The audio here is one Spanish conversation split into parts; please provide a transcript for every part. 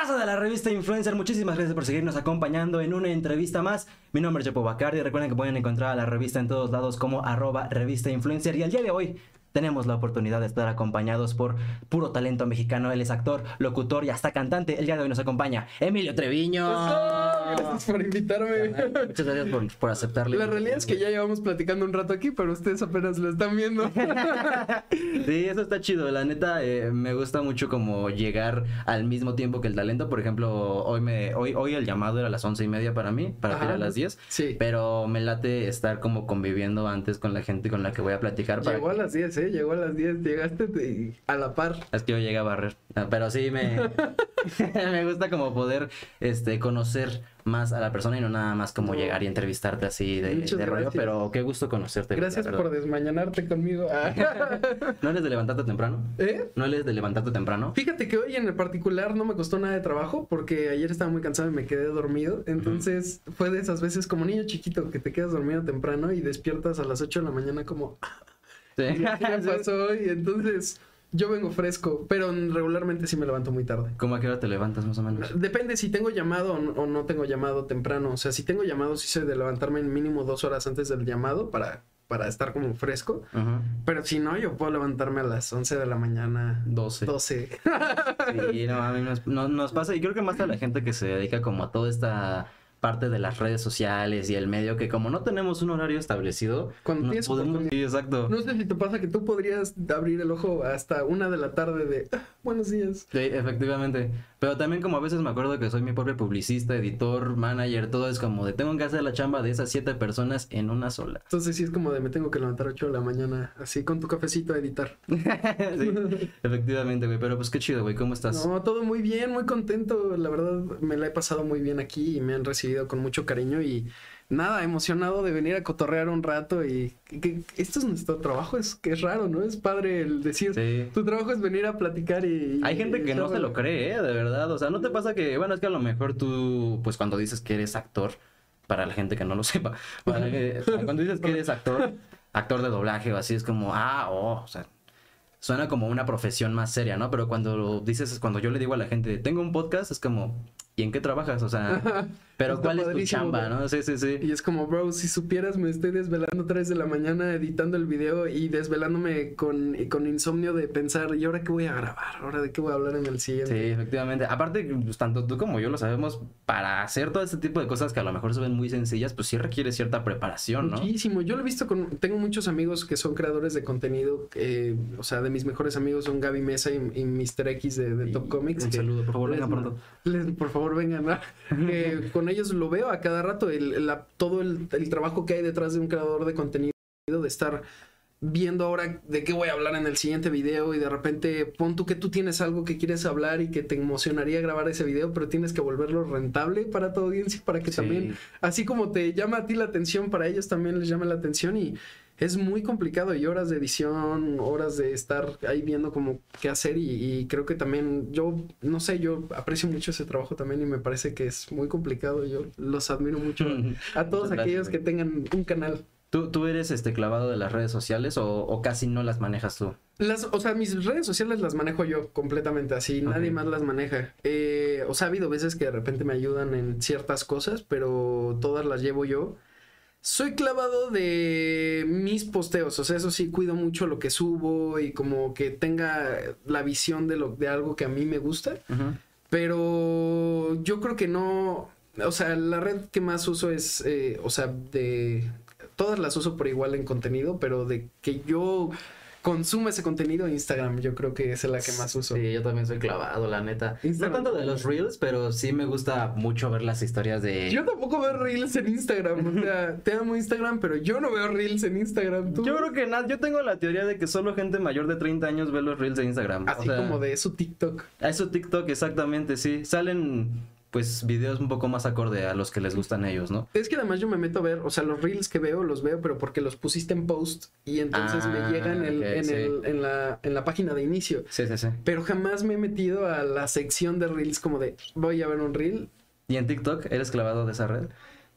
Raza de la revista Influencer, muchísimas gracias por seguirnos acompañando en una entrevista más. Mi nombre es Jepo Bacardi. Recuerden que pueden encontrar a la revista en todos lados como arroba revista influencer. Y al día de hoy tenemos la oportunidad de estar acompañados por puro talento mexicano. Él es actor, locutor y hasta cantante. El día de hoy nos acompaña Emilio Treviño. Gracias por invitarme. Muchas gracias por, por aceptarle. La realidad es que ya llevamos platicando un rato aquí, pero ustedes apenas lo están viendo. Sí, eso está chido. La neta, eh, me gusta mucho como llegar al mismo tiempo que el talento. Por ejemplo, hoy me hoy, hoy el llamado era a las once y media para mí, para ir a las 10. Sí. Pero me late estar como conviviendo antes con la gente con la que voy a platicar. Para Llegó a las 10, ¿eh? Llegó a las 10. Llegaste te- a la par. Es que yo llegué a barrer. Ah, Pero sí me, me gusta como poder este conocer más a la persona y no nada más como llegar y entrevistarte así de, de rollo. Pero qué gusto conocerte. Gracias por desmañanarte conmigo. Ah. ¿No eres de levantarte temprano? ¿Eh? ¿No eres de levantarte temprano? Fíjate que hoy en el particular no me costó nada de trabajo porque ayer estaba muy cansado y me quedé dormido. Entonces fue de esas veces como niño chiquito que te quedas dormido temprano y despiertas a las 8 de la mañana como Sí. ya Sí. pasó y entonces yo vengo fresco, pero regularmente sí me levanto muy tarde. ¿Cómo a qué hora te levantas más o menos? Depende si tengo llamado o no, o no tengo llamado temprano. O sea, si tengo llamado, sí soy de levantarme en mínimo dos horas antes del llamado para, para estar como fresco. Pero si no, yo puedo levantarme a las 11 de la mañana. 12. 12. Sí, no, a mí nos, no- nos pasa, y creo que más a la gente que se dedica como a toda esta parte de las redes sociales y el medio, que como no tenemos un horario establecido, Cuando no podemos... Sí, exacto. No sé si te pasa que tú podrías abrir el ojo hasta una de la tarde de "Ah, buenos días. Sí, efectivamente. Pero también como a veces me acuerdo que soy mi propio publicista, editor, manager, todo es como de tengo que hacer la chamba de esas siete personas en una sola. Entonces sí es como de me tengo que levantar 8 de la mañana así con tu cafecito a editar. sí, efectivamente, güey. Pero pues qué chido, güey. ¿Cómo estás? No, todo muy bien, muy contento. La verdad, me la he pasado muy bien aquí y me han recibido con mucho cariño y nada, emocionado de venir a cotorrear un rato y que, que esto es nuestro trabajo, es que es raro, ¿no? Es padre el decir, Sí. tu trabajo es venir a platicar y... Hay gente y que no se lo cree, ¿eh? de verdad. O sea, ¿no te pasa que, bueno, es que a lo mejor tú, pues cuando dices que eres actor, para la gente que no lo sepa, para que- cuando dices que eres actor, actor de doblaje o así, es como, ah, oh, o sea, suena como una profesión más seria, ¿no? Pero cuando lo dices, cuando yo le digo a la gente, tengo un podcast, es como, ¿y en qué trabajas? O sea, pero Está ¿cuál es tu chamba, no? Sí, sí, sí. Y es como, bro, si supieras, me estoy desvelando 3 de la mañana editando el video y desvelándome con, con insomnio de pensar, ¿y ahora qué voy a grabar? ¿Ahora de qué voy a hablar en el siguiente? Sí, efectivamente. Aparte, pues, tanto tú como yo lo sabemos, para hacer todo este tipo de cosas que a lo mejor se ven muy sencillas, pues sí requiere cierta preparación, ¿no? Muchísimo. Yo lo he visto con. Tengo muchos amigos que son creadores de contenido. eh, o sea, de mis mejores amigos son Gaby Mesa y, y Mr. X de, de Top Y Comics. Un que saludo, por favor, les venga ma- pronto. les- por favor, vengan. ¿no? Con ellos lo veo a cada rato. el- la- todo el, el trabajo que hay detrás de un creador de contenido, de estar viendo ahora de qué voy a hablar en el siguiente video y de repente pon tú que tú tienes algo que quieres hablar y que te emocionaría grabar ese video, pero tienes que volverlo rentable para tu audiencia para que Sí. también así como te llama a ti la atención, para ellos también les llama la atención y es muy complicado y horas de edición, horas de estar ahí viendo como qué hacer y, y creo que también yo, no sé, yo aprecio mucho ese trabajo también y me parece que es muy complicado, yo los admiro mucho a todos aquellos que tengan un canal. ¿Tú, tú eres este clavado de las redes sociales o, o casi no las manejas tú? Las, o sea, mis redes sociales las manejo yo completamente así, nadie más las maneja. Eh, o sea, ha habido veces que de repente me ayudan en ciertas cosas, pero todas las llevo yo. Soy clavado de mis posteos, o sea, eso sí, cuido mucho lo que subo y como que tenga la visión de, lo, de algo que a mí me gusta, pero yo creo que no, o sea, la red que más uso es, eh, o sea, de, todas las uso por igual en contenido, pero de que yo consumo ese contenido, Instagram, yo creo que es la que más uso. Sí, yo también soy clavado, la neta. Instagram. No tanto de los reels, pero sí me gusta mucho ver las historias de... Yo tampoco veo reels en Instagram, o sea, te amo Instagram, pero yo no veo reels en Instagram. ¿tú? Yo creo que nada, yo tengo la teoría de que solo gente mayor de 30 años ve los reels de Instagram. Así O sea, como de su TikTok. A eso TikTok, exactamente, sí. Salen, pues, videos un poco más acorde a los que les gustan a ellos, ¿no? Es que además yo me meto a ver, o sea, los reels que veo, los veo, pero porque los pusiste en post y entonces Ah, me llegan el- ok, en, sí. el- en la, en la página de inicio. Sí, sí, sí. Pero jamás me he metido a la sección de reels como de voy a ver un reel. ¿Y en TikTok eres clavado de esa red?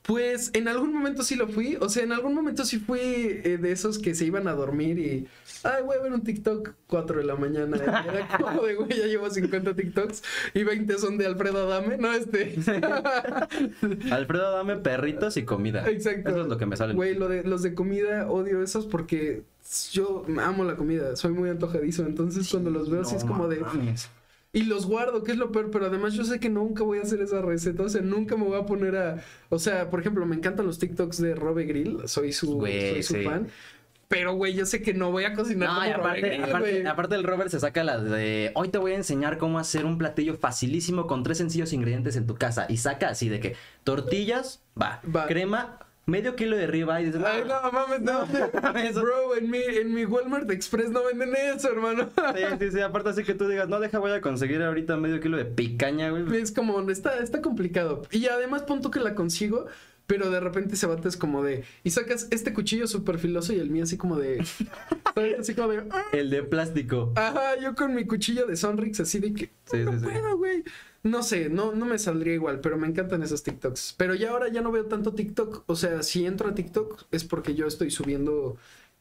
Pues en algún momento sí lo fui, o sea, en algún momento sí fui eh, de esos que se iban a dormir y, ay, voy a ver un TikTok 4 de la mañana. Y era como de, güey, ya llevo 50 TikToks y 20 son de Alfredo Adame, no este. Alfredo, dame perritos y comida. Exacto. Eso es lo que me sale. Güey, lo de, los de comida odio esos porque yo amo la comida, soy muy antojadizo, entonces cuando los veo sí es como de... mames. Y los guardo, que es lo peor, pero además yo sé que nunca voy a hacer esa receta, o sea, nunca me voy a poner a... O sea, por ejemplo, me encantan los TikToks de Robe Grill, soy su, Güey, soy su sí. fan. Pero, güey, yo sé que no voy a cocinar No, como y aparte, Grill, aparte, aparte el Robert se saca la de hoy te voy a enseñar cómo hacer un platillo facilísimo con tres sencillos ingredientes en tu casa. Y saca así de que tortillas, va, Va. crema, medio kilo de ribeye y dices, Ay, "Ah, no, mames, no. mames". Bro, en mi, en mi Walmart Express no venden eso, hermano. Sí, sí, sí, aparte así que tú digas, no, deja, voy a conseguir ahorita medio kilo de picaña, güey. Es como, está, está complicado. Y además, punto que la consigo, pero de repente se bate es como de. Y sacas este cuchillo súper filoso y el mío así como de. Así como de. El de plástico. Ajá, yo con mi cuchillo de Sonrix así de que. Sí, no sí, sí. puedo, güey. No sé, no, no me saldría igual, pero me encantan esos TikToks. Pero ya ahora ya no veo tanto TikTok. O sea, si entro a TikTok es porque yo estoy subiendo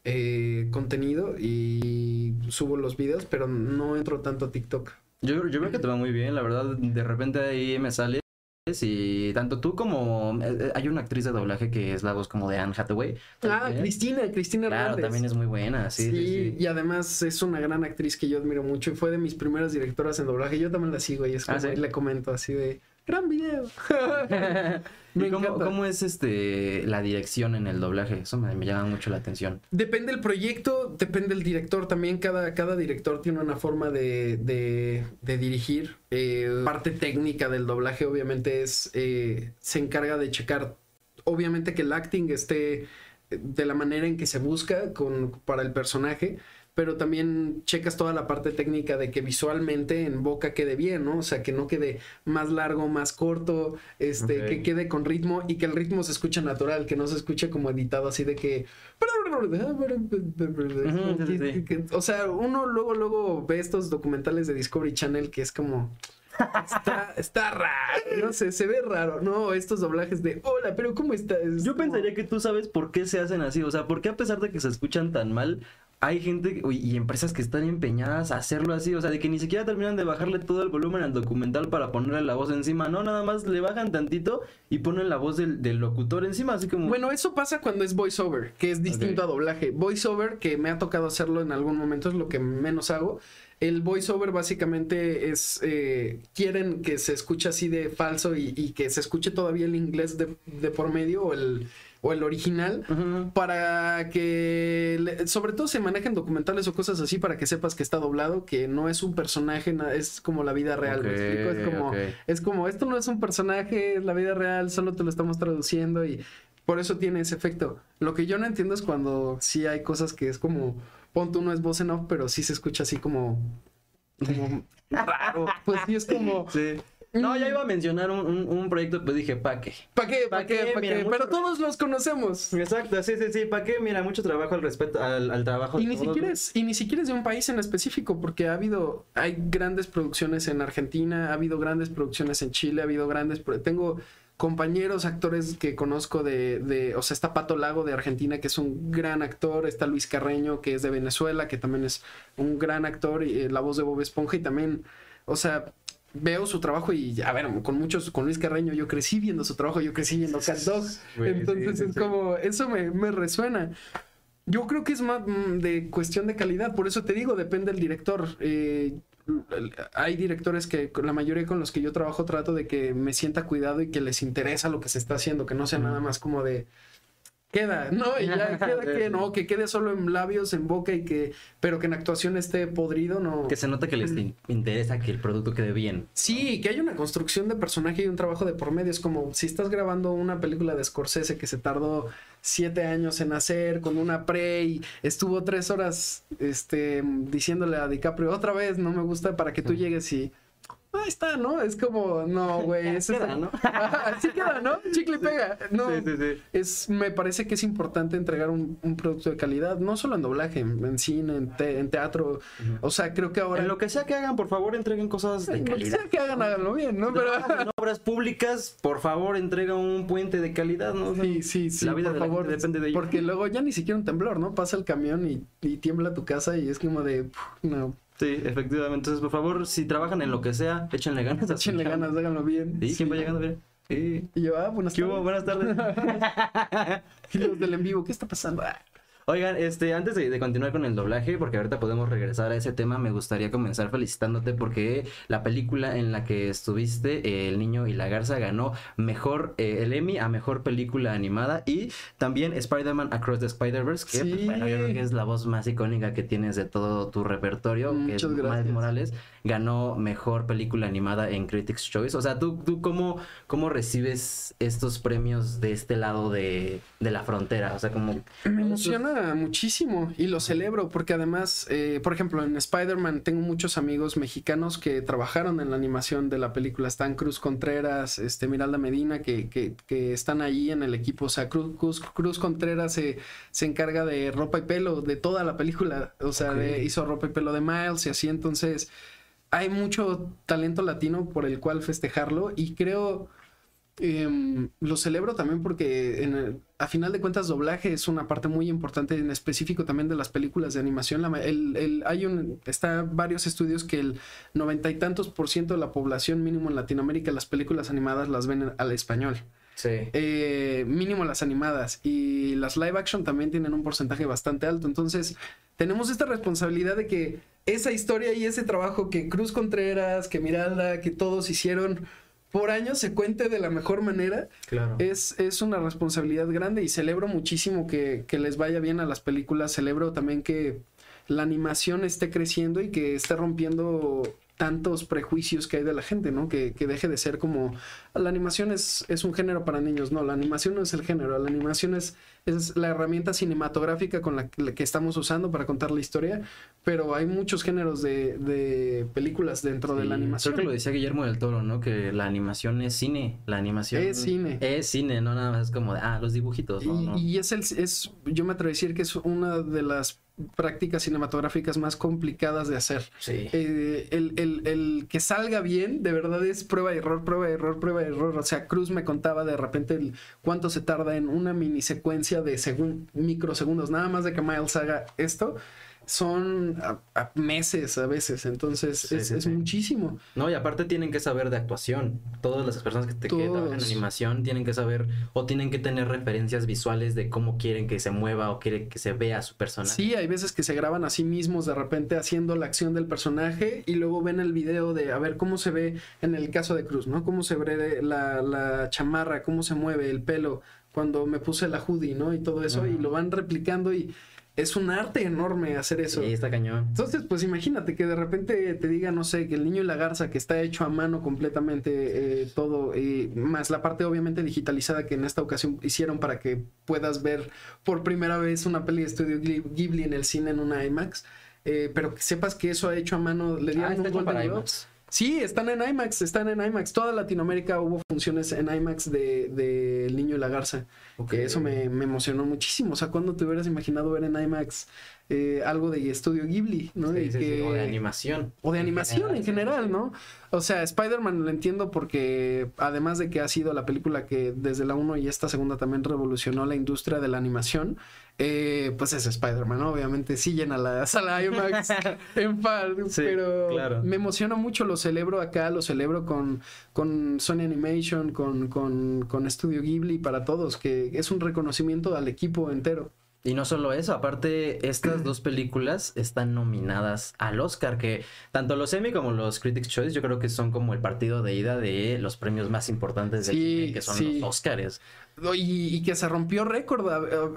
eh, contenido y subo los videos, pero no entro tanto a TikTok. Yo, yo creo que te va muy bien, la verdad, de repente ahí me sales y tanto tú como eh, eh, hay una actriz de doblaje que es la voz como de Anne Hathaway. Ah. Cristina, Cristina Claro, Hernández. también es muy buena, sí, sí, sí. y además es una gran actriz que yo admiro mucho y fue de mis primeras directoras en doblaje. Yo también la sigo y es como Ah, ¿sí? y le comento así de gran video. Me ¿Y cómo, es este la dirección en el doblaje? Eso me, me llama mucho la atención. Depende el proyecto, depende el director. También cada, cada director tiene una forma de, de- de dirigir. Eh, parte técnica del doblaje, obviamente, es eh, se encarga de checar, obviamente, que el acting esté de la manera en que se busca con, para el personaje. Pero también checas toda la parte técnica de que visualmente en boca quede bien, ¿no? O sea, que no quede más largo, más corto, este, que quede con ritmo y que el ritmo se escuche natural, que no se escuche como editado así de que O sea, uno luego, luego ve estos documentales de Discovery Channel que es como. Está, está raro, no sé, se ve raro. No, estos doblajes de hola, pero ¿cómo estás? Yo pensaría que tú sabes por qué se hacen así, o sea, por qué a pesar de que se escuchan tan mal, hay gente y empresas que están empeñadas a hacerlo así, o sea, de que ni siquiera terminan de bajarle todo el volumen al documental para ponerle la voz encima, no, nada más le bajan tantito y ponen la voz del, del locutor encima, así como... Bueno, eso pasa cuando es voiceover, que es distinto a doblaje. Voiceover, que me ha tocado hacerlo en algún momento, es lo que menos hago. El voiceover básicamente es, eh, quieren que se escuche así de falso y, y que se escuche todavía el inglés de, de por medio o el, o el original. Para que, le- sobre todo se manejen documentales o cosas así para que sepas que está doblado, que no es un personaje, na- es como la vida real, ¿me explico? Es como, es como, esto no es un personaje, es la vida real, solo te lo estamos traduciendo y por eso tiene ese efecto. Lo que yo no entiendo es cuando sí hay cosas que es como, pon tú no es voz en off, pero sí se escucha así como, como raro. Pues sí es como, Sí. No, ya iba a mencionar un, un- un proyecto, pues dije, ¿pa' qué? ¿para qué? ¿Pa' ¿Para qué? Pero todos los conocemos. Exacto, sí, sí, sí, ¿para qué? Mira, mucho trabajo al respecto, al, al trabajo Y de ni es, y ni siquiera es de un país en específico, porque ha habido, hay grandes producciones en Argentina, ha habido grandes producciones en Chile, ha habido grandes, tengo compañeros actores que conozco de, de, o sea, está Pato Lago de Argentina, que es un gran actor, está Luis Carreño, que es de Venezuela, que también es un gran actor, y, eh, la voz de Bob Esponja, y también, o sea, veo su trabajo y, a ver, con muchos, con Luis Carreño, yo crecí viendo su trabajo, yo crecí viendo Cat Dog, sí, entonces sí, es como, eso me, me resuena. Yo creo que es más mm, de cuestión de calidad, por eso te digo, depende del director. Eh, hay directores que la mayoría con los que yo trabajo trato de que me sienta cuidado y que les interesa lo que se está haciendo, que no sea nada más como de queda, ¿no? Y ya queda que no, que quede solo en labios, en boca y que, pero que en actuación esté podrido, no. Que se nota que les in- interesa que el producto quede bien. Sí, que hay una construcción de personaje y un trabajo de por medio. Es como si estás grabando una película de Scorsese que se tardó siete años en hacer con una pre y estuvo tres horas este, diciéndole a DiCaprio otra vez, no me gusta, para que tú llegues y... "Ah, ahí está, ¿no? Es como, no, güey, eso Queda, está- ¿no? Así queda, ¿no? Chicle y pega. No, Sí, sí, sí. es, me parece que es importante entregar un, un producto de calidad, no solo en doblaje, en, en cine, en, te- en teatro. O sea, creo que ahora. En lo que sea que hagan, por favor, entreguen cosas de Lo que calidad. sea que hagan, háganlo bien, ¿no? Pero. En obras públicas, por favor, entrega un puente de calidad, ¿no? O sea, Sí, sí, sí. La vida por de la favor, gente depende de ello. Porque luego ya ni siquiera un temblor, ¿no? Pasa el camión y, y tiembla tu casa y es como de. No, Sí, efectivamente. Entonces, por favor, si trabajan en lo que sea, échenle ganas. échenle chamba. ganas, háganlo bien. Sí, ¿quién va llegando bien? Sí. Y yo, ah, buenas ¿Qué hubo? tardes. Buenas tardes. Y los del en vivo, ¿qué está pasando? Ah, Oigan, este, antes de, de continuar con el doblaje, porque ahorita podemos regresar a ese tema, me gustaría comenzar felicitándote porque la película en la que estuviste, eh, El Niño y la Garza, ganó mejor, eh, el Emmy a mejor película animada y también Spider-Man Across the Spider-Verse, que pues, Sí. bueno, yo creo que es la voz más icónica que tienes de todo tu repertorio, que es Miles. Morales, ganó mejor película animada en Critics' Choice. O sea, ¿tú, tú cómo, cómo recibes estos premios de este lado de, de la frontera? O sea, como... Me emociona muchísimo y lo celebro porque además, eh, por ejemplo, en Spider-Man tengo muchos amigos mexicanos que trabajaron en la animación de la película. Están Cruz Contreras, este, Miralda Medina, que, que, que están ahí en el equipo. O sea, Cruz, Cruz, Cruz Contreras se, se encarga de ropa y pelo de toda la película. O sea, de- hizo ropa y pelo de Miles y así. Entonces, hay mucho talento latino por el cual festejarlo y creo... Em, lo celebro también porque en el- a final de cuentas doblaje es una parte muy importante en específico también de las películas de animación. La el- el- hay un, está varios estudios que el noventa y tantos por ciento de la población mínimo en Latinoamérica las películas animadas las ven en- al español. Sí. Eh, mínimo las animadas y las live action también tienen un porcentaje bastante alto. Entonces, tenemos esta responsabilidad de que esa historia y ese trabajo que Cruz Contreras, que Miralda, que todos hicieron por años se cuente de la mejor manera. Claro. Es, es una responsabilidad grande y celebro muchísimo que, que les vaya bien a las películas. Celebro también que la animación esté creciendo y que esté rompiendo tantos prejuicios que hay de la gente, ¿no? Que, que deje de ser como la animación es, es un género para niños, no, la animación no es el género, la animación es, es la herramienta cinematográfica con la, la que estamos usando para contar la historia, pero hay muchos géneros de, de películas dentro de la animación. Creo que lo decía Guillermo del Toro, ¿no? Que la animación es cine. La animación Es cine. Es cine, no nada más es como de, ah, los dibujitos, ¿no? Y, No. y es el, es, yo me atrevo a decir que es una de las prácticas cinematográficas más complicadas de hacer. Sí. Eh, el, el- el que salga bien, de verdad es prueba y error, prueba y error, prueba y error. O sea, Cruz me contaba de repente el- cuánto se tarda en una mini secuencia de segun- microsegundos, nada más de que Miles haga esto. Son a- a meses a veces, entonces Sí, es, sí, es sí. muchísimo. No, y aparte tienen que saber de actuación. Todas las personas que, te, que trabajan en animación tienen que saber o tienen que tener referencias visuales de cómo quieren que se mueva o quieren que se vea su personaje. Sí, hay veces que se graban a sí mismos de repente haciendo la acción del personaje y luego ven el video de a ver cómo se ve en el caso de Cruz, ¿no? Cómo se ve la, la chamarra, cómo se mueve el pelo cuando me puse la hoodie, ¿no? Y todo eso y lo van replicando y es un arte enorme hacer eso. Sí, está cañón. Entonces, pues imagínate que de repente te diga, no sé, que el niño y la garza que está hecho a mano completamente eh, todo, y más la parte obviamente digitalizada que en esta ocasión hicieron para que puedas ver por primera vez una peli de estudio Ghi- Ghibli en el cine en una IMAX. eh, pero que sepas que eso ha hecho a mano, le dieron Ah, un Golden. Sí, están en IMAX, están en IMAX. Toda Latinoamérica hubo funciones en IMAX de, de El Niño y la Garza. Ok. Que eso me, me emocionó muchísimo. O sea, ¿cuándo te hubieras imaginado ver en IMAX eh, algo de estudio Ghibli, ¿no? Sí, Y sí, sí, que- O de animación. o de animación en general, sí, ¿no? O sea, Spider-Man lo entiendo porque además de que ha sido la película que desde la 1 y esta segunda también revolucionó la industria de la animación, eh, pues es Spider-Man, ¿no? Obviamente sí llena la sala IMAX en par, Sí, pero claro. me emociona mucho, lo celebro acá, lo celebro con, con Sony Animation, con, con, con Studio Ghibli para todos, que es un reconocimiento al equipo entero. Y no solo eso, aparte, estas dos películas están nominadas al Oscar, que tanto los Emmy como los Critics' Choice, yo creo que son como el partido de ida de los premios más importantes del Sí, cine, que son sí. los Oscars. Y, y que se rompió récord.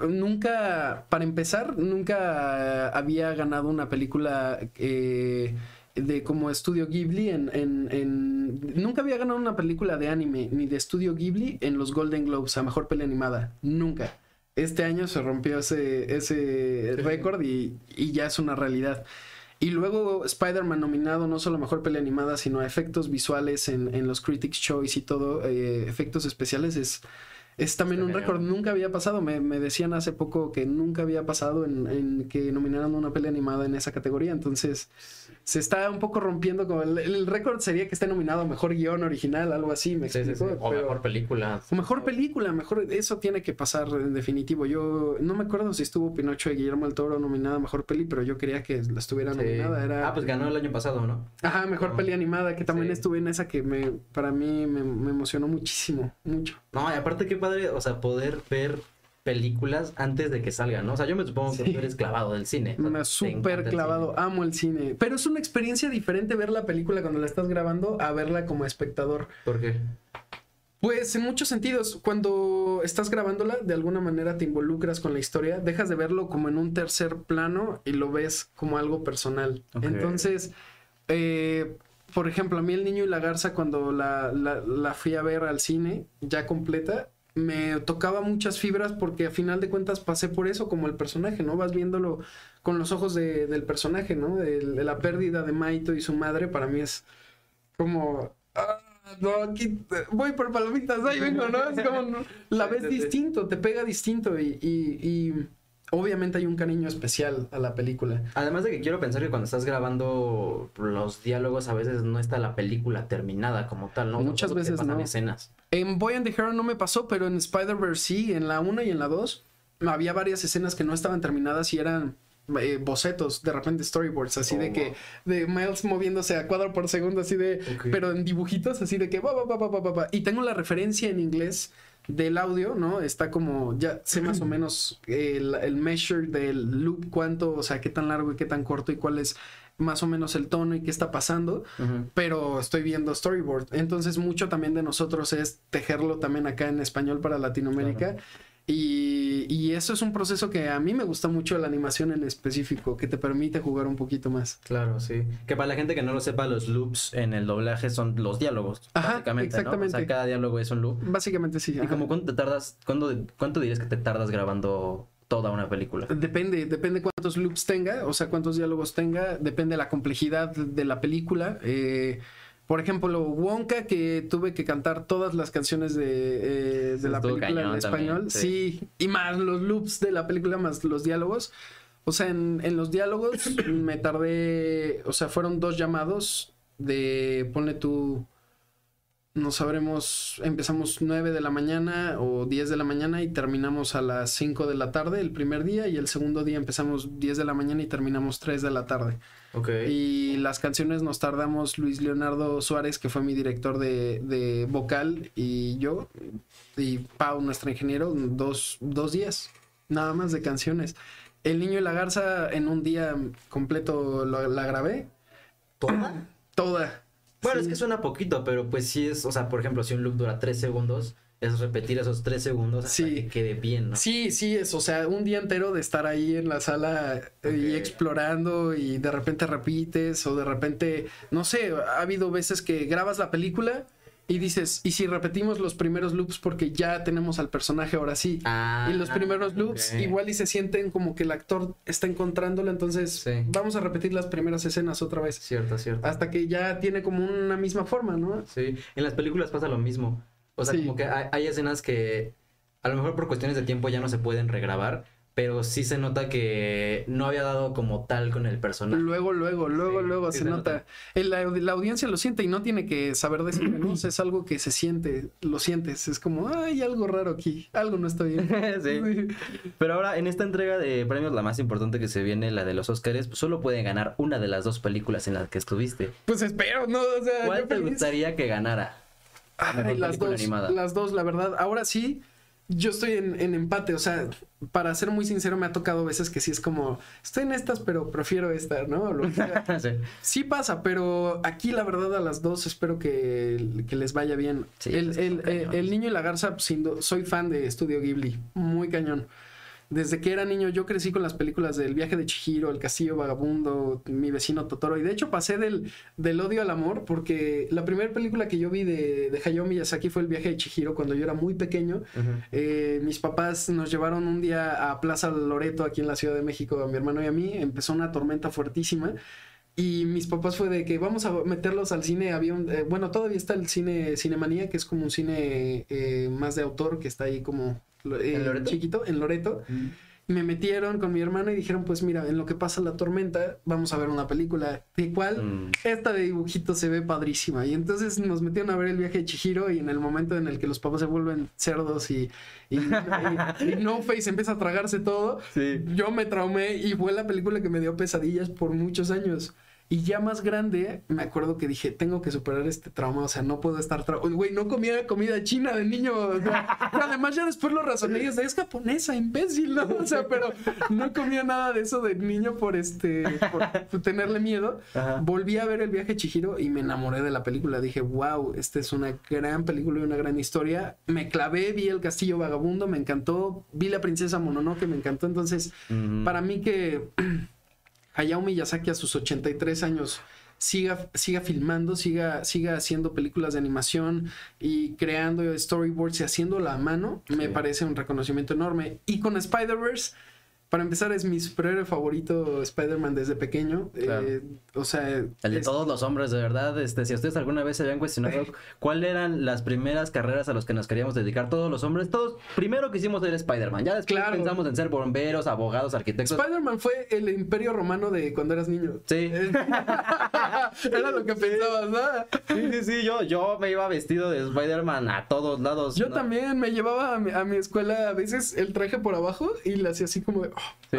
Nunca, para empezar, nunca había ganado una película eh, de como estudio Ghibli en, en- en- Nunca había ganado una película de anime ni de estudio Ghibli en los Golden Globes a mejor peli animada. Nunca. Este año se rompió ese, ese récord y, y ya es una realidad. Y luego Spider-Man nominado no solo a mejor peli animada, sino a efectos visuales en, en los Critics' Choice y todo, eh, efectos especiales, es, es también un récord. Nunca había pasado. Me, me, decían hace poco que nunca había pasado en, en, que nominaran una peli animada en esa categoría. Entonces, se está un poco rompiendo. Como el, el récord sería que esté nominado a mejor guion original, algo así. Me sí, explico. sí, sí. O Pero- mejor película. o mejor película, mejor. Eso tiene que pasar en definitivo. Yo no me acuerdo si estuvo Pinocho de Guillermo del Toro nominada a mejor peli, pero yo quería que la estuviera nominada. Era... Ah, pues ganó el año pasado, ¿no? Ajá, mejor No. peli animada, que también estuve en esa que me, para mí me, me emocionó muchísimo, mucho. No, y aparte qué padre, o sea, poder ver películas antes de que salgan, ¿no? O sea, yo me supongo que Sí. tú eres clavado del cine. Me súper el clavado, cine. amo el cine. Pero es una experiencia diferente ver la película cuando la estás grabando a verla como espectador. ¿Por qué? Pues en muchos sentidos, cuando estás grabándola, de alguna manera te involucras con la historia, dejas de verlo como en un tercer plano y lo ves como algo personal. Entonces, eh, por ejemplo, a mí El Niño y la Garza, cuando la, la- la fui a ver al cine, ya completa, me tocaba muchas fibras porque a final de cuentas pasé por eso como el personaje, ¿no? Vas viéndolo con los ojos de- del personaje, ¿no? De, de la pérdida de Maito y su madre, para mí es como... "Ah, no, aquí voy por palomitas, ahí vengo, ¿no? Es como, no, la ves distinto, te pega distinto y, y- y obviamente hay un cariño especial a la película. Además de que quiero pensar que cuando estás grabando los diálogos a veces no está la película terminada como tal, ¿no? Muchas veces pasan no. escenas. En Boy and the Heron no me pasó, pero en Spider-Verse sí, en la 1 y en la 2 había varias escenas que no estaban terminadas y eran eh, bocetos, de repente storyboards, así Oh, de que wow. de Miles moviéndose a cuadro por segundo, así de, pero en dibujitos, así de que. Y tengo la referencia en inglés del audio, ¿no? Está como, ya sé más o menos el, el measure del loop, cuánto, o sea, qué tan largo y qué tan corto y cuál es más o menos el tono y qué está pasando pero estoy viendo storyboard. Entonces mucho también de nosotros es tejerlo también acá en español para Latinoamérica. Y, y eso es un proceso que a mí me gusta mucho la animación en específico, que te permite jugar un poquito más. Claro, sí. Que para la gente que no lo sepa, los loops en el doblaje son los diálogos, Ajá, básicamente, ¿no? O exactamente. sea, cada diálogo es un loop. Básicamente sí. ¿Y ajá. como cuánto te tardas, cuándo, cuánto dirías que te tardas grabando toda una película? Depende, depende cuántos loops tenga, o sea, cuántos diálogos tenga, depende de la complejidad de la película. Eh, por ejemplo, Wonka, que tuve que cantar todas las canciones de, eh, de la película en español. también, sí. sí. y más los loops de la película, más los diálogos. O sea, en, en los diálogos me tardé, o sea, fueron dos llamados de, ponle tú, no sabremos, empezamos 9 de la mañana o 10 de la mañana y terminamos a las 5 de la tarde el primer día y el segundo día empezamos 10 de la mañana y terminamos 3 de la tarde. Ok. Y las canciones nos tardamos Luis Leonardo Suárez, que fue mi director de, de vocal, y yo, y Pau, nuestro ingeniero, dos, dos días, nada más de canciones. El niño y la garza en un día completo lo- la grabé, ¿Toda? toda. Bueno, Sí. es que suena poquito, pero pues sí es, o sea, por ejemplo, si un loop dura tres segundos, es repetir esos tres segundos hasta Sí. que quede bien, ¿no? Sí, sí, es, o sea, un día entero de estar ahí en la sala eh, y explorando y de repente repites o de repente, no sé, ha habido veces que grabas la película y dices, ¿y si repetimos los primeros loops porque ya tenemos al personaje ahora sí? Ah, y los primeros loops igual y se sienten como que el actor está encontrándolo, entonces Sí. vamos a repetir las primeras escenas otra vez. Cierto, cierto. Hasta que ya tiene como una misma forma, ¿no? Sí, en las películas pasa lo mismo. O sea, Sí. como que hay, hay escenas que a lo mejor por cuestiones de tiempo ya no se pueden regrabar, pero sí se nota que no había dado como tal con el personaje. Luego, luego, luego, Sí, luego sí se, se nota. nota. El- La, la audiencia lo siente y no tiene que saber. O sea, es algo que se siente, lo sientes. Es como, hay algo raro aquí, algo no está bien. Sí. Pero ahora, en esta entrega de premios, la más importante que se viene, la de los Oscars, solo pueden ganar una de las dos películas en las que estuviste. Pues espero, ¿no? O sea, ¿Cuál te feliz. gustaría que ganara? Ay, las dos, animada. las dos, la verdad. Ahora sí, yo estoy en, en empate. O sea, para ser muy sincero, me ha tocado veces que sí es como, estoy en estas, pero prefiero esta, ¿no? Lo que. Sí. Sí pasa, pero aquí la verdad a las dos espero que, que les vaya bien. Sí, el, el- el- cañones. el niño y la garza, sin soy fan de Estudio Ghibli, muy cañón. Desde que era niño yo crecí con las películas del viaje de Chihiro, El Castillo Vagabundo, Mi vecino Totoro. Y de hecho pasé del, del odio al amor porque la primera película que yo vi de, de Hayao Miyazaki fue El viaje de Chihiro cuando yo era muy pequeño. Eh, mis papás nos llevaron un día a Plaza Loreto aquí en la Ciudad de México, a mi hermano y a mí. Empezó una tormenta fuertísima. Y mis papás fue de que vamos a meterlos al cine. Había un, eh, bueno, todavía está el cine Cinemanía, que es como un cine eh, más de autor, que está ahí como ¿En Loreto? chiquito, en Loreto. Me metieron con mi hermano y dijeron, pues mira, en lo que pasa la tormenta, vamos a ver una película. ¿De cuál? Mm. Esta de dibujitos se ve padrísima. Y entonces nos metieron a ver el viaje de Chihiro y en el momento en el que los papás se vuelven cerdos y, y, y- y No Face empieza a tragarse todo, Sí. yo me traumé y fue la película que me dio pesadillas por muchos años. Y ya más grande, me acuerdo que dije, tengo que superar este trauma, o sea, no puedo estar. Güey, no comía comida china de niño. o sea, pero además ya después lo razoné y es, es japonesa, imbécil, ¿no? O sea, pero no comía nada de eso de niño por este, por tenerle miedo. Ajá. Volví a ver el viaje Chihiro y me enamoré de la película. Dije, wow, esta es una gran película y una gran historia. Me clavé, vi el castillo vagabundo, me encantó. Vi la princesa Mononoke, me encantó. Entonces, para mí que Hayao Miyazaki a sus 83 años siga, siga filmando, siga, siga haciendo películas de animación y creando storyboards y haciéndola a mano, me parece un reconocimiento enorme. Y con Spider-Verse, para empezar, es mi superhéroe favorito Spider-Man desde pequeño. Claro. Eh, o sea, El de es- todos los hombres, de verdad. Este, si ustedes alguna vez se habían cuestionado cuáles eran las primeras carreras a las que nos queríamos dedicar todos los hombres, todos primero quisimos ser Spider-Man. Ya después Claro. pensamos en ser bomberos, abogados, arquitectos. Spider-Man fue el imperio romano de cuando eras niño. Sí. Era lo que pensabas, ¿no? Sí, sí, sí, yo, yo me iba vestido de Spider-Man a todos lados. Yo ¿no? también me llevaba a mi, a mi escuela a veces el traje por abajo y le hacía así como de. Sí,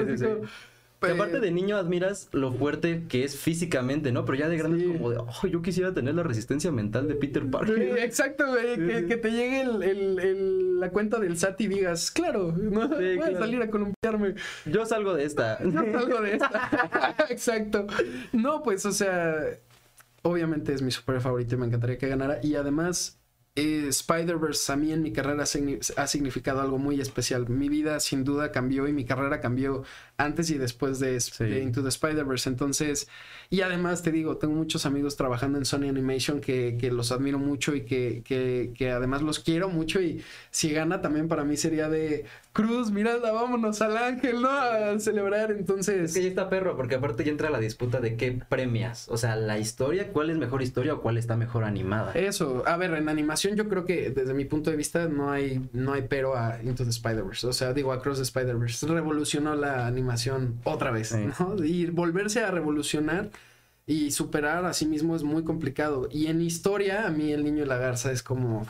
Y aparte de niño admiras lo fuerte que es físicamente, ¿no? Pero ya de grande Sí. es como de, oh, yo quisiera tener la resistencia mental de Peter Sí, Parker. exacto, güey. Sí, que, te llegue el, el- el- la cuenta del SAT y digas, claro, no voy a salir a columpiarme. Yo salgo de esta. Yo salgo de esta. exacto. No, pues, o sea, obviamente es mi super favorito y me encantaría que ganara. Y además, eh, Spider-Verse a mí en mi carrera ha significado algo muy especial. Mi vida sin duda cambió y mi carrera cambió antes y después de, Sí. de Into the Spider-Verse. Entonces, y además te digo, tengo muchos amigos trabajando en Sony Animation que, que los admiro mucho y que, que, que además los quiero mucho. Y si gana también para mí sería de Cruz, mirada, vámonos al ángel, ¿no? A celebrar. Entonces, Es que ya está perro, porque aparte ya entra la disputa de qué premias. O sea, la historia, cuál es mejor historia o cuál está mejor animada. Eso, a ver, en animación yo creo que desde mi punto de vista no hay, no hay pero a Into the Spider-Verse. O sea, digo, Across the Spider-Verse. Revolucionó la animación otra vez, Sí. ¿no? Y volverse a revolucionar y superar a sí mismo es muy complicado. Y en historia, a mí El Niño y la Garza es como,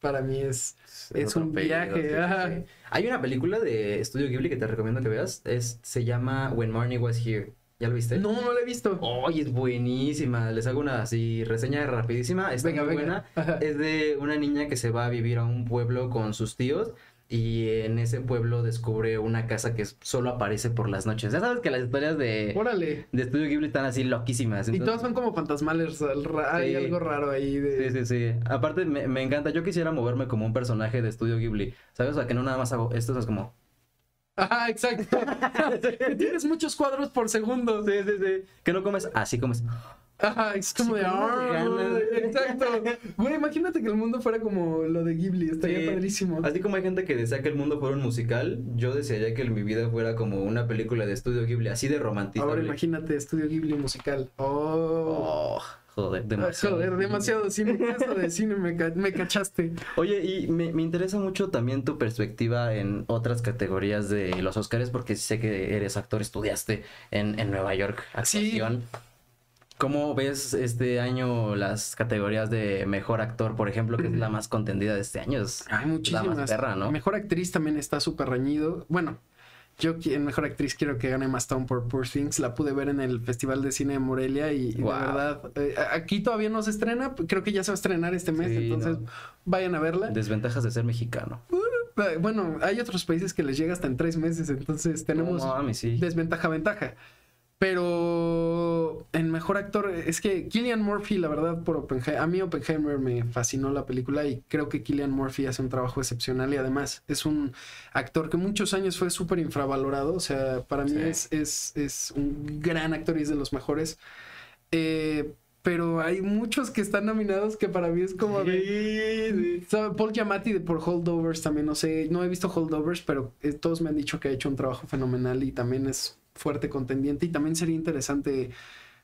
para mí es, es un viaje. Hay una película de Estudio Ghibli que te recomiendo que veas. Es, se llama When Marnie Was Here. ¿Ya lo viste? No, no lo he visto. Oye, es buenísima. Les hago una así reseña rapidísima. Está Venga, muy venga. buena. Ajá. Es de una niña que se va a vivir a un pueblo con sus tíos y en ese pueblo descubre una casa que solo aparece por las noches. Ya sabes que las historias de, Órale. de Estudio Ghibli están así loquísimas. Y entonces- todos son como fantasmales. Hay Sí. algo raro ahí de... Sí, sí, sí. Aparte, me, me encanta. Yo quisiera moverme como un personaje de Estudio Ghibli. ¿Sabes? O sea, que no nada más hago esto, es como... Ajá, exacto. Tienes muchos cuadros por segundo. Sí, sí, sí. Que no comes, así comes. Ajá, es como Sí, de. como "Ah". Exacto. Güey, imagínate que el mundo fuera como lo de Ghibli, estaría Sí. padrísimo. Así como hay gente que desea que el mundo fuera un musical, yo desearía que mi vida fuera como una película de Estudio Ghibli, así de romantizable. Ahora imagínate, estudio Ghibli musical. Oh. Oh, joder, demasiado. Joder, demasiado de cine me, me cachaste. Oye, y me, me interesa mucho también tu perspectiva en otras categorías de los Oscars, porque sé que eres actor, estudiaste en, en Nueva York, Sí. actuación. ¿Cómo ves este año las categorías de mejor actor, por ejemplo, que es la más contendida de este año? Es Hay la muchísimas. más perra, ¿no? Mejor actriz también está súper reñido. Bueno, yo en mejor actriz quiero que gane Stone por Poor Things. La pude ver en el Festival de Cine de Morelia y, y Wow. de verdad, eh, aquí todavía no se estrena. Creo que ya se va a estrenar este mes, Sí, entonces no. vayan a verla. Desventajas de ser mexicano. Eh, Bueno, hay otros países que les llega hasta en tres meses, entonces tenemos No mames, sí. desventaja, ventaja. Pero en mejor actor, es que Killian Murphy, la verdad, por Oppenheimer, a mí Oppenheimer me fascinó la película y creo que Killian Murphy hace un trabajo excepcional y además es un actor que muchos años fue súper infravalorado, o sea, para mí Sí. es, es, es un gran actor y es de los mejores. Eh, pero hay muchos que están nominados que para mí es como de... ¿Sabe? Paul Giamatti de por Holdovers también, no sé, no he visto Holdovers, pero eh, todos me han dicho que ha hecho un trabajo fenomenal y también es fuerte contendiente y también sería interesante,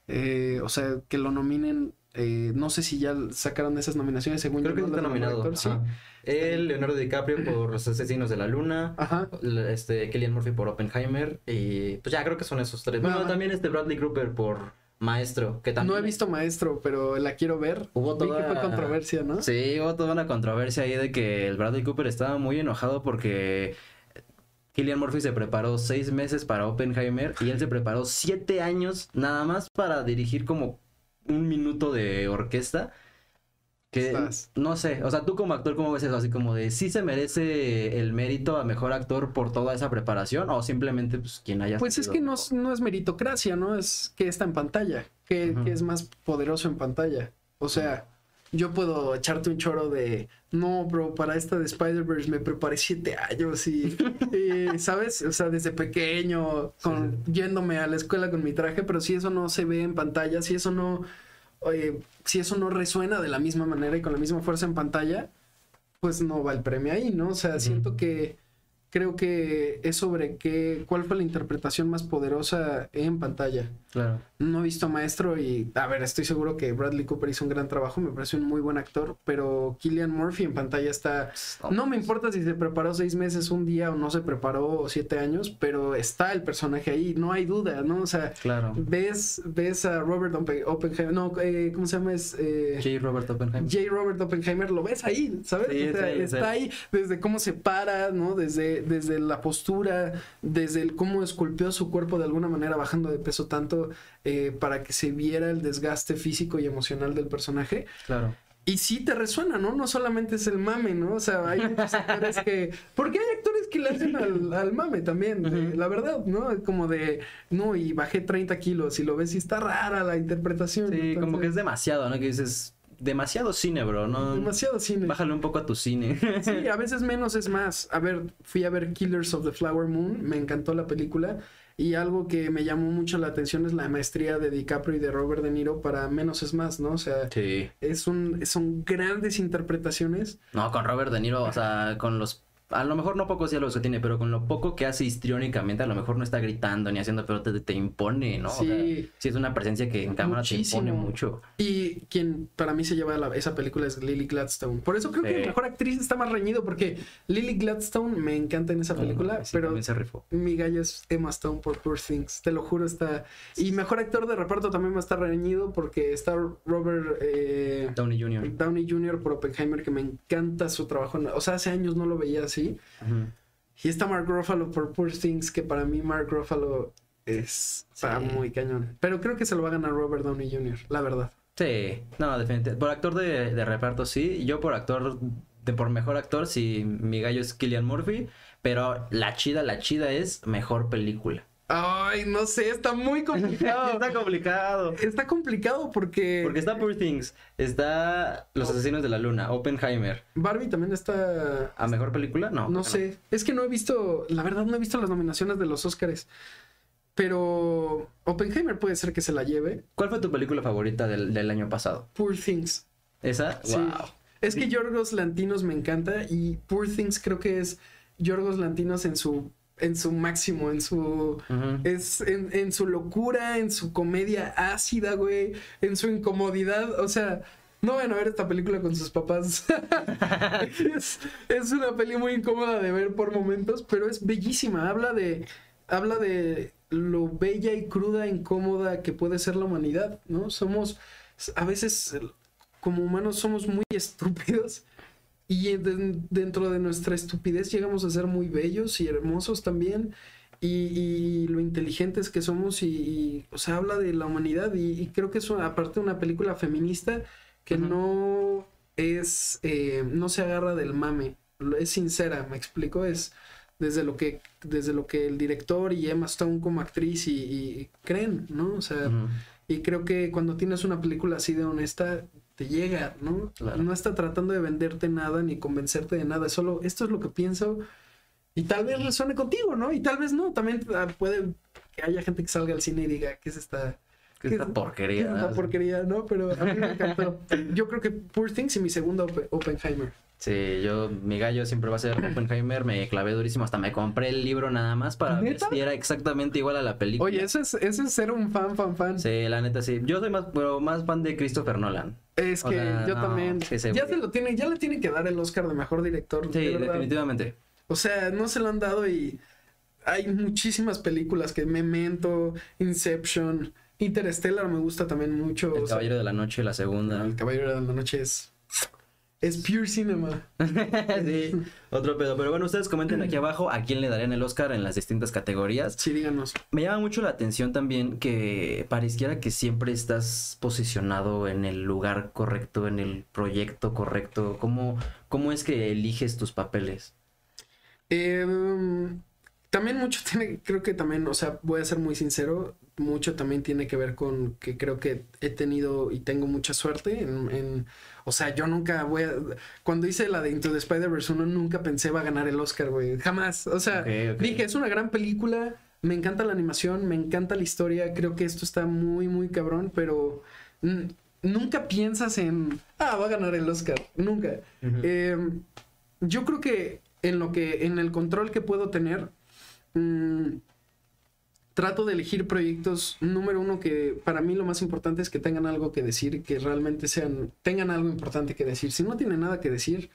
eh, o sea, que lo nominen, eh, no sé si ya sacaron esas nominaciones según Creo que yo, ¿no? está nominado. actor, sí. ajá. Él, Leonardo DiCaprio por Los Asesinos de la Luna. Ajá. Este, Killian Murphy por Oppenheimer. Y pues ya creo que son esos tres. Bueno, también este Bradley Cooper por Maestro. Que también No he visto Maestro, pero la quiero ver. Hubo Vi que toda- fue controversia, ¿no? Sí, hubo toda una controversia ahí de que el Bradley Cooper estaba muy enojado porque Killian Murphy se preparó seis meses para Oppenheimer y él se preparó siete años nada más para dirigir como un minuto de orquesta. Que Estás. no sé, o sea, tú como actor, ¿cómo ves eso? Así como de, ¿sí se merece el mérito a mejor actor por toda esa preparación? ¿O simplemente, pues, quien haya Pues es que no, no es meritocracia, ¿no? Es que está en pantalla, que es más poderoso en pantalla. O sea, yo puedo echarte un choro de, no, bro, para esta de Spider-Verse me preparé siete años y, y, ¿sabes? O sea, desde pequeño, con, yéndome a la escuela con mi traje, pero si eso no se ve en pantalla, si eso no, si eso no resuena de la misma manera y con la misma fuerza en pantalla, pues no va el premio ahí, ¿no? O sea, siento que creo que es sobre qué, cuál fue la interpretación más poderosa en pantalla. Claro. No he visto Maestro y, a ver, estoy seguro que Bradley Cooper hizo un gran trabajo, me parece un muy buen actor, pero Killian Murphy en pantalla está... No me importa si se preparó seis meses, un día o no se preparó siete años, pero está el personaje ahí, no hay duda, ¿no? O sea, Claro. ves, ves a Robert Oppen- Oppenheimer, no, eh, ¿cómo se llama? Es, eh, J. Robert Oppenheimer. J. Robert Oppenheimer, lo ves ahí, ¿sabes? Sí, O sea, sí, sí. está ahí desde cómo se para, ¿no? Desde, desde la postura, desde el cómo esculpió su cuerpo de alguna manera bajando de peso tanto eh, para que se viera el desgaste físico y emocional del personaje. Claro. Y sí te resuena, ¿no? No solamente es el mame, ¿no? O sea, hay muchos actores que... Porque hay actores que le hacen al, al mame también, de- Ujú. la verdad, ¿no? Como de, no, y bajé 30 kilos y lo ves y está rara la interpretación. Sí, como que es demasiado, ¿no? Que dices, demasiado cine, bro, ¿no? Demasiado cine. Bájale un poco a tu cine. Sí, a veces menos es más. A ver, fui a ver Killers of the Flower Moon, me encantó la película y algo que me llamó mucho la atención es la maestría de DiCaprio y de Robert De Niro para menos es más, ¿no? O sea, Sí. es un, son grandes interpretaciones. No, con Robert De Niro, o sea, con los... A lo mejor no pocos diálogos que tiene, pero con lo poco que hace histriónicamente, a lo mejor no está gritando ni haciendo, pero te, te impone, ¿no? O sea, Sí. sí es una presencia que en cámara Muchísimo. te impone mucho. Y quien para mí se lleva la- esa película es Lily Gladstone. Por eso creo que Sí. mejor actriz está más reñido porque Lily Gladstone me encanta en esa película, Sí, pero también se rifó. Mi gallo es Emma Stone por Poor Things, te lo juro, está... Y mejor actor de reparto también va a estar reñido porque está Robert eh, Downey Jr. Downey Jr. por Oppenheimer, que me encanta su trabajo. O sea, hace años no lo veía así. Y está Mark Ruffalo por Poor Things, que para mí Mark Ruffalo es... Está Sí. muy cañón. Pero creo que se lo va a ganar Robert Downey Jr., la verdad. Sí, no, definitivamente. Por actor de, de reparto sí, yo por actor, de por mejor actor, sí, mi gallo es Killian Murphy, pero la chida, la chida es mejor película. Ay, no sé, está muy complicado. Está complicado. está complicado porque... Porque está Poor Things, está Los Asesinos de la Luna, Oppenheimer. Barbie también está... ¿A mejor película? No. No sé, es que no he visto, la verdad no he visto las nominaciones de los Oscars, pero Oppenheimer puede ser que se la lleve. ¿Cuál fue tu película favorita del, del año pasado? Poor Things. ¿Esa? Sí. Wow. Es que Yorgos Lantinos me encanta y Poor Things creo que es Yorgos Lantinos en su en su máximo, en su es en, en su locura, en su comedia ácida, güey, en su incomodidad, o sea, no van a ver esta película con sus papás. es, es una peli muy incómoda de ver por momentos, pero es bellísima. Habla de, habla de lo bella y cruda, incómoda que puede ser la humanidad, ¿no? Somos, a veces, como humanos, somos muy estúpidos. Y de- dentro de nuestra estupidez llegamos a ser muy bellos y hermosos también. Y, y lo inteligentes que somos y, y, o sea, habla de la humanidad y, y creo que es una- aparte una película feminista que no es, eh, no se agarra del mame, es sincera, me explico, es desde lo que, desde lo que el director y Emma Stone como actriz y, creen, ¿no? O sea. Y creo que cuando tienes una película así de honesta, te llega, ¿no? Claro. No está tratando de venderte nada ni convencerte de nada, es solo esto es lo que pienso y tal vez resuene contigo, ¿no? Y tal vez no, también ah, puede que haya gente que salga al cine y diga, ¿qué es esta? ¿Qué es esta porquería? ¿Qué es esta porquería, no? Pero a mí me encantó. Yo creo que Poor Things y mi segunda Oppen- Oppenheimer. Sí, yo, mi gallo siempre va a ser Oppenheimer, me clavé durísimo, hasta me compré el libro nada más para ver si era exactamente igual a la película. Oye, eso es, eso es ser un fan, fan, fan. Sí, la neta sí. Yo soy más, pero más fan de Christopher Nolan. Es O que sea, yo no, también. es que ese ya se lo tiene, ya le tienen que dar el Oscar de mejor director. Sí, de definitivamente. O sea, no se lo han dado y hay muchísimas películas que Memento, Inception, Interstellar me gusta también mucho. El o sea, Caballero de la Noche, la segunda. El Caballero de la Noche es es pure cinema. sí, otro pedo. Pero bueno, ustedes comenten aquí abajo a quién le darían el Oscar en las distintas categorías. Sí, díganos. Me llama mucho la atención también que pareciera que siempre estás posicionado en el lugar correcto, en el proyecto correcto. ¿Cómo, cómo es que eliges tus papeles? Eh, también mucho tiene, creo que también, o sea, voy a ser muy sincero, mucho también tiene que ver con que creo que he tenido y tengo mucha suerte en, en- o sea, yo nunca voy a, cuando hice la de Into the Spider-Verse 1, nunca pensé va a ganar el Oscar, güey, jamás, o sea, dije, es una gran película, me encanta la animación, me encanta la historia, creo que esto está muy, muy cabrón, pero nunca piensas en, ah, va a ganar el Oscar, nunca. Eh, yo creo que en lo que, en el control que puedo tener, mm, trato de elegir proyectos, número uno, que para mí lo más importante es que tengan algo que decir, que realmente sean, tengan algo importante que decir. Si no tienen nada que decir,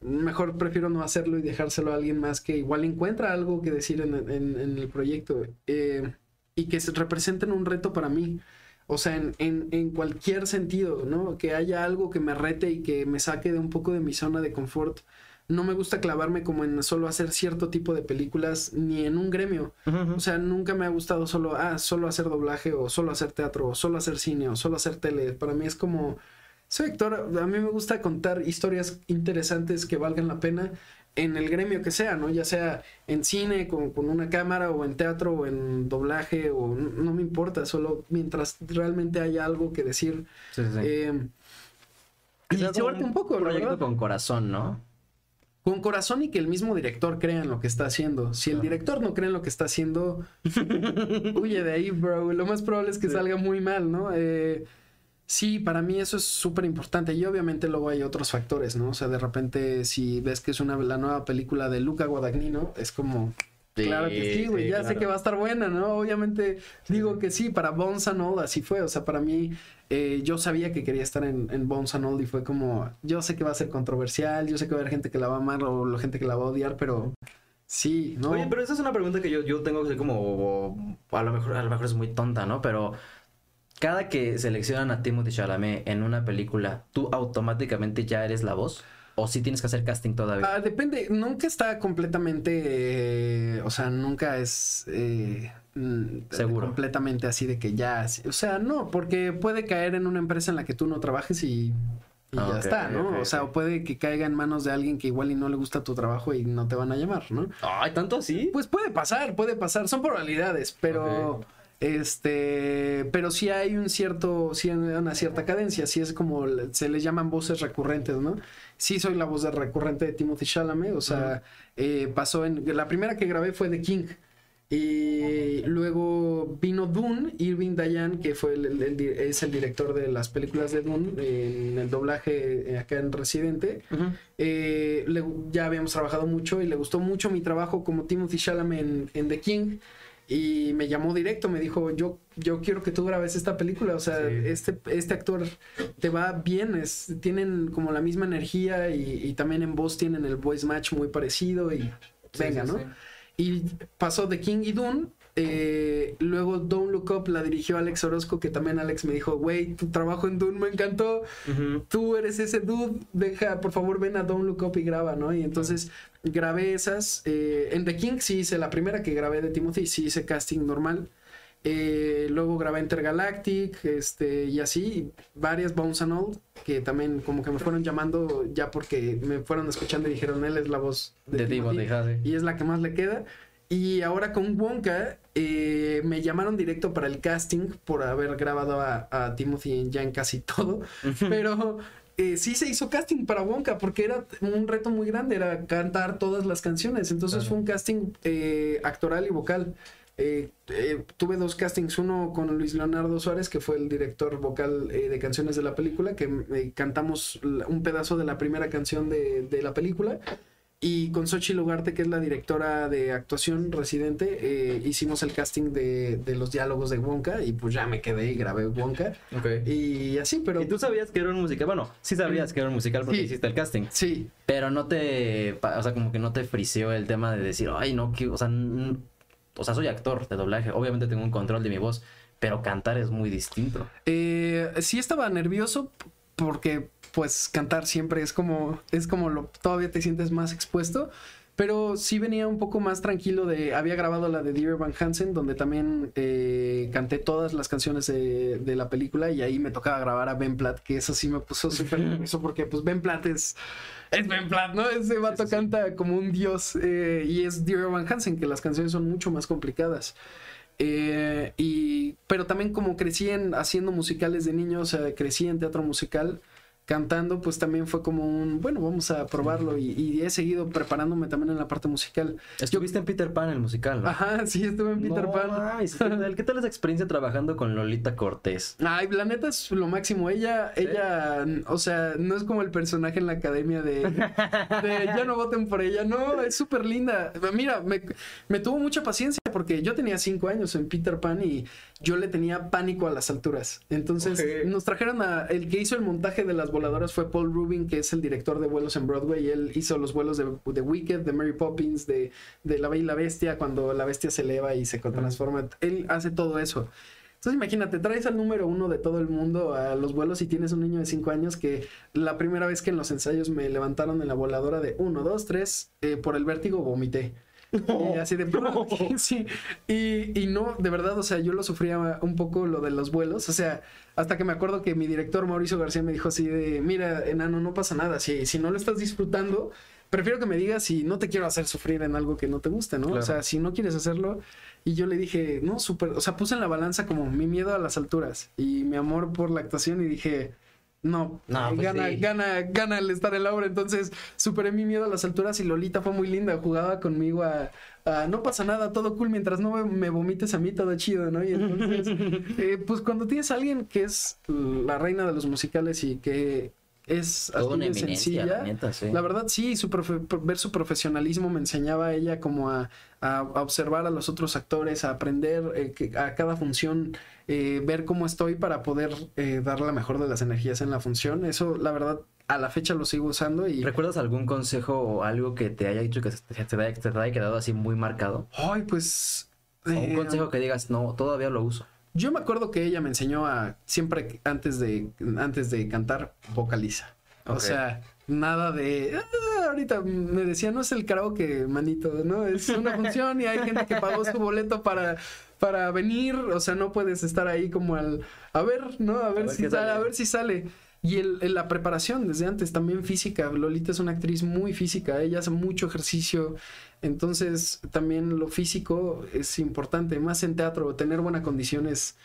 mejor prefiero no hacerlo y dejárselo a alguien más que igual encuentra algo que decir en, en- en el proyecto eh, y que se representen un reto para mí. O sea, en, en- en cualquier sentido, ¿no? Que haya algo que me rete y que me saque de un poco de mi zona de confort. No me gusta clavarme como en solo hacer cierto tipo de películas ni en un gremio. O sea, nunca me ha gustado solo, ah, solo hacer doblaje o solo hacer teatro o solo hacer cine o solo hacer tele. Para mí es como, soy actor, a mí me gusta contar historias interesantes que valgan la pena en el gremio que sea, ¿no? Ya sea en cine, con, con una cámara o en teatro o en doblaje o no, no me importa, solo mientras realmente haya algo que decir. Sí, sí. Eh, y suerte un poco, proyecto verdad. con corazón, ¿no? Con corazón y que el mismo director crea en lo que está haciendo. Si el director no cree en lo que está haciendo, huye de ahí, bro. Lo más probable es que Sí. salga muy mal, ¿no? Eh, sí, para mí eso es súper importante. Y obviamente luego hay otros factores, ¿no? O sea, de repente, si ves que es una, la nueva película de Luca Guadagnino, es como. Claro que sí, güey. ya sé que va a estar buena, ¿no? Obviamente digo que sí, para Bones and All así fue. O sea, para mí, eh, yo sabía que quería estar en, en Bones and All y fue como, yo sé que va a ser controversial, yo sé que va a haber gente que la va a amar o la gente que la va a odiar, pero sí, ¿no? Oye, pero esa es una pregunta que yo, yo tengo que ser como, a lo mejor, a lo mejor es muy tonta, ¿no? Pero cada que seleccionan a Timothy Chalamet en una película, ¿tú automáticamente ya eres la voz? ¿O sí tienes que hacer casting todavía? Ah, depende, nunca está completamente, eh, o sea, nunca es eh, Seguro. completamente así de que ya, o sea, no, porque puede caer en una empresa en la que tú no trabajes y, y Ah, ya está, ¿no? o sea, ok. o puede que caiga en manos de alguien que igual y no le gusta tu trabajo y no te van a llamar, ¿no? Ay, ¿tanto así? Pues puede pasar, puede pasar, son probabilidades, pero este, pero sí hay un cierto, sí hay una cierta cadencia, sí es como se les llaman voces recurrentes, ¿no? Sí soy la voz de recurrente de Timothy Chalamet, o sea, eh, pasó en la primera que grabé fue de King. Y luego vino Dune, Irving Dayan, que fue el- el- el di- es el director de las películas de Dune, en el doblaje eh, acá en Residente. Eh, le- ya habíamos trabajado mucho y le gustó mucho mi trabajo como Timothy Chalamet en, en The King y me llamó directo, me dijo, yo, yo quiero que tú grabes esta película, o sea, Sí. este, este actor te va bien, es, tienen como la misma energía y, y también en voz tienen el voice match muy parecido y Sí, venga, sí, ¿no? Y pasó The King y Dune. eh, luego Don't Look Up la dirigió Alex Orozco, que también Alex me dijo, güey, tu trabajo en Dune me encantó tú eres ese dude, deja, por favor, ven a Don't Look Up y graba, ¿no? Y entonces grabé esas. eh, en The King sí hice la primera que grabé de Timothy, sí hice casting normal. Eh, luego grabé Intergalactic, este, y así, varias Bones and All, que también como que me fueron llamando ya porque me fueron escuchando y dijeron, él es la voz De Timothy, ajá, sí. y es la que más le queda. Y ahora con Wonka, eh, me llamaron directo para el casting por haber grabado a, a Timothy ya en casi todo, pero eh, sí se hizo casting para Wonka porque era un reto muy grande, era cantar todas las canciones, entonces Claro. fue un casting eh, actoral y vocal. Eh, eh, tuve dos castings, uno con Luis Leonardo Suárez, que fue el director vocal eh, de canciones de la película, que cantamos un pedazo de la primera canción de, de la película. Y con Xochitl Ugarte, que es la directora de actuación residente, hicimos el casting de, de los diálogos de Wonka y pues ya me quedé y grabé Wonka. Ok. Y así, pero... ¿Y tú sabías que era un musical? Bueno, sí sabías que era un musical porque Sí. hiciste el casting. Sí, Pero no te, o sea, como que no te friseó el tema de decir, ay, no, que, o sea, o sea, soy actor de doblaje, obviamente tengo un control de mi voz, pero cantar es muy distinto. Eh, sí estaba nervioso porque pues cantar siempre es como es como lo todavía te sientes más expuesto pero sí venía un poco más tranquilo de había grabado la de Dear Van Hansen donde también eh, canté todas las canciones de, de la película y ahí me tocaba grabar a Ben Platt que eso sí me puso súper nervioso porque pues Ben Platt es es Ben Platt, ¿no? Ese vato Sí, sí, sí. canta como un dios eh, y es Dear Van Hansen que las canciones son mucho más complicadas. Eh, y, pero también como crecí en, haciendo musicales de niño, o sea, crecí en teatro musical, cantando, pues también fue como un, bueno, vamos a probarlo y, y he seguido preparándome también en la parte musical. Estuviste en Peter Pan, el musical, ¿no? Ajá, sí, estuve en Peter No Pan. mames, ¿qué tal, qué tal esa experiencia trabajando con Lolita Cortés? Ay, la neta es lo máximo. Ella, ¿Sí? ella, o sea, no es como el personaje en la academia de, de ya no voten por ella. No, es súper linda. Mira, me, me tuvo mucha paciencia porque yo tenía cinco años en Peter Pan y yo le tenía pánico a las alturas. Entonces nos trajeron a. El que hizo el montaje de las voladoras fue Paul Rubin, que es el director de vuelos en Broadway. Y él hizo los vuelos de, de Wicked, de Mary Poppins, de, de La Bella y la Bestia, cuando la bestia se eleva y se transforma. Él hace todo eso. Entonces imagínate, traes al número uno de todo el mundo a los vuelos y tienes un niño de 5 años que la primera vez que en los ensayos me levantaron en la voladora de 1, 2, 3, por el vértigo vomité. Y así de... sí. Y, y no, de verdad, o sea, yo lo sufría un poco lo de los vuelos. O sea, hasta que me acuerdo que mi director Mauricio García me dijo así de, mira, enano, no pasa nada. Si, si no lo estás disfrutando, prefiero que me digas si no te quiero hacer sufrir en algo que no te guste, ¿no? Claro. O sea, si no quieres hacerlo. Y yo le dije, no, súper, o sea, puse en la balanza como mi miedo a las alturas y mi amor por la actuación y dije, no, No, pues gana, sí. gana, gana el estar en la obra. Entonces superé mi miedo a las alturas y Lolita fue muy linda, jugaba conmigo a, a, no pasa nada, todo cool, mientras no me, me vomites a mí, todo chido, ¿no? Y entonces, eh, pues cuando tienes a alguien que es la reina de los musicales y que es así de sencilla, la neta, sí. la verdad, sí, su profe- ver su profesionalismo me enseñaba a ella como a, a- a observar a los otros actores, a aprender eh, que- a cada función, eh, ver cómo estoy para poder eh, dar la mejor de las energías en la función. Eso, la verdad, a la fecha lo sigo usando y... ¿Recuerdas algún consejo o algo que te haya dicho que te, te haya- te haya quedado así muy marcado? Ay, pues... O un eh, consejo que digas, no, todavía lo uso. Yo me acuerdo que ella me enseñó a siempre antes de antes de cantar vocaliza. O sea, nada de "Ah", ahorita me decía, no es el karaoke, manito, no, es una función y hay gente que pagó su boleto para para venir, o sea, no puedes estar ahí como al a ver, ¿no? A ver, ver si sale, sale. a ver si sale. Y el, el- la preparación desde antes también física. Lolita es una actriz muy física, ella hace mucho ejercicio. Entonces también lo físico es importante, más en teatro, tener buena condición es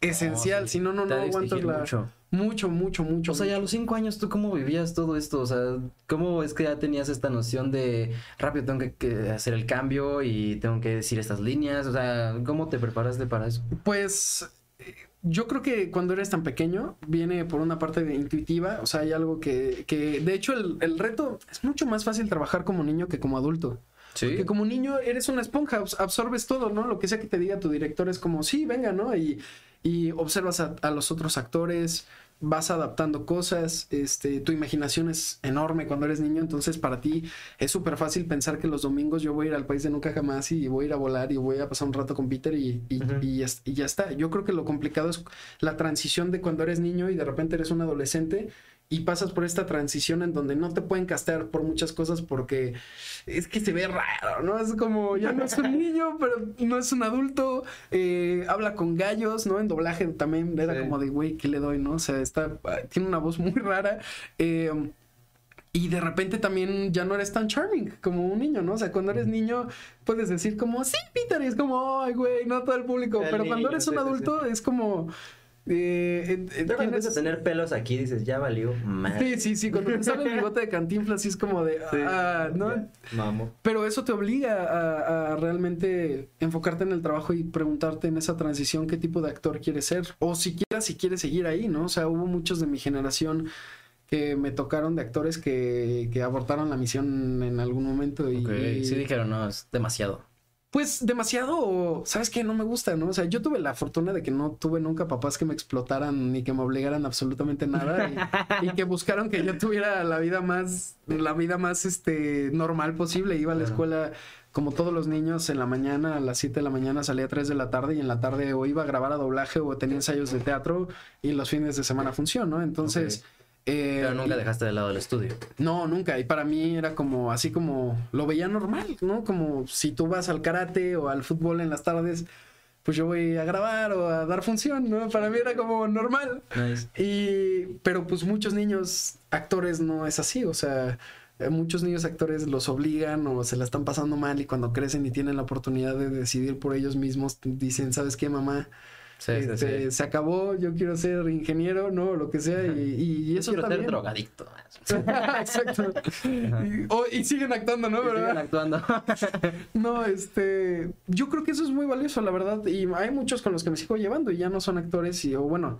esencial, sí. si no, no, no aguantas la... mucho. Mucho, mucho, mucho. O sea, ya a los cinco años, ¿tú cómo vivías todo esto? O sea, ¿cómo es que ya tenías esta noción de rápido tengo que, que hacer el cambio y tengo que decir estas líneas? O sea, ¿cómo te preparaste para eso? Pues eh, yo creo que cuando eres tan pequeño viene por una parte de intuitiva, o sea, hay algo que, que de hecho el, el reto es mucho más fácil trabajar como niño que como adulto. Sí. Que como niño eres una esponja, abs- absorbes todo, ¿no? Lo que sea que te diga tu director es como, sí, venga, ¿no? Y, y observas a, a los otros actores, vas adaptando cosas, este, tu imaginación es enorme cuando eres niño, entonces para ti es súper fácil pensar que los domingos yo voy a ir al país de nunca jamás y voy a ir a volar y voy a pasar un rato con Peter y, y, ya, y ya está. Yo creo que lo complicado es la transición de cuando eres niño y de repente eres un adolescente y pasas por esta transición en donde no te pueden castear por muchas cosas porque es que se ve raro, ¿no? Es como, ya no es un niño, pero no es un adulto, eh, habla con gallos, ¿no? En doblaje también era Sí. como de, güey, ¿qué le doy, no? O sea, está, tiene una voz muy rara. eh, y de repente también ya no eres tan charming como un niño, ¿no? O sea, cuando eres niño puedes decir como, sí, Peter, y es como, ay, güey, no todo el público. El Pero cuando eres un sí, sí, adulto es como... eh, eh, tienes- empiezas a tener pelos aquí dices, ya valió. Sí, sí, sí, cuando te sale el bigote de cantinflas sí es como de, ah, ¿no? Ya, Mamo. Pero eso te obliga a, a realmente enfocarte en el trabajo y preguntarte en esa transición qué tipo de actor quieres ser. O siquiera si quieres seguir ahí, ¿no? O sea, hubo muchos de mi generación que me tocaron de actores que, que abortaron la misión en algún momento y... Sí dijeron, no, es demasiado. Pues demasiado, ¿sabes qué? No me gusta, ¿no? O sea, yo tuve la fortuna de que no tuve nunca papás que me explotaran ni que me obligaran absolutamente nada y, y que buscaron que yo tuviera la vida más, la vida más, este, normal posible. Iba a la escuela como todos los niños en la mañana, a las 7 de la mañana salía a 3 de la tarde y en la tarde o iba a grabar a doblaje o tenía ensayos de teatro y los fines de semana función, ¿no? Entonces... eh, Pero nunca y- dejaste de lado el estudio. no, nunca. Y para mí era como así como lo veía normal, ¿no? Como si tú vas al karate o al fútbol en las tardes, pues yo voy a grabar o a dar función, ¿no? Para mí era como normal. Nice. Y, pero pues muchos niños actores no es así, o sea, eh, muchos niños actores los obligan o se la están pasando mal y cuando crecen y tienen la oportunidad de decidir por ellos mismos, dicen, ¿sabes qué, mamá? Sí, Este, sí. Se acabó, yo quiero ser ingeniero, ¿no? Lo que sea, y, y Yo eso quiero está ser drogadicto. Exacto. Y, y siguen actuando, ¿no? Y siguen ¿Verdad? actuando. No, este, yo creo que eso es muy valioso, la verdad. Y hay muchos con los que me sigo llevando y ya no son actores y, o bueno,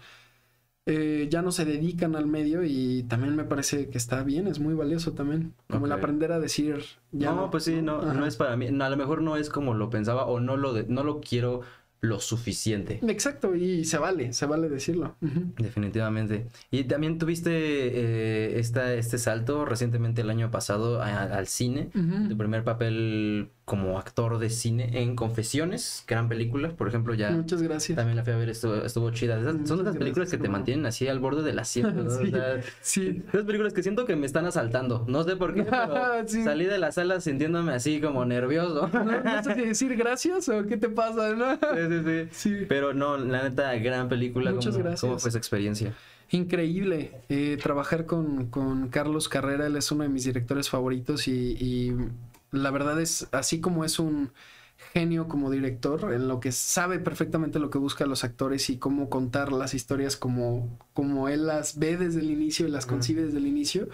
eh, ya no se dedican al medio y también me parece que está bien, es muy valioso también. Como el aprender a decir, ya no, pues sí, no, Ajá. no es para mí. no, a lo mejor no es como lo pensaba o no lo, de- no lo quiero lo suficiente. Exacto, y se vale, se vale decirlo. Definitivamente. Y también tuviste eh, esta, este salto recientemente el año pasado a- al cine. Tu primer papel como actor de cine en Confesiones, gran película. Por ejemplo, ya Muchas gracias. también la fui a ver, estuvo, estuvo chida. Esas- son esas películas gracias, que te hermano. mantienen así al borde del asiento. ¿no? O Sí, sea, sí. esas películas que siento que me están asaltando. No sé por qué, pero Sí. salí de la sala sintiéndome así como nervioso. No, no sé si decir gracias o qué te pasa, ¿no? Sí, sí, sí. Pero no, la neta, gran película. Muchas ¿Cómo, gracias. ¿Cómo fue esa experiencia? Increíble. Eh, trabajar con, con Carlos Carrera, él es uno de mis directores favoritos y, y la verdad es, así como es un genio como director, en lo que sabe perfectamente lo que busca a los actores y cómo contar las historias como, como él las ve desde el inicio y las concibe desde el inicio,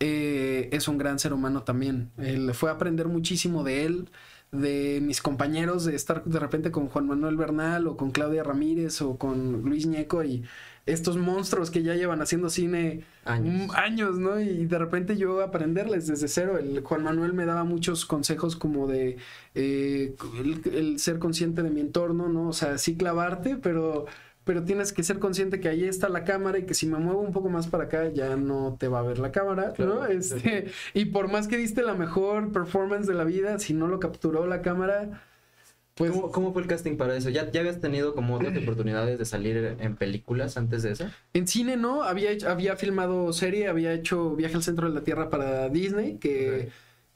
eh, es un gran ser humano también. Él fue a aprender muchísimo de él de mis compañeros, de estar de repente con Juan Manuel Bernal o con Claudia Ramírez o con Luis Ñeco y estos monstruos que ya llevan haciendo cine Años. años, ¿no? Y de repente yo aprenderles desde cero. El Juan Manuel me daba muchos consejos como de eh, el, el ser consciente de mi entorno, ¿no? O sea, sí clavarte, pero, pero tienes que ser consciente que ahí está la cámara y que si me muevo un poco más para acá ya no te va a ver la cámara, ¿no? Claro, Este, y por más que diste la mejor performance de la vida, si no lo capturó la cámara, pues ¿Cómo, cómo fue el casting para eso? ¿Ya, ¿Ya habías tenido como otras oportunidades de salir en películas antes de eso? En cine no, había, hecho- había filmado serie, había hecho Viaje al Centro de la Tierra para Disney, que,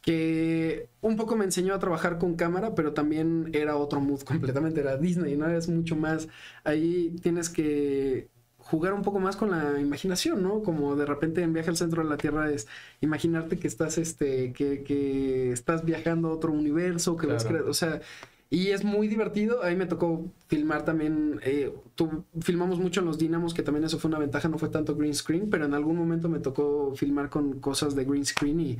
que un poco me enseñó a trabajar con cámara, pero también era otro mood completamente, era Disney, ¿no? Es mucho más, ahí tienes que jugar un poco más con la imaginación, ¿no? Como de repente en Viaje al Centro de la Tierra es imaginarte que estás, este, que, que estás viajando a otro universo, que vas Claro. cre- o sea, y es muy divertido. Ahí me tocó filmar también. eh, tu- filmamos mucho en los Dynamos, que también eso fue una ventaja. No fue tanto green screen, pero en algún momento me tocó filmar con cosas de green screen y,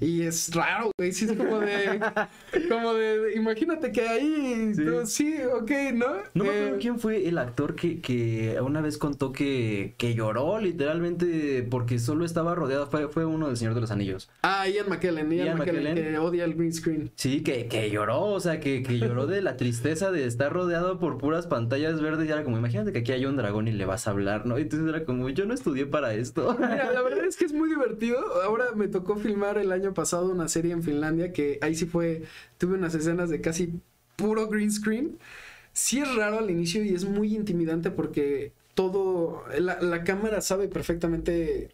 y es raro, güey. Sí, es como de. como de. Imagínate que ahí. Sí. tú, Sí, ok, ¿no? No me Eh, acuerdo quién fue el actor que, que una vez contó que, que lloró literalmente porque solo estaba rodeado. Fue, fue uno del Señor de los Anillos. Ah, Ian McKellen. Ian, Ian McKellen, McKellen. que odia el green screen. Sí, que, que lloró, o sea, que, que lloró de la tristeza de estar rodeado por puras pantallas verdes. Y era como, imagínate que aquí hay un dragón y le vas a hablar, ¿no? Y entonces era como, yo no estudié para esto. Mira, la verdad es que es muy divertido. Ahora me tocó filmar el año pasado una serie en Finlandia que ahí sí fue, tuve unas escenas de casi puro green screen. Sí es raro al inicio y es muy intimidante porque todo, la, la cámara sabe perfectamente,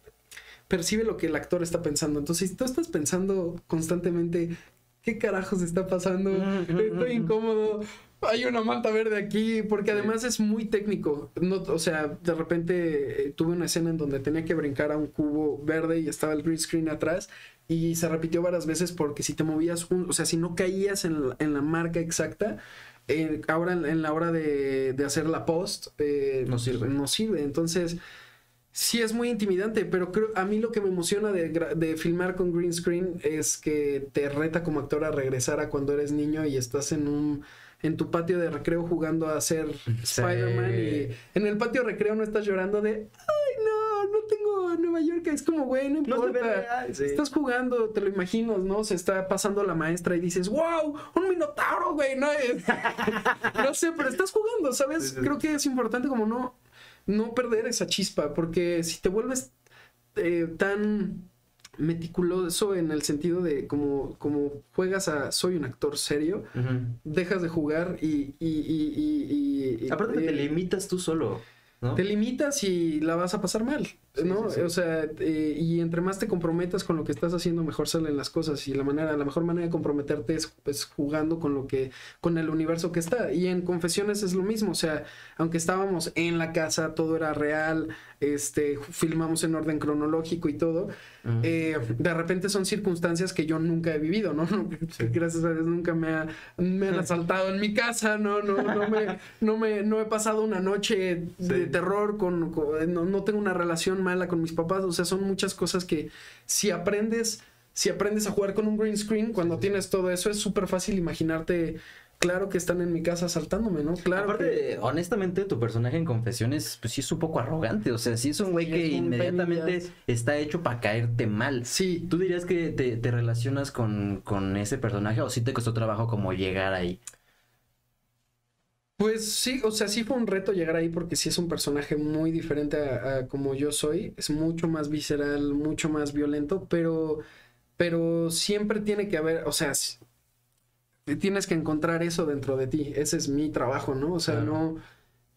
percibe lo que el actor está pensando. Entonces, si tú estás pensando constantemente, ¿qué carajos está pasando? Mm, mm, Estoy mm. incómodo. Hay una manta verde aquí, porque además es muy técnico. No, o sea, de repente eh, tuve una escena en donde tenía que brincar a un cubo verde y estaba el green screen atrás y se repitió varias veces porque si te movías, un, o sea, si no caías en la, en la marca exacta, eh, ahora en, en la hora de, de hacer la post, eh, No sirve. No sirve. Entonces, sí es muy intimidante, pero creo, a mí lo que me emociona de, de filmar con green screen es que te reta como actor a regresar a cuando eres niño y estás en un en tu patio de recreo jugando a ser Spider-Man y en el patio de recreo no estás llorando de ay no, no tengo a Nueva York, es como güey, no importa. real, sí. Estás jugando, te lo imaginas, ¿no? Se está pasando la maestra y dices, wow, un minotauro, güey, no es. no sé, pero estás jugando, ¿sabes? Creo que es importante como no, no perder esa chispa, porque si te vuelves eh, tan meticuloso en el sentido de como, como juegas a soy un actor serio, dejas de jugar y... y, y, y- y- Aparte te eh, limitas tú solo, ¿no? te limitas y la vas a pasar mal, Sí, ¿no? sí, sí. O sea, eh, y entre más te comprometas con lo que estás haciendo, mejor salen las cosas. Y la manera, la mejor manera de comprometerte es pues, jugando con lo que, con el universo que está. Y en confesiones es lo mismo. O sea, aunque estábamos en la casa, todo era real, este, filmamos en orden cronológico y todo. Eh, de repente son circunstancias que yo nunca he vivido, ¿no? Gracias a Dios nunca me, ha- me han asaltado en mi casa, no, no, no me, no me, no he pasado una noche de terror con, con- no, no tengo una relación mala con mis papás, o sea, son muchas cosas que si aprendes, si aprendes a jugar con un green screen, cuando tienes todo eso, es súper fácil imaginarte, claro que están en mi casa asaltándome, ¿no? Claro que... Aparte, honestamente, tu personaje en Confesiones, pues sí es un poco arrogante. O sea, sí es un güey Sí, que inmediatamente penillas. está hecho para caerte mal. Sí, ¿Tú dirías que te, te relacionas con, con ese personaje o sí te costó trabajo como llegar ahí? Pues sí, o sea, sí fue un reto llegar ahí porque sí es un personaje muy diferente a, a como yo soy. Es mucho más visceral, mucho más violento, pero, pero siempre tiene que haber, o sea, tienes que encontrar eso dentro de ti. Ese es mi trabajo, ¿no? O sea, Claro. no...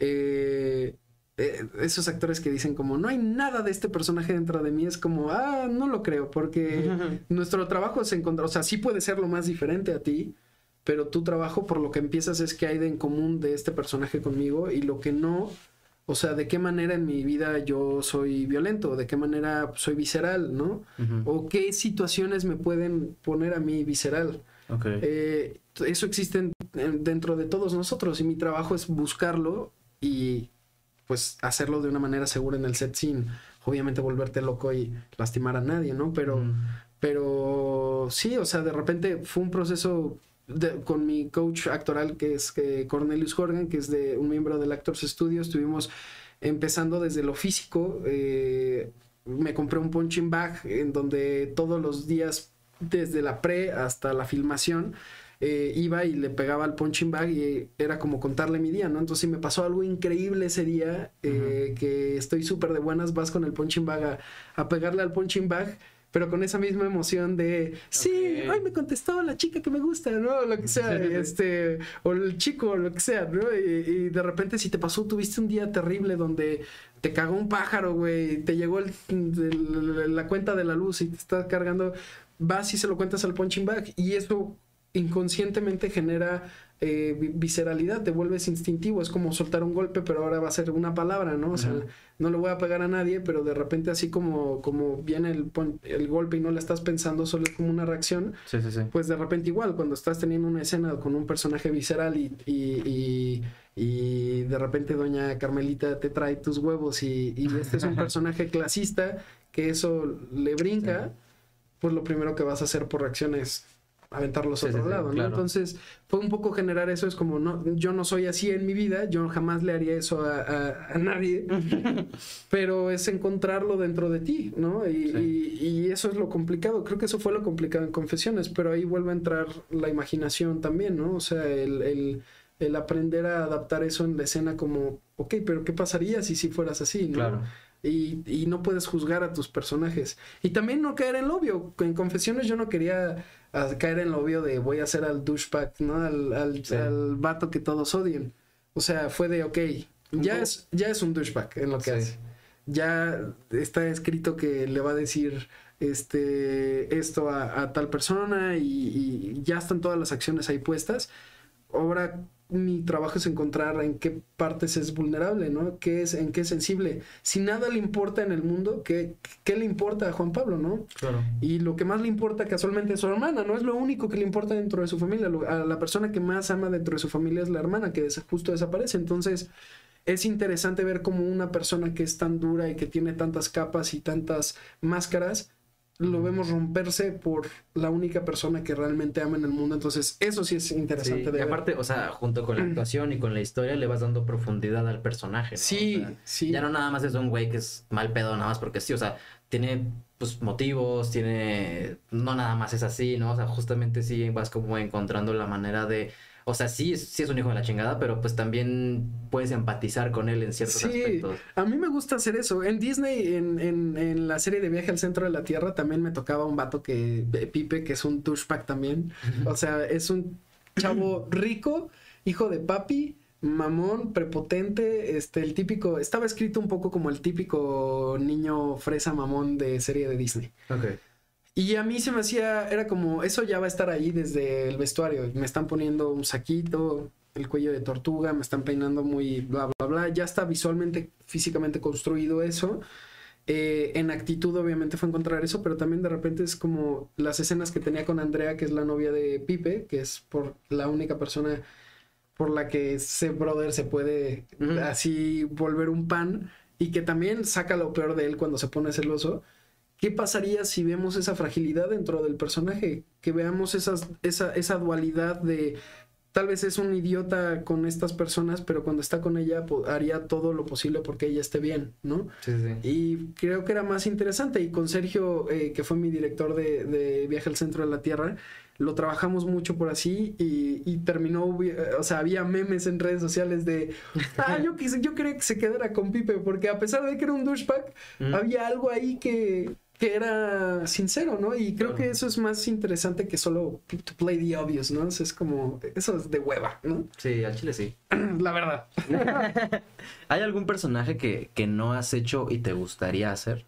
eh, eh, esos actores que dicen como no hay nada de este personaje dentro de mí es como ah no lo creo porque nuestro trabajo es encontrar, o sea, sí puede ser lo más diferente a ti, pero tu trabajo por lo que empiezas es que hay de en común de este personaje conmigo y lo que no, o sea, de qué manera en mi vida yo soy violento, de qué manera soy visceral, ¿no? O qué situaciones me pueden poner a mí visceral. Ok. Eh, eso existe en- en- dentro de todos nosotros y mi trabajo es buscarlo y pues hacerlo de una manera segura en el set sin obviamente volverte loco y lastimar a nadie, ¿no? Pero, pero sí, o sea, de repente fue un proceso de- con mi coach actoral que es que Cornelius Horgan, que es de un miembro del Actors Studio, estuvimos empezando desde lo físico. eh, me compré un punching bag en donde todos los días, desde la pre hasta la filmación, eh, iba y le pegaba al punching bag y era como contarle mi día, ¿no? Entonces, si me pasó algo increíble ese día, eh, que estoy súper de buenas, vas con el punching bag a, a pegarle al punching bag. Pero con esa misma emoción de, sí, hoy me contestó la chica que me gusta, ¿no? Lo que sea, este, o el chico, o lo que sea, ¿no? Y, y de repente si te pasó, tuviste un día terrible donde te cagó un pájaro, güey, te llegó el- el- la cuenta de la luz y te está cargando, vas y se lo cuentas al punching bag y eso inconscientemente genera eh, vi- visceralidad, te vuelves instintivo, es como soltar un golpe, pero ahora va a ser una palabra, ¿no? O sea, no le voy a pegar a nadie, pero de repente así como, como viene el, el golpe y no le estás pensando, solo es como una reacción, Sí, sí, sí. pues de repente igual, cuando estás teniendo una escena con un personaje visceral y, y, y- y de repente doña Carmelita te trae tus huevos y, y este es un personaje clasista que eso le brinca, pues lo primero que vas a hacer por reacción aventarlos Sí, a otro sí, lado, ¿no? claro. Entonces fue un poco generar eso, es como, no, yo no soy así en mi vida, yo jamás le haría eso a, a- a nadie, pero es encontrarlo dentro de ti, ¿no? Y, Sí. y- y eso es lo complicado, creo que eso fue lo complicado en Confesiones, pero ahí vuelve a entrar la imaginación también, ¿no? O sea, el, el- el aprender a adaptar eso en la escena como, ok, pero ¿qué pasaría si si fueras así, ¿no? Claro. Y, y no puedes juzgar a tus personajes. Y también no caer en lo obvio. En Confesiones yo no quería ah, caer en lo obvio de voy a hacer al douchebag, ¿no? Al, al, Sí. al vato que todos odian. O sea, fue de, ok, ya es, ya es un douchebag en lo que Sí. hace. Ya está escrito que le va a decir este esto a, a tal persona y, y ya están todas las acciones ahí puestas. Ahora mi trabajo es encontrar en qué partes es vulnerable, ¿no? ¿Qué es, en qué es sensible. Si nada le importa en el mundo, ¿qué, qué le importa a Juan Pablo, no? Claro. Y lo que más le importa casualmente es su hermana, no es lo único que le importa dentro de su familia. A la persona que más ama dentro de su familia es la hermana, que justo desaparece. Entonces, es interesante ver cómo una persona que es tan dura y que tiene tantas capas y tantas máscaras, lo vemos romperse por la única persona que realmente ama en el mundo. Entonces, eso sí es Sí, interesante y de ver. aparte, o sea, junto con la actuación y con la historia le vas dando profundidad al personaje. ¿no? Sí, O sea, sí. Ya no nada más es un güey que es mal pedo, nada más porque sí, o sea, tiene pues motivos, tiene, no nada más es así, ¿no? O sea, justamente sí vas como encontrando la manera de, o sea, sí, es- sí es un hijo de la chingada, pero pues también puedes empatizar con él en ciertos Sí, aspectos. a mí me gusta hacer eso. En Disney, en, en, en la serie de Viaje al Centro de la Tierra, también me tocaba un vato que, eh, Pipe, que es un douchebag también. O sea, es un chavo rico, hijo de papi, mamón, prepotente, este, el típico, estaba escrito un poco como el típico niño fresa mamón de serie de Disney. Ok. Y a mí se me hacía, era como, eso ya va a estar ahí desde el vestuario. Me están poniendo un saquito, el cuello de tortuga, me están peinando muy bla, bla, bla. Ya está visualmente, físicamente construido eso. Eh, en actitud obviamente fue encontrar eso, pero también de repente es como las escenas que tenía con Andrea, que es la novia de Pipe, que es por la única persona por la que ese brother se puede así volver un pan y que también saca lo peor de él cuando se pone celoso. ¿Qué pasaría si vemos esa fragilidad dentro del personaje? Que veamos esas, esa, esa dualidad de tal vez es un idiota con estas personas, pero cuando está con ella haría todo lo posible porque ella esté bien, ¿no? Sí, sí. Y creo que era más interesante. Y con Sergio, eh, que fue mi director de, de Viaje al Centro de la Tierra, lo trabajamos mucho por así y, y terminó, eh, o sea, había memes en redes sociales de, ah, yo, quise, yo quería que se quedara con Pipe, porque a pesar de que era un douchebag, Ujú. había algo ahí que, que era sincero, ¿no? Y creo que eso es más interesante que solo to play the obvious, ¿no? Es como, eso es de hueva, ¿no? Sí, al chile sí. La verdad. ¿Hay algún personaje que, que no has hecho y te gustaría hacer?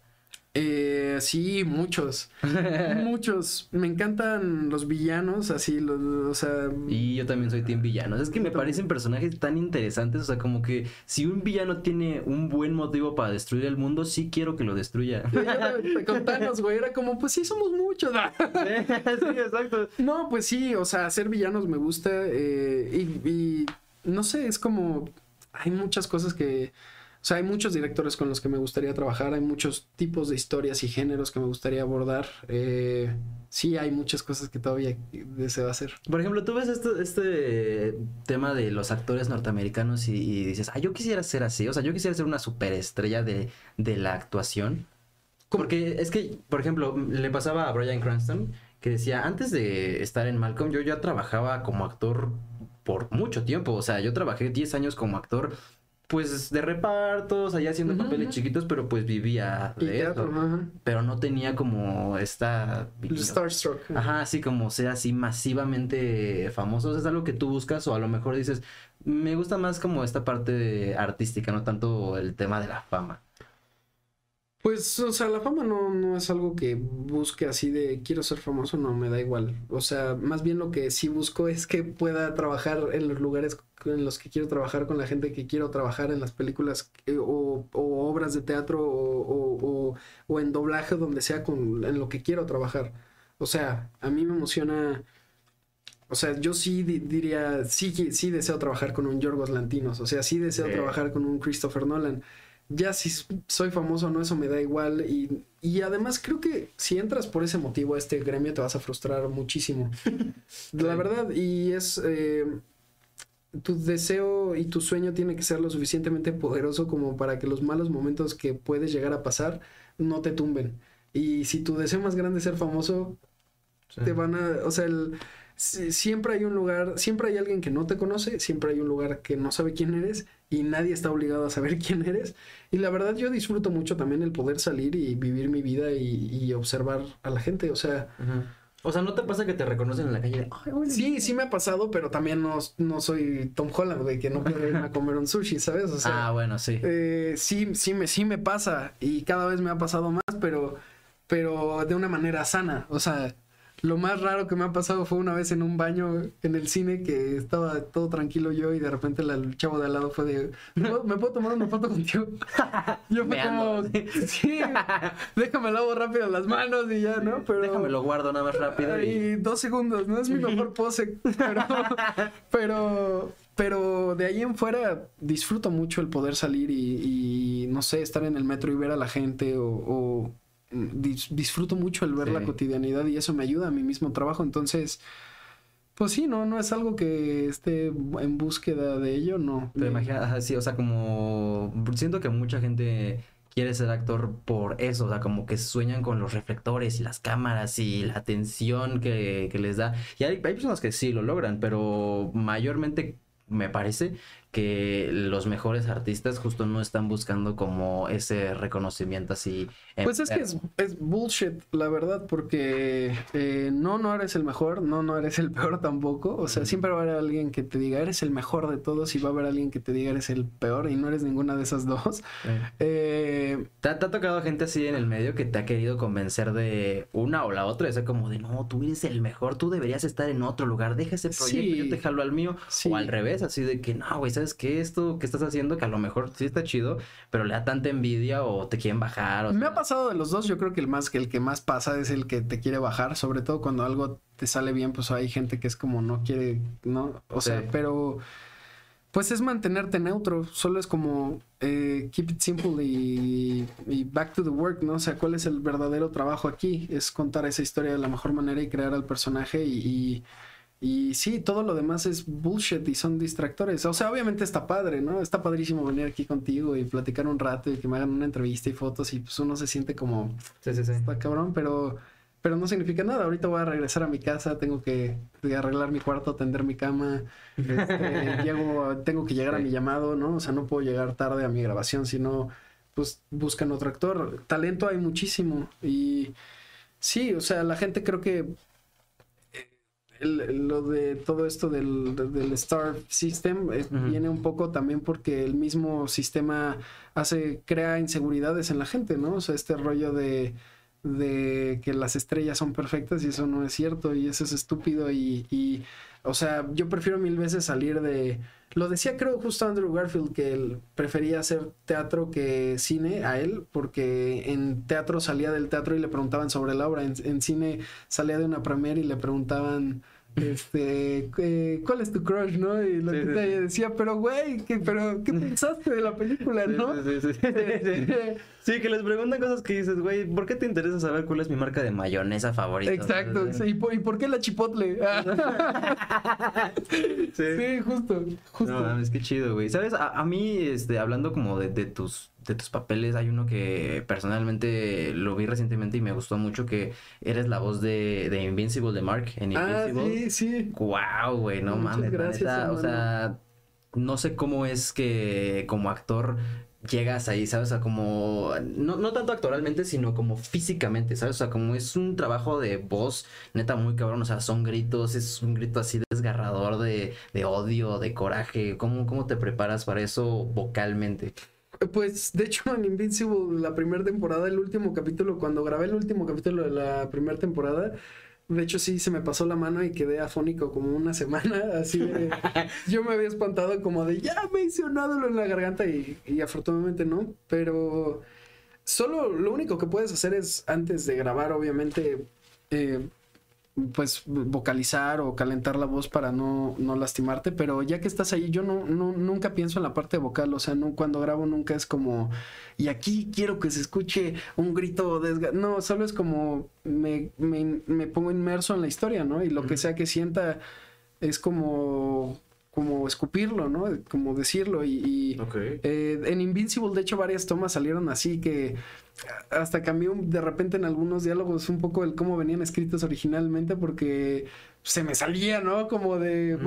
Eh, sí, muchos. muchos. Me encantan los villanos, así, los, o sea... Y yo también soy team villanos. Es que me parecen personajes tan interesantes. O sea, como que si un villano tiene un buen motivo para destruir el mundo, sí quiero que lo destruya. Yo también, Con Thanos, güey, era como, pues sí, somos muchos. sí, exacto. No, pues sí, o sea, ser villanos me gusta. eh, y, y no sé, es como. Hay muchas cosas que. O sea, hay muchos directores con los que me gustaría trabajar, hay muchos tipos de historias y géneros que me gustaría abordar. eh, sí, hay muchas cosas que todavía deseo hacer. Por ejemplo, tú ves este, este tema de los actores norteamericanos y, y dices, ah, yo quisiera ser así. O sea, yo quisiera ser una superestrella de, de la actuación. Porque es que, por ejemplo, le pasaba a Brian Cranston que decía, antes de estar en Malcolm, yo ya trabajaba como actor por mucho tiempo. O sea, yo trabajé 10 años como actor, pues de repartos, allá haciendo papeles chiquitos, pero pues vivía Y de teatro, eso. ajá. Pero no tenía como esta... El Starstruck. Ajá, así como sea así masivamente famosos, es algo que tú buscas o a lo mejor dices, me gusta más como esta parte artística, no tanto el tema de la fama. Pues, o sea, la fama no, no es algo que busque así de quiero ser famoso, no, me da igual. O sea, más bien lo que sí busco es que pueda trabajar en los lugares en los que quiero trabajar, con la gente que quiero trabajar, en las películas eh, o, o obras de teatro o, o- o- o en doblaje, donde sea con, en lo que quiero trabajar. O sea, a mí me emociona. O sea, yo sí di- diría, sí, que- sí deseo trabajar con un Yorgos Lantinos, o sea, sí deseo Sí. trabajar con un Christopher Nolan ya si soy famoso o no, eso me da igual. Y, y además creo que si entras por ese motivo a este gremio te vas a frustrar muchísimo. La verdad, y es... eh, tu deseo y tu sueño tiene que ser lo suficientemente poderoso como para que los malos momentos que puedes llegar a pasar no te tumben. Y si tu deseo más grande es ser famoso, te van a, o sea, el- siempre hay un lugar, siempre hay alguien que no te conoce, siempre hay un lugar que no sabe quién eres y nadie está obligado a saber quién eres. Y la verdad yo disfruto mucho también el poder salir y vivir mi vida y, y observar a la gente, o sea. O sea, ¿no te pasa que te reconocen en la calle? de, "Ay, güey, sí, sí me ha pasado, pero también no, no soy Tom Holland, güey, que no puede irme a comer un sushi, ¿sabes? O sea, ah, bueno, sí. eh, sí, sí me, sí me pasa y cada vez me ha pasado más, pero, pero de una manera sana. O sea, Lo más raro que me ha pasado fue una vez en un baño en el cine que estaba todo tranquilo yo y de repente la- el chavo de al lado fue de, ¿me puedo, me puedo tomar una foto contigo? Yo fue como, sí, déjame lavo rápido las manos y ya, ¿no? Pero Déjame lo guardo nada más rápido y... y dos segundos, no es mi mejor pose, pero, pero, pero de ahí en fuera disfruto mucho el poder salir y, y, no sé, estar en el metro y ver a la gente o, disfruto mucho el ver Sí. la cotidianidad y eso me ayuda a mi mismo trabajo, entonces, pues sí, no, no es algo que esté en búsqueda de ello, no. Pero Me- imagina, ajá, sí, o sea, como siento que mucha gente quiere ser actor por eso, o sea, como que sueñan con los reflectores y las cámaras y la atención que, que les da. Y hay, hay personas que sí lo logran, pero mayormente me parece que los mejores artistas justo no están buscando como ese reconocimiento así. Pues es que es, bullshit, la verdad, porque eh, no, no eres el mejor, no, no eres el peor tampoco. O sea, siempre va a haber alguien que te diga, eres el mejor de todos, y va a haber alguien que te diga, eres el peor, y no eres ninguna de esas dos. Eh. Eh, ¿Te, ha- te ha tocado gente así en el medio que te ha querido convencer de una o la otra? O sea, como de, no, tú eres el mejor, tú deberías estar en otro lugar, deja ese proyecto, Sí. yo te jalo al mío. Sí. O al revés, así de que, no, güey, ¿sabes qué? Esto que estás haciendo, que a lo mejor sí está chido, pero le da tanta envidia o te quieren bajar. O me sea, ha pasado de los dos, yo creo que el más que el que más pasa es el que te quiere bajar, sobre todo cuando algo te sale bien, pues hay gente que es como no quiere, ¿no? O sea, pero pues es mantenerte neutro, solo es como eh, keep it simple y, y back to the work, ¿no? O sea, ¿cuál es el verdadero trabajo aquí? Es contar esa historia de la mejor manera y crear al personaje y, y, y sí, todo lo demás es bullshit y son distractores. O sea, obviamente está padre, ¿no? Está padrísimo venir aquí contigo y platicar un rato y que me hagan una entrevista y fotos y pues uno se siente como, Sí, sí, sí. está cabrón, pero, pero no significa nada. Ahorita voy a regresar a mi casa, tengo que arreglar mi cuarto, tender mi cama, este, llego, tengo que llegar a mi llamado, ¿no? O sea, no puedo llegar tarde a mi grabación, sino pues buscan otro actor. Talento hay muchísimo y sí, o sea, la gente creo que el- lo de todo esto del, del Star System eh, viene un poco también porque el mismo sistema hace, crea inseguridades en la gente, ¿no? O sea, este rollo de, de que las estrellas son perfectas y eso no es cierto y eso es estúpido y, y, o sea, yo prefiero mil veces salir de... Lo decía creo justo Andrew Garfield que él prefería hacer teatro que cine a él porque en teatro salía del teatro y le preguntaban sobre la obra, en, en cine salía de una premiere y le preguntaban este eh, ¿cuál es tu crush? ¿no? Y lo Sí, que sí, decía, pero güey, ¿qué, pero, ¿qué pensaste de la película? ¿no? Sí, sí, que les preguntan cosas que dices, güey, ¿por qué te interesa saber cuál es mi marca de mayonesa favorita? Exacto, sí, ¿y por, y por qué la chipotle? Sí. sí, justo, justo. No mames, qué chido, güey. ¿Sabes? A, a mí, este, hablando como de, de tus, de tus papeles, hay uno que personalmente lo vi recientemente y me gustó mucho, que eres la voz de, de Invincible de Mark en ah, Invincible. sí, sí. Wow, güey, no Muchas mames, gracias, neta, o sea, no sé cómo es que como actor llegas ahí, ¿sabes? O sea, como, no, no tanto actoralmente, sino como físicamente, ¿sabes? O sea, como es un trabajo de voz, neta, muy cabrón, o sea, son gritos, es un grito así desgarrador de, de odio, de coraje, ¿cómo, cómo te preparas para eso vocalmente? Pues de hecho en Invincible, la primera temporada, el último capítulo, cuando grabé el último capítulo de la primera temporada, de hecho sí se me pasó la mano y quedé afónico como una semana, así de... yo me había espantado como de, ya me hice un nódulo en la garganta y, y afortunadamente no, pero solo lo único que puedes hacer es antes de grabar, obviamente, eh, pues vocalizar o calentar la voz para no, no lastimarte, pero ya que estás ahí, yo no, no- nunca pienso en la parte vocal, o sea, no, cuando grabo nunca es como, y aquí quiero que se escuche un grito desga no, solo es como me, me, me pongo inmerso en la historia, ¿no? Y lo que sea que sienta es como, como escupirlo, ¿no? Como decirlo y... y- eh, en Invincible, de hecho, varias tomas salieron así que hasta cambió de repente en algunos diálogos un poco el cómo venían escritos originalmente porque se me salía, ¿no? Como de,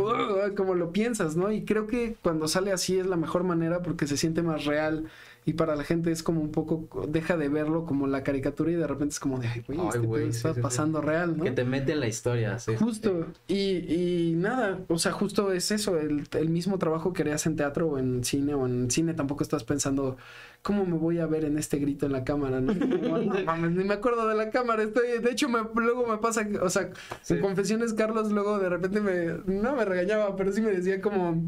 como lo piensas, ¿no? Y creo que cuando sale así es la mejor manera porque se siente más real y para la gente es como un poco, deja de verlo como la caricatura y de repente es como de, ay, güey, este sí, está sí, sí. pasando real, ¿no? Que te mete en la historia, sí. Justo, y, y nada, o sea, justo es eso, el, el mismo trabajo que harías en teatro o en cine, o en cine tampoco estás pensando, ¿cómo me voy a ver en este grito en la cámara? No, mames, ni me acuerdo de la cámara, estoy, de hecho, me, luego me pasa, o sea, en confesiones, Carlos luego de repente me, no me regañaba, pero sí me decía como...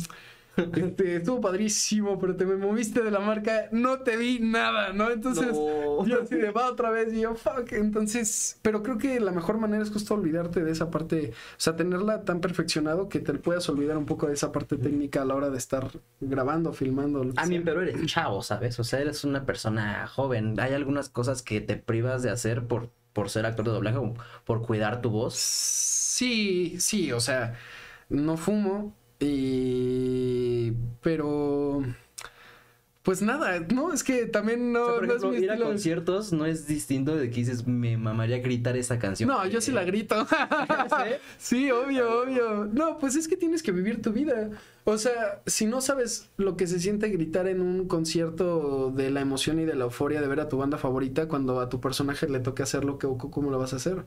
Este, estuvo padrísimo, pero te me moviste de la marca, no te vi nada, ¿no? Entonces, No. yo así de va otra vez y yo, fuck. Entonces, pero creo que la mejor manera es justo olvidarte de esa parte, o sea, tenerla tan perfeccionado que te puedas olvidar un poco de esa parte técnica a la hora de estar grabando, filmando. A mí, pero eres chavo, ¿sabes? O sea, eres una persona joven. Hay algunas cosas que te privas de hacer por, por ser actor de doblaje o por cuidar tu voz. Sí, sí, o sea, no fumo y... pero... Pues nada, no, es que también no, O sea, por no ejemplo, es mi ir a conciertos no es distinto de que dices, me mamaría gritar esa canción. No, yo sí la grito. sí, obvio, obvio. No, pues es que tienes que vivir tu vida. O sea, si no sabes lo que se siente gritar en un concierto de la emoción y de la euforia de ver a tu banda favorita, cuando a tu personaje le toque hacerlo, ¿qué- ¿cómo lo vas a hacer?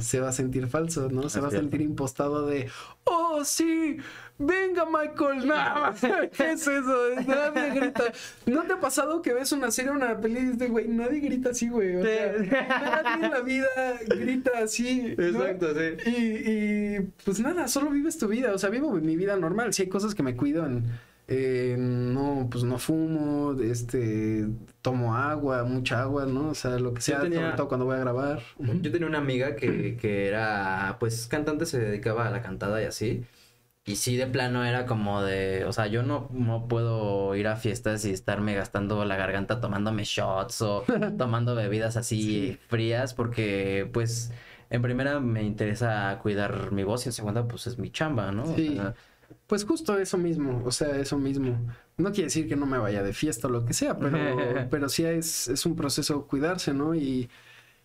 Se va a sentir falso, ¿no? Se Es va a sentir impostado de, oh, sí, venga, Michael. No, ¿qué es eso? Nadie grita. ¿No te ha pasado que ves una serie, una peli y dices, güey, nadie grita así, güey? O sea, nadie en la vida grita así. ¿no? Exacto, sí. Y, y, pues nada, solo vives tu vida. O sea, vivo mi vida normal. Si hay cosas que me cuido en. eh, no, pues no fumo, este, tomo agua, mucha agua, ¿no? O sea, lo que sea, tenía- sobre todo cuando voy a grabar. Yo tenía una amiga que, que era, pues, cantante, se dedicaba a la cantada y así. Y sí, de plano era como de, o sea, yo no, no puedo ir a fiestas y estarme gastando la garganta tomándome shots o tomando bebidas así frías porque, pues, en primera me interesa cuidar mi voz y en segunda, pues, es mi chamba, ¿no? O Sí. sea, Pues justo eso mismo, o sea, eso mismo. No quiere decir que no me vaya de fiesta o lo que sea, pero, pero sí es, es un proceso cuidarse, ¿no? Y,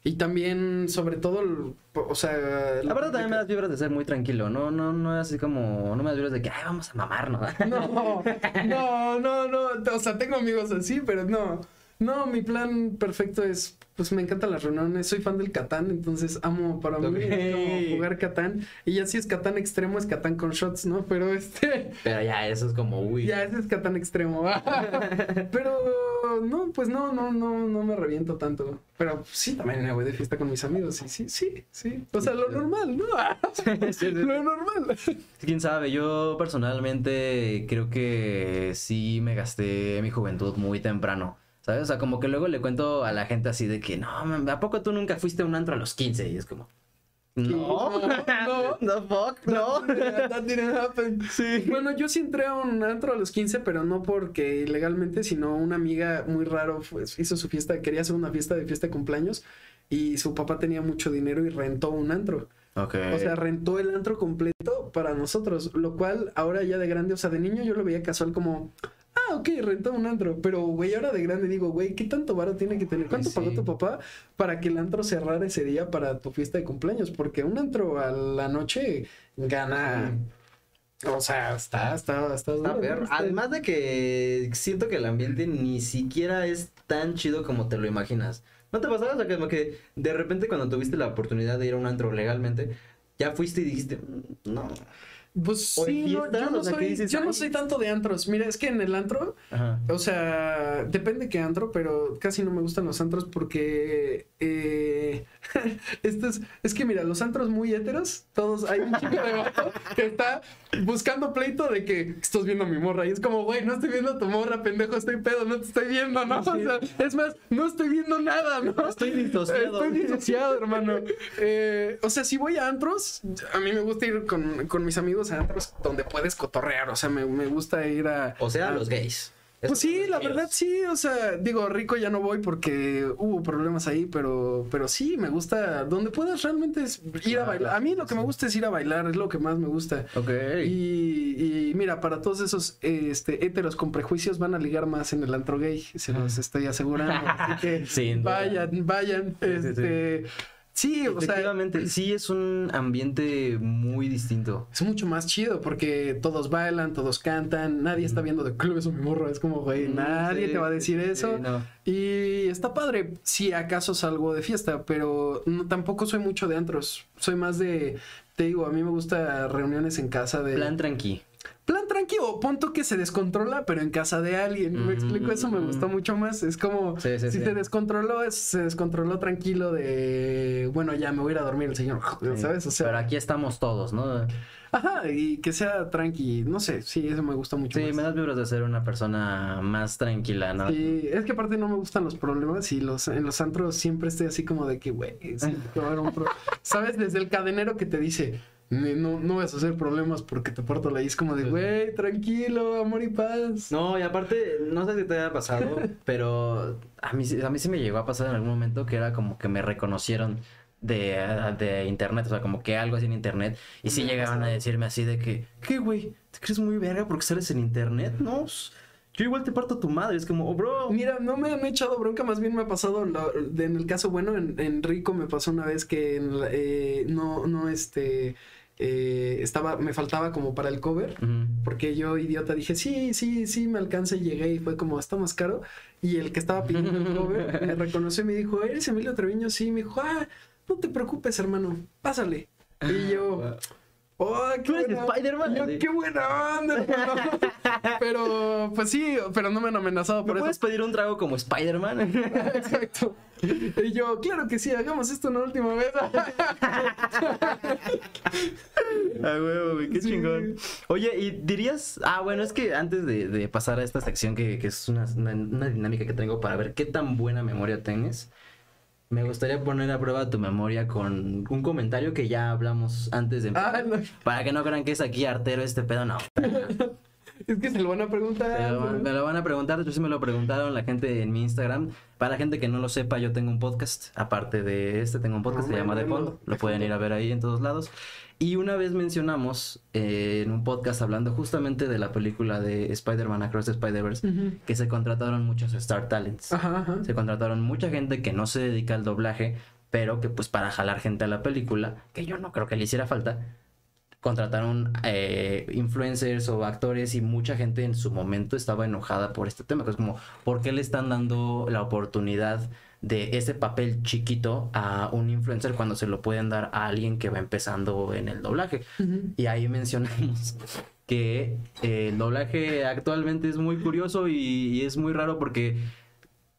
y también, sobre todo, o sea... la Aparte también me das vibras de ser muy tranquilo, no, no, no es así como, no me das vibras de que, ay, vamos a mamarnos. No, no, no, no, o sea, tengo amigos así, pero no. No, mi plan perfecto es, pues me encantan las reuniones, soy fan del Catán, entonces amo para mí es como Ok. jugar Catán. Y ya si es Catán extremo, es Catán con shots, ¿no? Pero este... Pero ya, eso es como, uy. Ya, ese es Catán extremo. Pero no, pues no, no, no, no me reviento tanto. Pero sí, también me voy de fiesta con mis amigos. Sí, sí, sí, sí. O sea, lo normal, ¿no? Lo normal. Quién sabe, yo personalmente creo que sí me gasté mi juventud muy temprano. ¿Sabes? O sea, como que luego le cuento a la gente así de que, no, man, ¿a poco tú nunca fuiste a un antro a los 15? Y es como, no, No, no, fuck, no. That didn't happen. Sí. Bueno, yo sí entré a un antro a los 15, pero no porque ilegalmente, sino una amiga muy raro pues, hizo su fiesta, quería hacer una fiesta de fiesta de cumpleaños y su papá tenía mucho dinero y rentó un antro. Ok. O sea, rentó el antro completo para nosotros, lo cual ahora ya de grande, o sea, de niño yo lo veía casual como, ah, ok, rentó un antro, pero güey, ahora de grande digo, güey, ¿qué tanto varo tiene que tener? ¿Cuánto Sí. pagó tu papá para que el antro cerrara ese día para tu fiesta de cumpleaños? Porque un antro a la noche gana, o sea, está, está, está, Está duro. Está- Además de que siento que el ambiente ni siquiera es tan chido como te lo imaginas. ¿No te pasaba? O sea, como que de repente cuando tuviste la oportunidad de ir a un antro legalmente, ya fuiste y dijiste, "Mm, no. Pues o sí, no, yo, no o sea, que soy, dices, yo no soy tanto de antros. Mira, es que en el antro, Ajá. O sea, depende qué antro, pero casi no me gustan los antros porque eh, esto es, es que mira, los antros muy héteros, todos hay un chico de vato que está buscando pleito de que estás viendo a mi morra y es como, güey, no estoy viendo a tu morra, pendejo, estoy pedo, no te estoy viendo, ¿no? O sea, es más, no estoy viendo nada, ¿no? Estoy disociado. Estoy disociado, hermano. Eh, o sea, si voy a antros, a mí me gusta ir con, con mis amigos antros donde puedes cotorrear, o sea, me, me gusta ir a... O sea, a- los gays. pues sí, la verdad sí, o sea, digo, rico ya no voy porque hubo problemas ahí, pero, pero sí, me gusta, donde puedas realmente es ir a bailar. A mí lo que me gusta es ir a bailar, es lo que más me gusta. Ok. Y, y mira, para todos esos este, héteros con prejuicios van a ligar más en el antro gay, se los estoy asegurando. Así que Sin duda. vayan, vayan. Sí, sí, sí. Sí, o sea, Efectivamente, sí es un ambiente muy distinto. es mucho más chido porque todos bailan, todos cantan, nadie está viendo de club eso mi morro, es como, güey, nadie. Sí, te va a decir sí, eso. no. Y está padre, si acaso salgo de fiesta, pero no, tampoco soy mucho de antros. Soy más de, te digo, a mí me gusta reuniones en casa de... Plan tranqui. Plan tranquilo, punto que se descontrola, pero en casa de alguien. Me explico, eso me gustó Mm. mucho más. Es como, Sí, sí, si sí. se descontroló, es- se descontroló tranquilo de, bueno, ya me voy a ir a dormir el señor, ¿sabes? O sea, Pero aquí estamos todos, ¿no? ajá, y que sea tranqui, no sé, sí, eso me gusta mucho Sí, más. me das vibras de ser una persona más tranquila, ¿no? Sí, es que aparte no me gustan los problemas y los en los antros siempre estoy así como de que, güey, ¿sabes? Desde el cadenero que te dice, "Ni- no, no vas a hacer problemas porque te parto la y es como de, güey, tranquilo, amor y paz. No, y aparte, no sé si te haya pasado, Pero a mí, sí- a mí sí me llegó a pasar en algún momento que era como que me reconocieron de, de internet, o sea, como que algo así en internet. Y sí llegaban a decirme así de que, ¿qué, güey? ¿Te crees muy verga porque sales en internet? No, yo igual te parto tu madre. Es como, oh, bro. Mira, no me han echado bronca, más bien me ha pasado, de- en el caso bueno, en, en Rico me pasó una vez que en eh, no, no, este, eh, estaba, me faltaba como para el cover. Porque yo, idiota, dije, sí, sí, sí, me alcanza y llegué y fue como, está más caro. Y el que estaba pidiendo el cover me reconoció y me dijo, ¿eres Emilio Treviño? Sí, me dijo, ah, no te preocupes, hermano, pásale. Y yo, oh, qué ¿Tú eres buena- Spider-Man? y yo, Sí. qué buena onda, hermano". Pero, pues sí, pero no me han amenazado ¿Me por puedes eso. pedir un trago como Spider-Man? Exacto. Y yo, claro que sí, hagamos esto una última vez. Ah, huevo, güey, qué Sí. chingón. Oye, y dirías, ah, bueno, es que antes de, de pasar a esta sección, que, que es una, una- una dinámica que tengo para ver qué tan buena memoria tienes, me gustaría poner a prueba tu memoria con un comentario que ya hablamos antes de empezar. Ah, no. Para que no crean que es aquí artero este pedo, no. Es que se lo van a preguntar. Me lo, van- me lo van a preguntar, yo sí me lo preguntaron la gente en mi Instagram. Para la gente que no lo sepa, yo tengo un podcast. Aparte de este, tengo un podcast que se Ah, llama De Fondo. Lo pueden ir a ver ahí en todos lados. Y una vez mencionamos eh, en un podcast hablando justamente de la película de Spider-Man Across the Spider-Verse que se contrataron muchos Star Talents. Ajá, ajá. Se contrataron mucha gente que no se dedica al doblaje, pero que pues para jalar gente a la película, que yo no creo que le hiciera falta, contrataron eh, influencers o actores y mucha gente en su momento estaba enojada por este tema, que es como, ¿por qué le están dando la oportunidad de ese papel chiquito a un influencer cuando se lo pueden dar a alguien que va empezando en el doblaje? Y ahí mencionamos que eh, el doblaje actualmente es muy curioso y, y es muy raro porque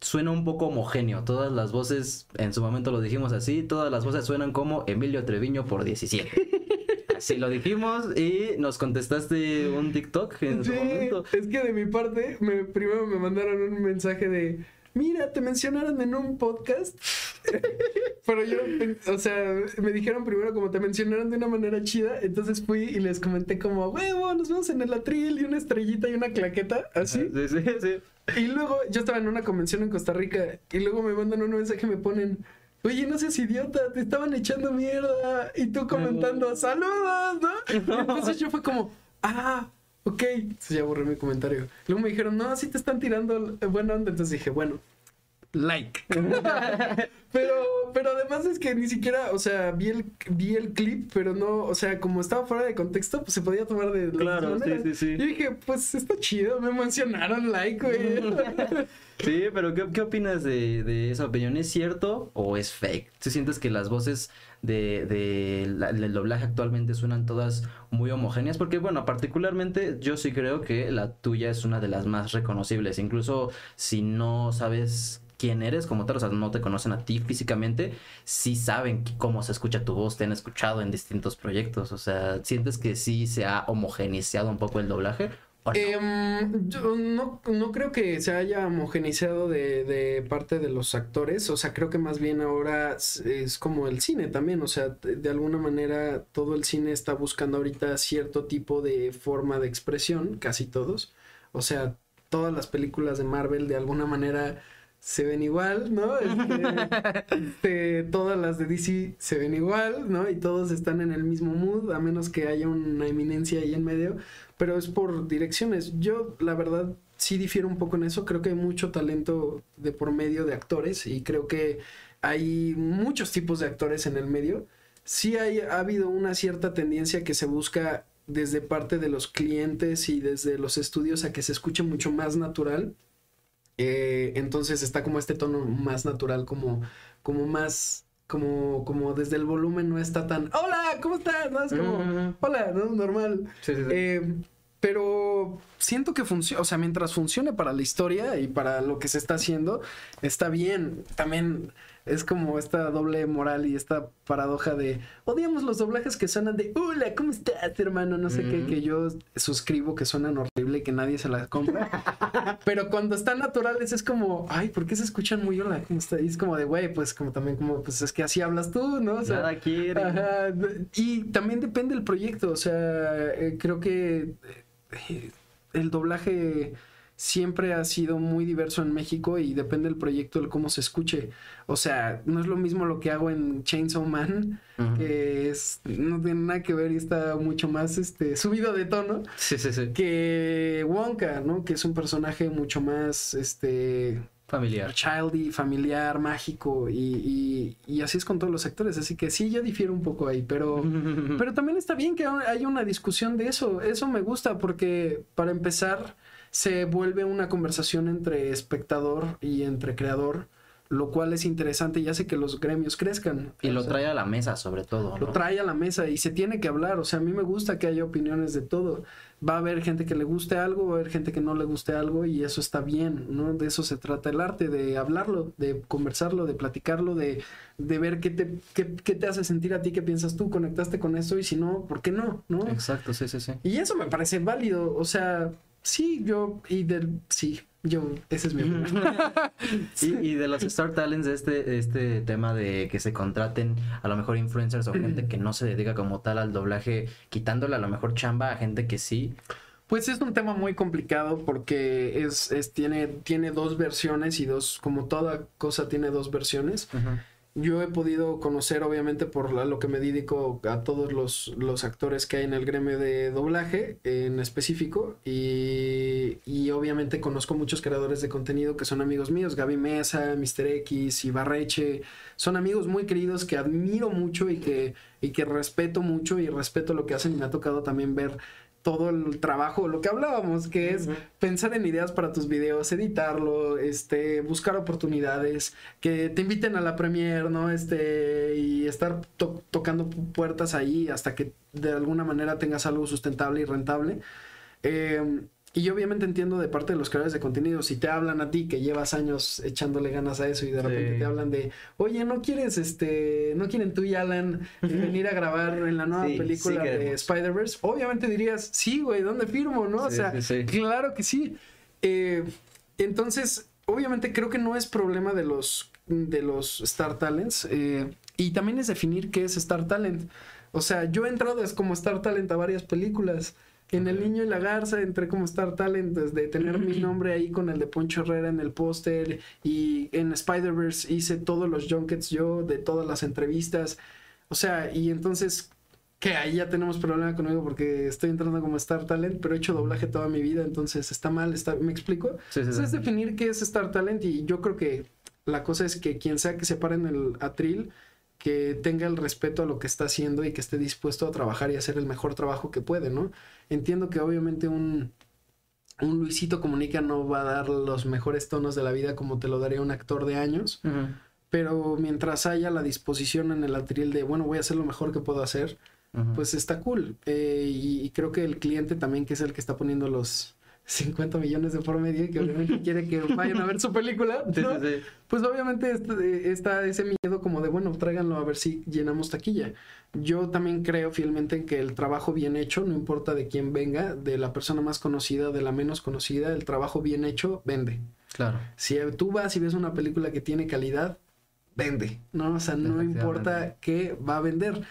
suena un poco homogéneo. Todas las voces, en su momento lo dijimos así, todas las voces suenan como Emilio Treviño por 17. Así lo dijimos y nos contestaste un TikTok en su Sí, momento. es que de mi parte, me, primero me mandaron un mensaje de, mira, te mencionaron en un podcast. Pero yo, o sea, me dijeron primero como te mencionaron de una manera chida, entonces fui y les comenté como, huevo, nos vemos en el atril y una estrellita y una claqueta, así. Sí, sí, sí. Y luego yo estaba en una convención en Costa Rica y luego me mandan un mensaje y me ponen, oye, no seas idiota, te estaban echando mierda. Y tú comentando, saludos, ¿no? Y entonces yo fue como, ah, ok. Entonces ya borré mi comentario. Luego me dijeron, no, sí te están tirando eh, buena onda. Entonces dije, bueno, like. pero, pero además es que ni siquiera, o sea, vi el, vi el clip, pero no, o sea, como estaba fuera de contexto, pues se podía tomar de Claro, sí, sí, sí. Y dije, pues está chido, me mencionaron like, güey. Sí, pero ¿qué, qué opinas de, de esa opinión? ¿Es cierto o es fake? ¿Tú sientes que las voces de, de la- del doblaje actualmente suenan todas muy homogéneas? Porque, bueno, particularmente yo sí creo que la tuya es una de las más reconocibles. Incluso si no sabes quién eres como tal, o sea, no te conocen a ti físicamente, sí saben cómo se escucha tu voz, te han escuchado en distintos proyectos. O sea, ¿sientes que sí se ha homogeneizado un poco el doblaje? ¿O no? Em, yo no, no creo que se haya homogeneizado de, de parte de los actores, o sea, creo que más bien ahora es, es como el cine también, o sea, de, de alguna manera todo el cine está buscando ahorita cierto tipo de forma de expresión, casi todos, o sea, todas las películas de Marvel de alguna manera se ven igual, ¿no? Este, este, todas las de DC se ven igual, ¿no? Y todos están en el mismo mood, a menos que haya una eminencia ahí en medio, pero es por direcciones. Yo, la verdad, sí difiero un poco en eso. Creo que hay mucho talento de por medio de actores y creo que hay muchos tipos de actores en el medio. Sí hay, ha habido una cierta tendencia que se busca desde parte de los clientes y desde los estudios a que se escuche mucho más natural. Eh, entonces está como este tono más natural, como, como más, como, como desde el volumen no está tan, hola, ¿cómo estás? No, es como, hola, no, normal. Sí, sí, sí. Eh, pero siento que funciona, o sea, mientras funcione para la historia y para lo que se está haciendo, está bien. También es como esta doble moral y esta paradoja de odiamos los doblajes que suenan de hola, ¿cómo estás, hermano? No sé qué, que yo suscribo que suenan horrible y que nadie se las compra. Pero cuando están naturales es como, ay, ¿por qué se escuchan muy hola? ¿Cómo está? Y es como de, güey, pues como también como, pues es que así hablas tú, ¿no? O sea, Nada quiere. Ajá, y también depende del proyecto, o sea, eh, creo que eh, el doblaje siempre ha sido muy diverso en México y depende del proyecto, el cómo se escuche. O sea, no es lo mismo lo que hago en Chainsaw Man, que es, no tiene nada que ver y está mucho más este, subido de tono, Sí, sí, sí. que Wonka, ¿no? Que es un personaje mucho más, este, Familiar. childy, familiar, mágico y, y- y así es con todos los actores. Así que sí, yo difiero un poco ahí, pero, pero también está bien que haya una discusión de eso. Eso me gusta porque para empezar se vuelve una conversación entre espectador y entre creador, lo cual es interesante y hace que los gremios crezcan. Y lo sea, trae a la mesa, sobre todo. lo trae a la mesa y se tiene que hablar. O sea, a mí me gusta que haya opiniones de todo. Va a haber gente que le guste algo, va a haber gente que no le guste algo y eso está bien, ¿no? De eso se trata el arte, de hablarlo, de conversarlo, de platicarlo, de, de ver qué te, qué, qué te hace sentir a ti, qué piensas tú, conectaste con eso y si no, ¿por qué no? ¿No? Exacto, sí, sí, sí. Y eso me parece válido. O sea, sí, yo, y del, sí, yo, ese es mi opinión. Y, y de los Star Talents, este, este tema de que se contraten a lo mejor influencers o gente que no se dedica como tal al doblaje, quitándole a lo mejor chamba a gente que sí. Pues es un tema muy complicado porque es, es tiene, tiene dos versiones y dos, como toda cosa tiene dos versiones. Yo he podido conocer, obviamente, por lo que me dedico a todos los, los actores que hay en el gremio de doblaje en específico. Y, y obviamente conozco muchos creadores de contenido que son amigos míos. Gaby Mesa, Mr. X, Ibarreche. Son amigos muy queridos que admiro mucho y que, y que respeto mucho y respeto lo que hacen. Y me ha tocado también ver todo el trabajo, lo que hablábamos, que es pensar en ideas para tus videos, editarlo, este, buscar oportunidades, que te inviten a la premiere, ¿no? Este, y estar to- tocando pu- puertas ahí hasta que de alguna manera tengas algo sustentable y rentable. Eh, y yo obviamente entiendo de parte de los creadores de contenido, si te hablan a ti que llevas años echándole ganas a eso y de repente te hablan de, oye, ¿no quieres, este, no quieren tú y Alan venir a grabar en la nueva Sí, película sí de. Spider-Verse? Obviamente dirías, sí, güey, ¿dónde firmo, no? o sea, claro que sí. Eh, entonces, obviamente creo que no es problema de los, de los Star Talents. eh, y también es definir qué es Star Talent. O sea, yo he entrado es como Star Talent a varias películas. En El Niño y la Garza entré como Star Talent desde tener mi nombre ahí con el de Poncho Herrera en el póster y en Spider-Verse hice todos los junkets yo de todas las entrevistas. O sea, y entonces que ahí ya tenemos problema conmigo porque estoy entrando como Star Talent, pero he hecho doblaje toda mi vida, entonces está mal, está, ¿me explico? Sí, sí, Entonces es definir qué es Star Talent y yo creo que la cosa es que quien sea que se pare en el atril, que tenga el respeto a lo que está haciendo y que esté dispuesto a trabajar y hacer el mejor trabajo que puede, ¿no? Entiendo que obviamente un, un Luisito Comunica no va a dar los mejores tonos de la vida como te lo daría un actor de años, pero mientras haya la disposición en el atril de, bueno, voy a hacer lo mejor que puedo hacer, pues está cool. Eh, y, y creo que el cliente también, que es el que está poniendo los 50 millones de por medio y que obviamente quiere que vayan a ver su película, Sí, ¿no? sí, sí. pues obviamente este- está ese miedo como de, bueno, tráiganlo a ver si llenamos taquilla. Yo también creo fielmente en que el trabajo bien hecho, no importa de quién venga, de la persona más conocida, de la menos conocida, el trabajo bien hecho vende. Claro. Si tú vas y ves una película que tiene calidad, vende, ¿no? O sea, no importa qué va a vender.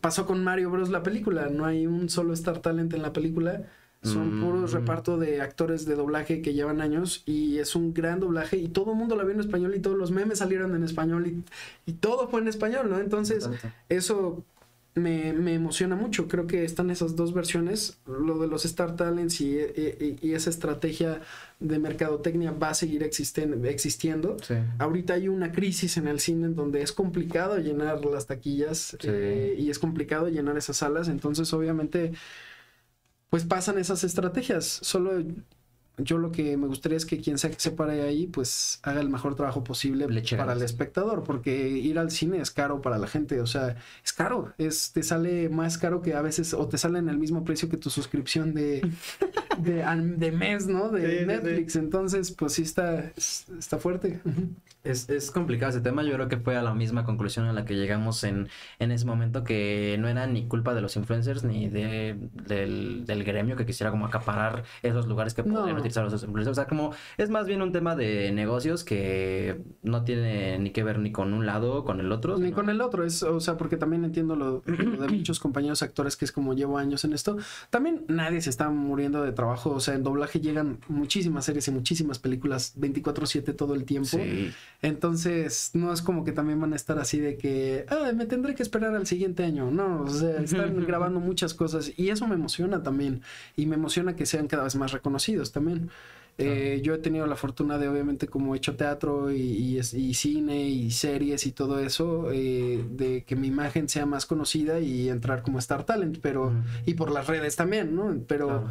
Pasó con Mario Bros. la película, no hay un solo Star Talent en la película. Son Mm. puros reparto de actores de doblaje que llevan años y es un gran doblaje y todo el mundo la vio en español y todos los memes salieron en español y, y todo fue en español, ¿no? Entonces, Exacto. eso me, me emociona mucho. Creo que están esas dos versiones, lo de los Star Talents y, y- y esa estrategia de mercadotecnia va a seguir existen- existiendo. Sí. Ahorita hay una crisis en el cine en donde es complicado llenar las taquillas Sí. eh, y es complicado llenar esas salas, entonces obviamente pues pasan esas estrategias. Solo yo lo que me gustaría es que quien sea que se pare ahí pues haga el mejor trabajo posible para el espectador, porque ir al cine es caro para la gente, o sea, es caro, es te sale más caro que a veces o te sale en el mismo precio que tu suscripción de de, de mes, ¿no? De Sí, sí, sí. Netflix, entonces pues sí está está fuerte. Es, es complicado ese tema. Yo creo que fue a la misma conclusión a la que llegamos en, en ese momento, que no era ni culpa de los influencers ni de, del, del gremio que quisiera como acaparar esos lugares que No. podrían influencers. O sea, como es más bien un tema de negocios que no tiene ni que ver ni con un lado con el otro. Ni con el otro, es, o sea, porque también entiendo lo, lo de muchos compañeros actores que es como llevo años en esto. También nadie se está muriendo de trabajo, o sea, en doblaje llegan muchísimas series y muchísimas películas 24/7 todo el tiempo. Sí. Entonces, no es como que también van a estar así de que, ah, me tendré que esperar al siguiente año. No, o sea, están grabando muchas cosas y eso me emociona también. Y me emociona que sean cada vez más reconocidos también. Eh, yo he tenido la fortuna de, obviamente, como he hecho teatro y, y es- y cine y series y todo eso, eh, de que mi imagen sea más conocida y entrar como Star Talent, pero, y por las redes también, ¿no? Pero,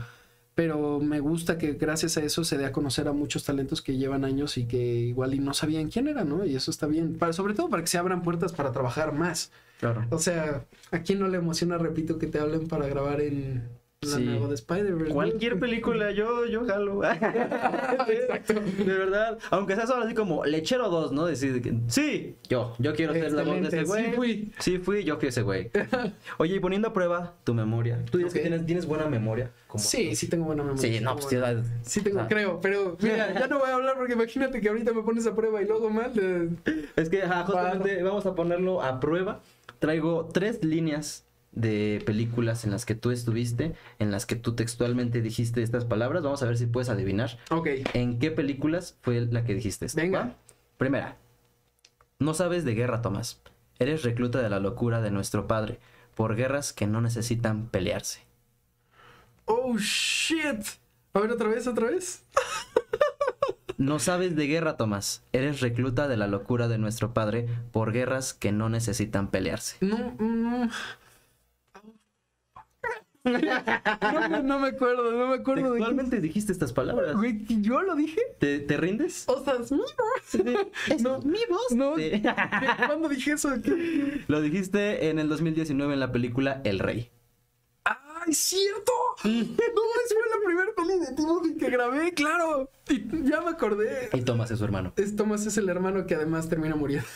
pero me gusta que gracias a eso se dé a conocer a muchos talentos que llevan años y que igual y no sabían quién era, ¿no? Y eso está bien, para, sobre todo para que se abran puertas para trabajar más. Claro. O sea, ¿a quién no le emociona, repito, que te hablen para grabar en la Sí. nueva de Spider-Verse? ¿no? Cualquier película, yo, yo jalo. De verdad. Aunque sea solo así como lechero 2, ¿no? Decir que sí, yo, yo quiero ser la voz de ese güey. sí fui. Sí fui, yo fui ese güey. Oye, y poniendo a prueba tu memoria. ¿Tú dices que tienes, tienes buena memoria? Como- Sí, sí tengo buena memoria. Sí, no, pues sí, Sí tengo, creo, pero mira, ya no voy a hablar porque imagínate que ahorita me pones a prueba y luego mal. eh, Es que ajá, justamente vamos a ponerlo a prueba. Traigo tres líneas de películas en las que tú estuviste, en las que tú textualmente dijiste estas palabras. Vamos a ver si puedes adivinar Ok, en qué películas fue la que dijiste esto. Venga. ¿va? Primera. No sabes de guerra, Tomás. Eres recluta de la locura de nuestro padre, por guerras que no necesitan pelearse. Oh, shit. A ver, otra vez, otra vez. No sabes de guerra, Tomás. Eres recluta de la locura de nuestro padre, por guerras que no necesitan pelearse. No, mm. No, no me acuerdo, no me acuerdo de qué. Textualmente dijiste estas palabras. Güey, ¿yo lo dije? ¿Te, te rindes? O sea, es mi voz. No, mi voz. no. Sí. ¿Cuándo dije eso? Lo dijiste en el 2019 en la película El Rey. ¡Ay, cierto! No, esa fue la primera peli de Timothy que grabé, claro. Y ya me acordé. Y Tomás es su hermano. Es Thomas es el hermano que además termina muriendo.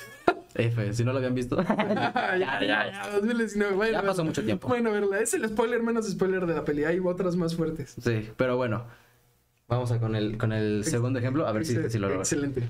F, si no lo habían visto. ya, ya, ya. 2019. Bueno, Ya pasó mucho tiempo. Bueno, verla. Es el spoiler menos spoiler de la peli. Hay otras más fuertes. Sí, pero bueno. Vamos a con el, con el segundo ejemplo, a ver si, si lo logro. Excelente.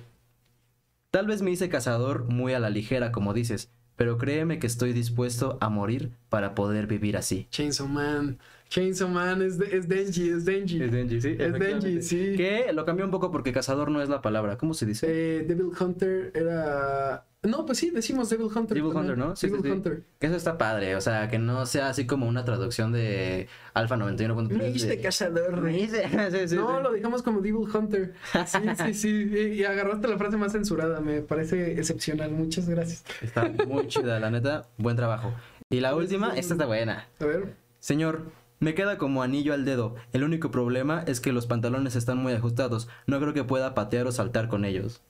Tal vez me hice cazador muy a la ligera, como dices, pero créeme que estoy dispuesto a morir para poder vivir así. Chainsaw Man. Chainsaw Man es, de- es Denji, es Denji. Denji, sí. Es Denji, sí. Que lo cambió un poco porque cazador no es la palabra. ¿Cómo se dice? Eh, Devil Hunter era. No, pues sí, decimos Devil Hunter. Devil también. Hunter, ¿no? Sí, sí, Devil sí. Hunter. Que eso está padre, o sea, que no sea así como una traducción de Alfa 91.3. Me hice de- cazador. Me hice- sí, sí, no, sí. lo dejamos como Devil Hunter. Sí, sí, sí. Y, y agarraste la frase más censurada. Me parece excepcional. Muchas gracias. Está muy chida, la neta. Buen trabajo. Y la última, esta está buena. A ver. Señor, me queda como anillo al dedo. El único problema es que los pantalones están muy ajustados. No creo que pueda patear o saltar con ellos.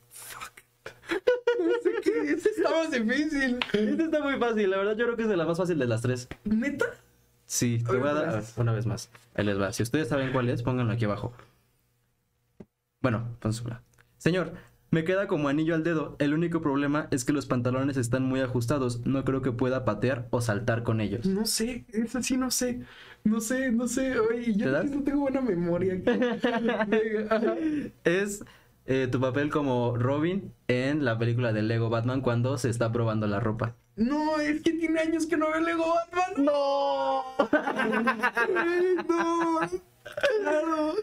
Este está más difícil. Esta está muy fácil, la verdad yo creo que es de la más fácil de las tres. ¿Neta? Sí, te voy a dar una vez más. Ahí les va. Si ustedes saben cuál es, pónganlo aquí abajo. Bueno, pónsela. Señor, me queda como anillo al dedo. El único problema es que los pantalones están muy ajustados. No creo que pueda patear o saltar con ellos. No sé. Esa sí no sé. No sé, no sé. Oye, yo no tengo buena memoria. Es eh, tu papel como Robin en la película de Lego Batman cuando se está probando la ropa. No, es que tiene años que no veo Lego Batman. ¡No! Ay, no. Claro.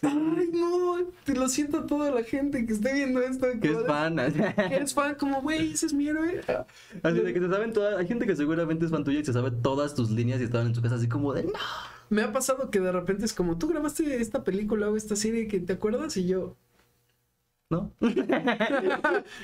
Ay, no, te lo siento a toda la gente que esté viendo esto. Que es fan. Que es fan, como, güey, ese es mi héroe. Así de que se saben todas. Hay gente que seguramente es fan tuya y se sabe todas tus líneas y estaban en su casa así como de no. Me ha pasado que de repente es como, tú grabaste esta película o esta serie que te acuerdas y yo, ¿No?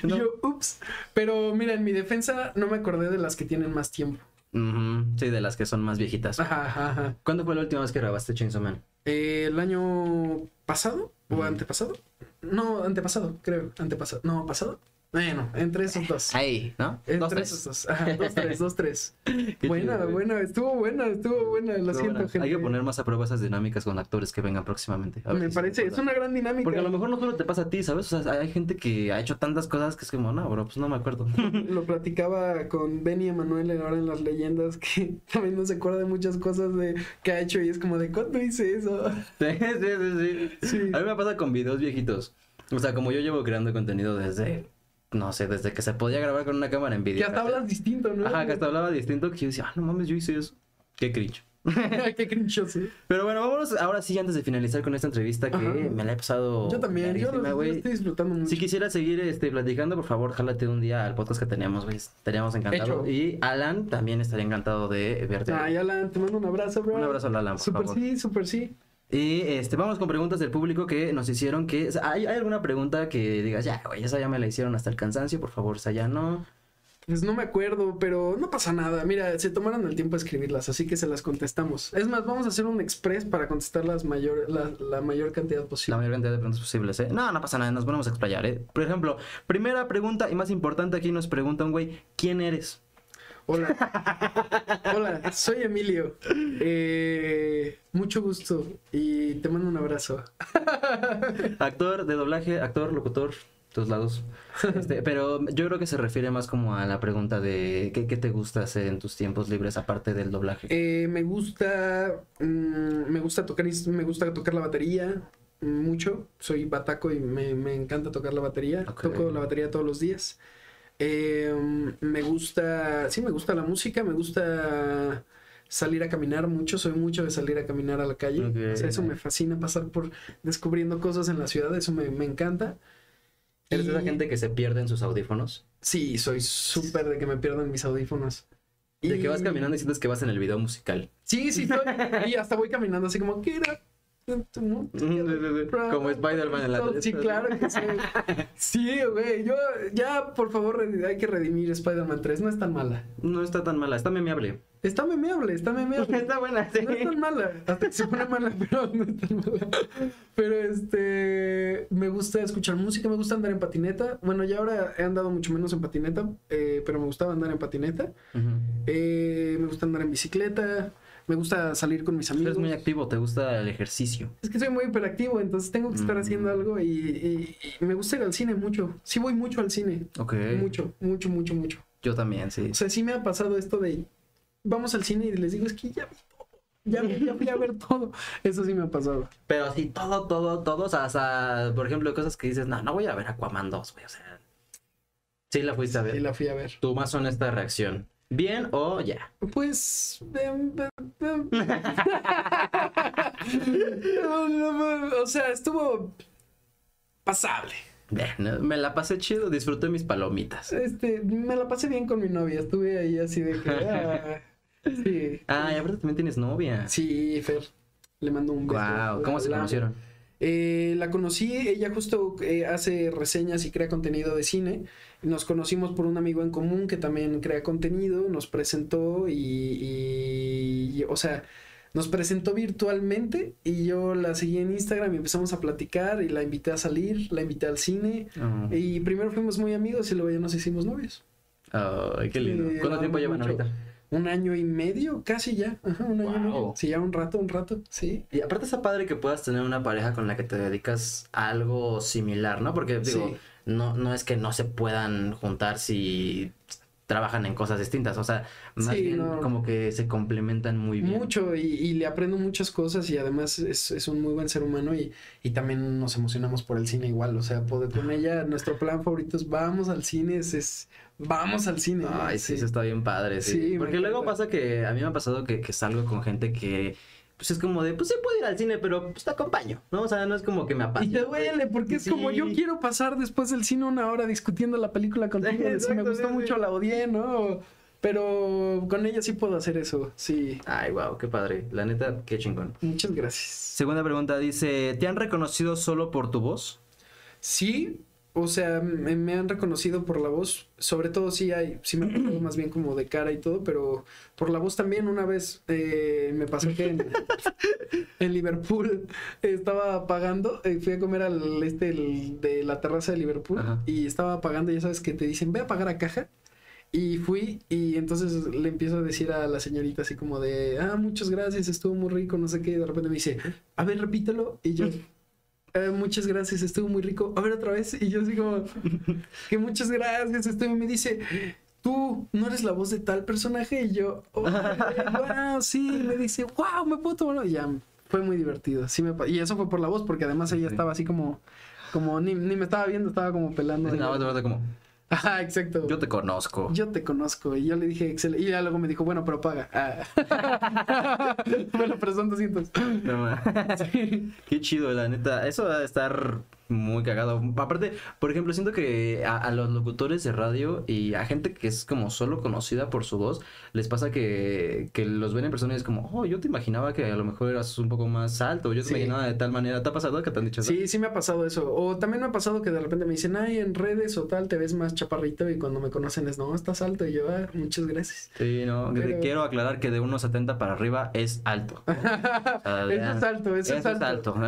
yo, ups. Pero mira, en mi defensa no me acordé de las que tienen más tiempo. Sí, de las que son más viejitas. Ajá, ajá, ajá. ¿Cuándo fue la última vez que grabaste Chainsaw Man? Eh, el año pasado o Ujú. antepasado? No, antepasado, creo. Antepasado. No, pasado. Bueno, entre esos dos. Ahí, ¿no? Entre Dos, esos tres. dos. Ajá, dos, tres, dos, tres. Buena, chido, buena, estuvo buena, estuvo buena. Lo siento, gente. Hay que poner más a prueba esas dinámicas con actores que vengan próximamente. A ver Me si parece, es una gran dinámica. Porque a lo mejor no solo te pasa a ti, ¿sabes? O sea, hay gente que ha hecho tantas cosas que es como, no, bro, pues no me acuerdo. Lo platicaba con Benny Emanuel ahora en las leyendas que también no se acuerda de muchas cosas de que ha hecho y es como de ¿cuándo hice eso? Sí, sí, sí, sí. Sí. A mí me pasa con videos viejitos. O sea, como yo llevo creando contenido desde, no sé, desde que se podía grabar con una cámara en Que video. hasta hablas distinto, ¿no? Ajá, que hasta hablaba distinto, que yo decía, ah, no mames, yo hice eso. Qué cringe. Qué cringe, sí. Pero bueno, vámonos ahora sí, antes de finalizar con esta entrevista que Ajá. me la he pasado. Yo también, yo lo, estoy disfrutando mucho. Si quisiera seguir este, platicando, por favor, jálate un día al podcast que teníamos, güey. Estaríamos encantados. Y Alan también estaría encantado de verte. Ay, Alan, te mando un abrazo, bro. Un abrazo a Alan, por Super favor. sí, super sí. Y este, vamos con preguntas del público que nos hicieron. que ¿hay, ¿Hay alguna pregunta que digas, ya, güey, esa ya me la hicieron hasta el cansancio? Por favor, esa ya no. Pues no me acuerdo, pero no pasa nada. Mira, se tomaron el tiempo de escribirlas, así que se las contestamos. Es más, vamos a hacer un express para contestar las mayor, la, la mayor cantidad La posible. mayor cantidad de preguntas posibles, ¿eh? No, no pasa nada, nos ponemos a explayar, ¿eh? Por ejemplo, primera pregunta y más importante aquí nos pregunta un güey, ¿quién eres? Hola. Hola, soy Emilio. Eh, mucho gusto y te mando un abrazo. Actor de doblaje, actor, locutor, todos lados. Este, pero yo creo que se refiere más como a la pregunta de ¿qué, qué te gusta hacer en tus tiempos libres aparte del doblaje? Eh, me gusta, mm, me gusta tocar, me gusta tocar la batería mm, mucho. Soy bataco y me, me encanta tocar la batería. Toco la batería todos los días. Eh, me gusta, sí, me gusta la música, me gusta salir a caminar mucho. Soy mucho de salir a caminar a la calle. O sea, eso me fascina pasar por descubriendo cosas en la ciudad. Eso me, me encanta. ¿Eres de esa Y- gente que se pierde en sus audífonos? Sí, soy súper de que me pierdan mis audífonos. De que vas Y- caminando y sientes que vas en el video musical. Sí, sí, estoy. y hasta voy caminando así como, ¿qué era? Como Spider-Man en la Sí, claro que sí. Sí, güey. Yo, ya, por favor, hay que redimir Spider-Man 3. No es tan mala. No está tan mala, está memeable. Está memeable, está memeable. Está buena, sí. No es tan mala. Hasta que se pone mala, pero no es tan mala. Pero este. Me gusta escuchar música, me gusta andar en patineta. Bueno, ya ahora he andado mucho menos en patineta, eh, pero me gustaba andar en patineta. Eh, me gusta andar en bicicleta. Me gusta salir con mis amigos. Eres muy activo, te gusta el ejercicio. Es que soy muy hiperactivo, entonces tengo que estar Mm. haciendo algo y, y- y me gusta ir al cine mucho. Sí voy mucho al cine. Ok. Mucho, mucho, mucho, mucho. Yo también, sí. O sea, sí me ha pasado esto de vamos al cine y les digo, es que ya vi todo. Ya, ya fui a ver todo. Eso sí me ha pasado. Pero así, todo, todo, todo. O sea, hasta, por ejemplo, cosas que dices, no, no voy a ver Aquaman 2, güey. O sea, sí la fuiste a ver. Y la fui a ver. Tu más honesta reacción. ¿Bien o ya? Pues. em, em, em. O sea, estuvo pasable. Bien, me la pasé chido, disfruté mis palomitas. Este, me la pasé bien con mi novia. Estuve ahí así de que. ah, sí. Ah, y aparte también tienes novia. Sí, Fer. Le mando un beso. Wow, ¿cómo se la- conocieron? Eh, la conocí, ella justo eh, hace reseñas y crea contenido de cine. Nos conocimos por un amigo en común que también crea contenido, nos presentó y, y- y, o sea, nos presentó virtualmente y yo la seguí en Instagram y empezamos a platicar y la invité a salir, la invité al cine Oh. y primero fuimos muy amigos y luego ya nos hicimos novios. Ay, qué lindo. Sí, ¿Cuánto tiempo llevan mucho. ahorita? Un año y medio, casi ya, ajá, un año y medio. Sí, ya un rato, un rato, sí. Y aparte está padre que puedas tener una pareja con la que te dedicas a algo similar, ¿no? Porque digo, Sí. no, no es que no se puedan juntar si trabajan en cosas distintas, o sea, más Sí, bien no. como que se complementan muy bien. Mucho y, y le aprendo muchas cosas y además es, es un muy buen ser humano y, y también nos emocionamos por el cine igual, o sea, poder- con ella nuestro plan favorito es vamos al cine, es, es vamos al cine. Ay, sí, eso está bien padre, sí. Sí, Porque luego pasa que a mí me ha pasado que, que salgo con gente que pues es como de, pues sí puedo ir al cine, pero pues te acompaño, ¿no? O sea, no es como que me Y apasione. te duele, porque es como yo quiero pasar después del cine una hora discutiendo la película contigo. de si me gustó sí, mucho, sí. la odié, ¿no? Pero con ella sí puedo hacer eso, sí. Ay, wow, qué padre. La neta, qué chingón. Muchas gracias. Segunda pregunta dice, ¿te han reconocido solo por tu voz? Sí, o sea, me, me han reconocido por la voz. Sobre todo sí hay, sí me reconocido más bien como de cara y todo, pero por la voz también. Una vez eh, me pasó que en, en Liverpool estaba pagando, eh, fui a comer al este el de la terraza de Liverpool Ajá. y estaba pagando, ya sabes que te dicen, ve a pagar a caja. Y fui y entonces le empiezo a decir a la señorita así como de, ah, muchas gracias, estuvo muy rico, no sé qué. Y de repente me dice, a ver, repítelo. Y yo, "Eh, muchas gracias, estuvo muy rico. A ver otra vez. Y yo así como, que muchas gracias. Estuvo, y me dice, tú no eres la voz de tal personaje. Y yo, oh, wow, sí. Y me dice, wow, me puedo tomar. Y ya, fue muy divertido. Sí me, y eso fue por la voz, porque además ella estaba así como, como ni, ni me estaba viendo, estaba como pelando. No, como, Ajá, exacto. yo te conozco. Yo te conozco. Y yo le dije, excelente. Y ya luego me dijo, bueno, pero paga. Ah. bueno, pero son 200. No. Qué chido, la neta. Eso va a estar muy cagado. Aparte, por ejemplo, siento que a, a los locutores de radio y a gente que es como solo conocida por su voz, les pasa que, que los ven en persona y es como, oh, yo te imaginaba que a lo mejor eras un poco más alto, yo te Sí. imaginaba de tal manera. ¿Te ha pasado que te han dicho eso? Sí, sí me ha pasado eso. O también me ha pasado que de repente me dicen, ay, en redes o tal, te ves más chaparrito. Y cuando me conocen es, no, estás alto. Y yo, ah, muchas gracias. Sí, no, te quiero aclarar que de 1.70 para arriba es alto. Eso es alto, es alto.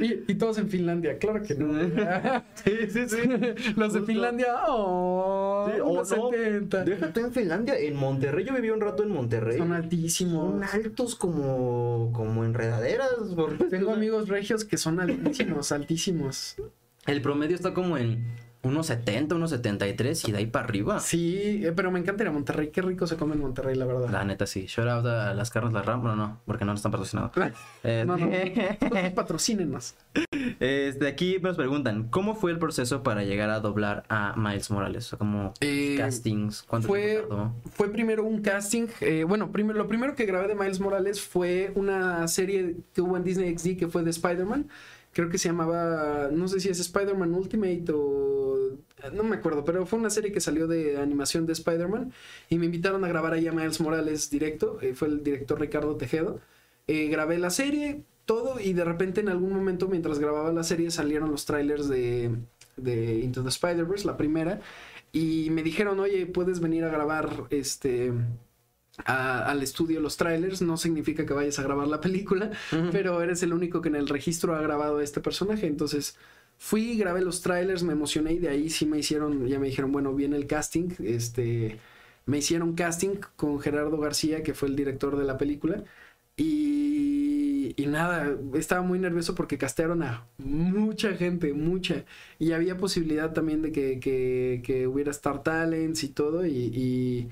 Y, y todos en Finlandia, claro que no. sí, sí, sí. Los de. Finlandia, oh, Sí, o unos no, 70. Déjate en Finlandia, en Monterrey, yo viví un rato en Monterrey. Son altísimos. Son altos como, como enredaderas. Tengo amigos regios que son altísimos, altísimos. El promedio está como en unos 70, unos 73 y de ahí para arriba. Sí, eh, pero me encanta ir a Monterrey. Qué rico se come en Monterrey, la verdad. La neta, sí. Shout out a las carnes La Ram. Bueno, no, porque no están patrocinados. Eh, No, no, no. patrocínenos. Este, aquí nos preguntan, ¿cómo fue el proceso para llegar a doblar a Miles Morales? O sea, como Eh, castings, ¿cuánto fue- tiempo tardó? Fue primero un casting. eh, bueno, primero, lo primero que grabé de Miles Morales fue una serie que hubo en Disney XD que fue de Spider-Man. Creo que se llamaba, no sé si es Spider-Man Ultimate o... No me acuerdo, pero fue una serie que salió de animación de Spider-Man y me invitaron a grabar ahí a Miles Morales directo. eh, fue el director Ricardo Tejedo. Eh, grabé la serie, todo, y de repente en algún momento mientras grababa la serie salieron los trailers de, de Into the Spider-Verse, la primera, y me dijeron, oye, puedes venir a grabar este a- al estudio los trailers, no significa que vayas a grabar la película, pero eres el único que en el registro ha grabado a este personaje, entonces fui, grabé los trailers, me emocioné y de ahí sí me hicieron, ya me dijeron, bueno, viene el casting, este, me hicieron casting con Gerardo García, que fue el director de la película, y, y nada, estaba muy nervioso porque castearon a mucha gente, mucha. Y había posibilidad también de que, que, que hubiera Star Talents y todo. Y, y,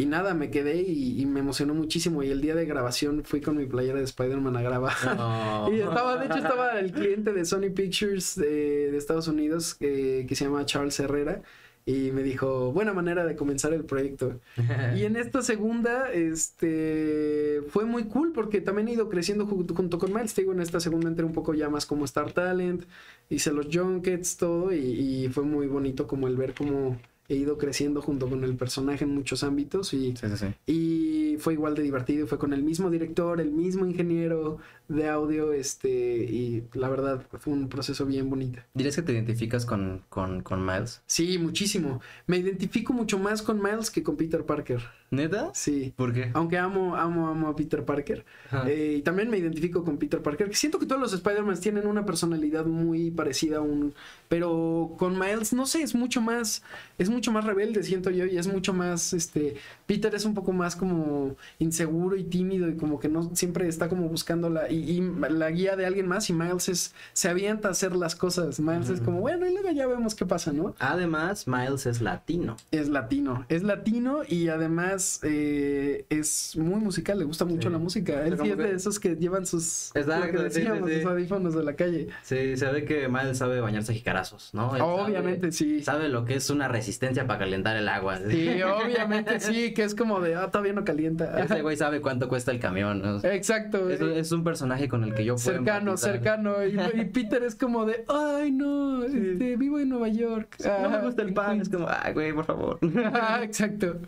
y nada, me quedé y, y me emocionó muchísimo. Y el día de grabación fui con mi playera de Spider-Man a grabar. No. Y estaba, de hecho, estaba el cliente de Sony Pictures de, de Estados Unidos eh, que se llama Charles Herrera. Y me dijo, buena manera de comenzar el proyecto. Y en esta segunda, este, fue muy cool porque también he ido creciendo junto, junto con Miles. Te digo, en esta segunda entré un poco ya más como Star Talent, hice los junkets, todo, y, y fue muy bonito como el ver cómo he ido creciendo junto con el personaje en muchos ámbitos y, Sí, sí, sí. y fue igual de divertido. Fue con el mismo director, el mismo ingeniero de audio, este, y la verdad fue un proceso bien bonito. ¿Dirías que te identificas con, con, con Miles? Sí, muchísimo. Me identifico mucho más con Miles que con Peter Parker. ¿Neta? Sí. ¿Por qué? Aunque amo, amo, amo a Peter Parker. Eh, y también me identifico con Peter Parker. que Siento que todos los Spider-Man tienen una personalidad muy parecida a un. Pero con Miles, no sé, es mucho más. Es mucho más rebelde, siento yo. Y es mucho más. Este. Peter es un poco más como inseguro y tímido. Y como que no siempre está como buscando la. Y, y la guía de alguien más. Y Miles es. Se avienta a hacer las cosas. Miles es como, bueno, y luego ya vemos qué pasa, ¿no? Además, Miles es latino. Es latino, es latino y además eh, es muy musical, le gusta mucho Sí. la música. Él es de esos que llevan sus, Exacto, lo que sí, sí, decíamos, sí. sus audífonos de la calle. Sí, se ve que Miles sabe bañarse jicarazos, ¿no? Él sabe- Obviamente sí. Sabe lo que es una resistencia para calentar el agua. Sí, obviamente sí, que es como de, ah, todavía no calienta. Ese güey sabe cuánto cuesta el camión. ¿no? Exacto. Es, es un personaje con el que yo puedo cercano, empatizar. cercano. Y, y Peter es como de, ay, no, este, vivo en Nueva York. No me gusta el pan, es como, ay, güey, por favor. Ah, exacto.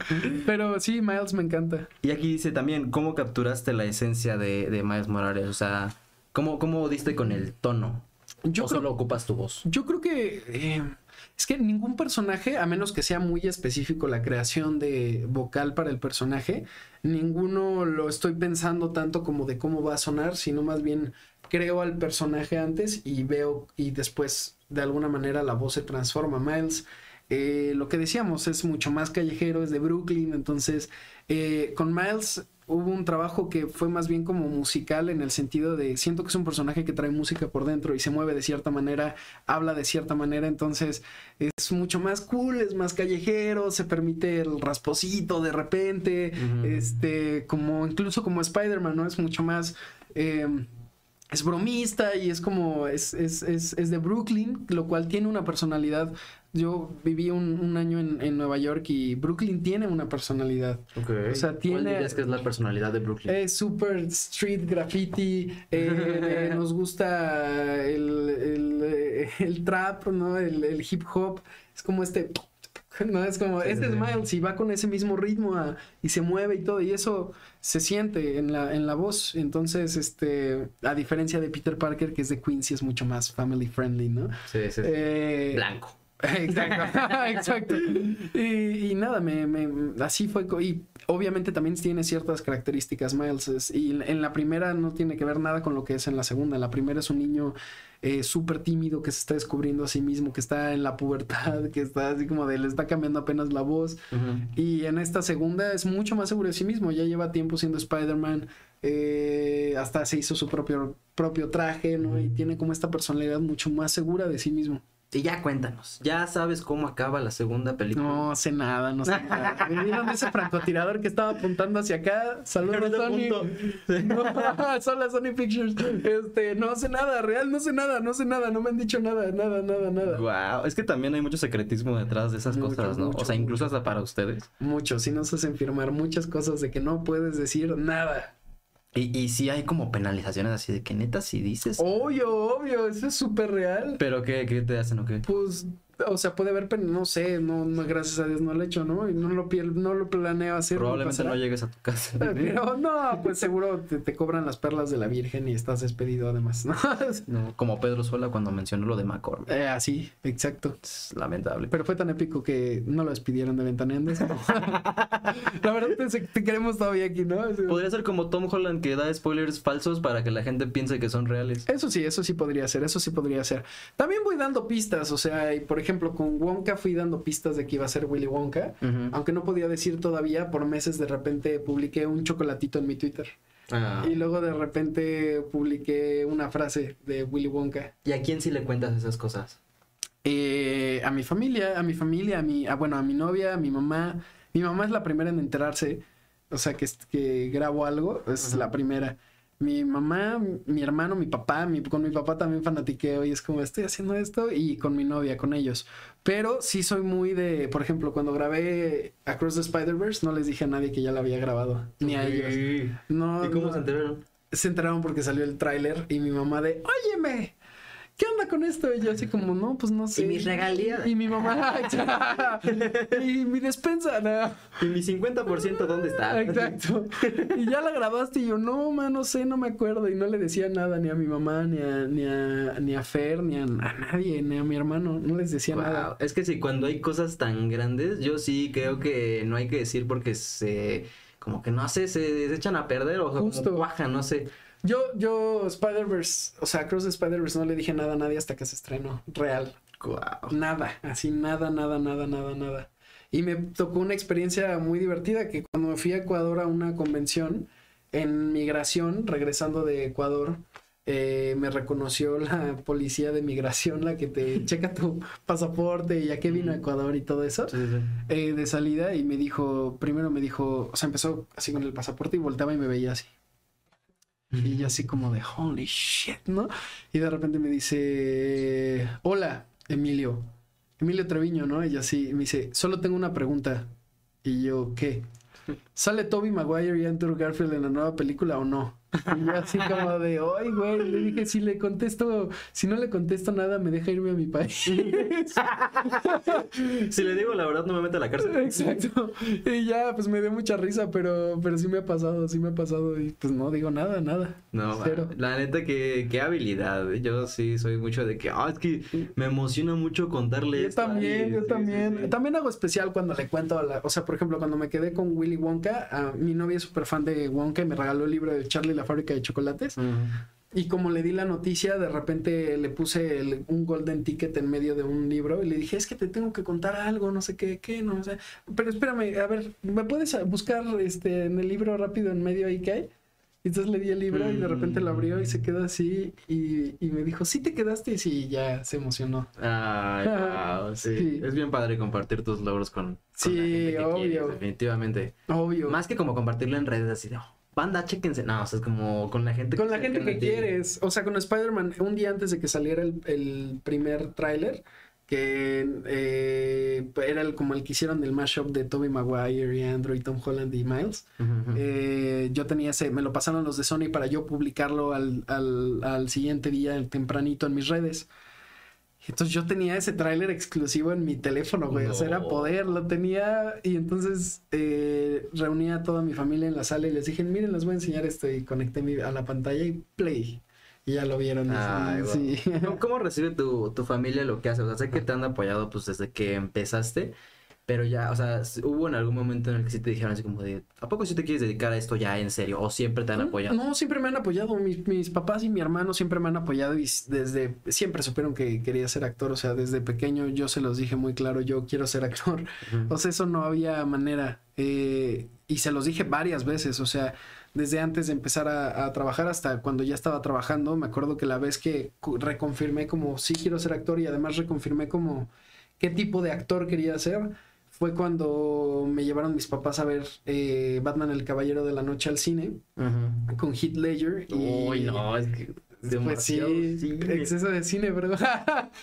Pero sí, Miles me encanta. Y aquí dice también, ¿cómo capturaste la esencia de, de Miles Morales? O sea, ¿cómo, cómo diste con el tono? Yo ¿O creo, solo ocupas tu voz? yo creo que eh, es que ningún personaje, a menos que sea muy específico la creación de vocal para el personaje, ninguno lo estoy pensando tanto como de cómo va a sonar, sino más bien creo al personaje antes y veo y después de alguna manera la voz se transforma. Miles, eh, lo que decíamos, es mucho más callejero, es de Brooklyn, entonces eh, con Miles hubo un trabajo que fue más bien como musical en el sentido de siento que es un personaje que trae música por dentro y se mueve de cierta manera, habla de cierta manera, entonces es mucho más cool, es más callejero, se permite el rasposito de repente, este, como incluso como Spider-Man, ¿no? Es mucho más... eh, es bromista y es como, es, es, es, es de Brooklyn, lo cual tiene una personalidad. Yo viví un, un año en, en Nueva York y Brooklyn tiene una personalidad. O sea, ¿Cuál tiene- dirías que es la personalidad de Brooklyn? Es super street graffiti, eh, nos gusta el, el, el trap, ¿no? El, el hip hop, es como este... No, es como, Sí, este sí, es. Miles y va con ese mismo ritmo a- y se mueve y todo, y eso se siente en la, en la voz. Entonces, este, a diferencia de Peter Parker, que es de Quincy, es mucho más family friendly, ¿no? Sí, sí. sí. Eh, Blanco. Exacto, exacto. Y, y nada, me, me- así fue. Y obviamente también tiene ciertas características Miles. es- Y en- la primera no tiene que ver nada con lo que es en la segunda. La primera es un niño eh, súper tímido que se está descubriendo a sí mismo, que está en la pubertad, que está así como de le está cambiando apenas la voz. Y en esta segunda es mucho más seguro de sí mismo. Ya lleva tiempo siendo Spider-Man. eh, hasta se hizo su propio, propio traje, ¿no? Y tiene como esta personalidad mucho más segura de sí mismo. Y ya cuéntanos, ¿ya sabes cómo acaba la segunda película? No sé nada, no sé nada. ¿Me ¿Vieron ese francotirador que estaba apuntando hacia acá? Saludos, Sony. No, son las Sony Pictures. Este, no sé nada, real, no sé nada, no sé nada, no me han dicho nada, nada, nada, nada. Wow, es que también hay mucho secretismo detrás de esas Mucho, cosas, ¿no? mucho, o sea, incluso mucho. hasta para ustedes. Mucho, sí nos hacen firmar muchas cosas de que no puedes decir nada. Y, y sí hay como penalizaciones así de que neta si dices. Obvio, obvio, eso es súper real. Pero ¿qué, qué te hacen o qué? Pues, o sea, puede haber, pero no sé, no, no, gracias a Dios no lo he hecho, ¿no? Y no lo, no lo planeo hacer. Probablemente no llegues a tu casa. Pero no, pues seguro te, te cobran las perlas de la Virgen y estás despedido además, ¿no? No, como Pedro Sola cuando mencionó lo de Macor. Eh, así, exacto. Es lamentable. Pero fue tan épico que no lo despidieron de Ventaneando. la verdad te, te queremos todavía aquí, ¿no? Podría ser como Tom Holland que da spoilers falsos para que la gente piense que son reales. Eso sí, eso sí podría ser, eso sí podría ser. También voy dando pistas, o sea, y por ejemplo, con Wonka fui dando pistas de que iba a ser Willy Wonka. Aunque no podía decir todavía, por meses de repente publiqué un chocolatito en mi Twitter. Ah. Y luego de repente publiqué una frase de Willy Wonka. ¿Y a quién sí le cuentas esas cosas? Eh, a mi familia, a mi familia, a mi, a, bueno, a mi novia, a mi mamá. Mi mamá es la primera en enterarse, o sea, que, que grabo algo, es Ajá. la primera. Mi mamá, mi hermano, mi papá, mi- con mi papá también fanatiqueo y es como estoy haciendo esto y con mi novia, con ellos. Pero sí soy muy de, por ejemplo, cuando grabé Across the Spider-Verse no les dije a nadie que ya la había grabado, ni a ellos. No, ¿Y cómo no. se enteraron? se enteraron porque salió el tráiler y mi mamá de, óyeme, ¿qué onda con esto? Y yo así como, no, pues no sé. ¿Y mis regalías? Y mi mamá, y mi despensa, no. ¿Y mi 50% dónde está? Exacto. Y ya la grabaste y yo, no, ma, no sé, no me acuerdo. Y no le decía nada ni a mi mamá, ni a, ni a, ni a Fer, ni a, a nadie, ni a mi hermano. No les decía Wow. nada. Es que sí, cuando hay cosas tan grandes, yo sí creo que no hay que decir porque se, como que no sé, se, se echan a perder o Justo. como cuajan, no sé. Yo, yo, Spider-Verse, o sea, Cross the Spider-Verse no le dije nada a nadie hasta que se estrenó. Real. Wow. Nada, así nada, nada, nada, nada, nada. Y me tocó una experiencia muy divertida que cuando me fui a Ecuador a una convención en migración, regresando de Ecuador, eh, me reconoció la policía de migración, la que te checa tu pasaporte y a qué vino a Ecuador y todo eso, Sí, sí, sí. eh, de salida y me dijo, primero me dijo, o sea, empezó así con el pasaporte y volteaba y me veía así. Y yo así como de, holy shit, ¿no? Y de repente me dice, hola, Emilio. Emilio Treviño, ¿no? Y así me dice, solo tengo una pregunta. Y yo, ¿qué? ¿Sale Toby Maguire y Andrew Garfield en la nueva película o no? Y yo así como de, ay, güey, le dije, si le contesto, si no le contesto nada, me deja irme a mi país. Si le digo la verdad, no me mete a la cárcel. Exacto. Y ya, pues me dio mucha risa, pero, pero sí me ha pasado, sí me ha pasado. Y pues no digo nada, nada. No, Cero. la neta, que qué habilidad. ¿eh? Yo sí soy mucho de que, ah, es que me emociona mucho contarle Yo también, alguien". yo Sí, también. sí, sí. También hago especial cuando le cuento a la... O sea, por ejemplo, cuando me quedé con Willy Wonka, a mi novia es súper fan de Wonka y me regaló el libro de Charlie la fábrica de chocolates. Y como le di la noticia, de repente le puse el- un golden ticket en medio de un libro y le dije, es que te tengo que contar algo, no sé qué, qué, no sé. Pero espérame, a ver, ¿me puedes buscar este en el libro rápido en medio ahí que hay? Y entonces le di el libro y de repente lo abrió y se quedó así y, y me dijo, sí te quedaste y sí, ya se emocionó. Ay, wow, sí. Sí. Es bien padre compartir tus logros con, con Sí, la gente que obvio. quieres, definitivamente. Obvio. Más que como compartirlo en redes así de, "Oh, banda, chéquense. No, o sea, es como con la gente Con la gente que quieres. O sea, con Spider-Man, un día antes de que saliera el, el primer tráiler, que eh, era el, como el que hicieron del mashup de Tobey Maguire y Andrew y Tom Holland y Miles. Eh, yo tenía ese, me lo pasaron los de Sony para yo publicarlo al, al, al siguiente día tempranito en mis redes. Entonces yo tenía ese tráiler exclusivo en mi teléfono, güey. O sea, era No. poder, lo tenía. Y entonces eh, reuní a toda mi familia en la sala y les dije, miren, les voy a enseñar esto. Y conecté mi- a la pantalla y play. Y ya lo vieron. Ay, sí. ¿Cómo, cómo recibe tu, tu familia lo que hace? O sea, sé que te han apoyado pues desde que empezaste, pero ya, o sea, hubo en algún momento en el que sí te dijeron así como de, ¿a poco sí te quieres dedicar a esto ya en serio? ¿O siempre te han apoyado? No, siempre me han apoyado. Mis, mis papás y mi hermano siempre me han apoyado y desde siempre supieron que quería ser actor. O sea, desde pequeño yo se los dije muy claro, yo quiero ser actor. O sea, eso no había manera. Eh, y se los dije varias veces. O sea, desde antes de empezar a, a trabajar hasta cuando ya estaba trabajando, me acuerdo que la vez que reconfirmé como sí quiero ser actor y además reconfirmé como qué tipo de actor quería ser, fue cuando me llevaron mis papás a ver eh, Batman el Caballero de la Noche al cine con Heath Ledger. Y, Uy, no, es que Pues sí, cine. exceso de cine, pero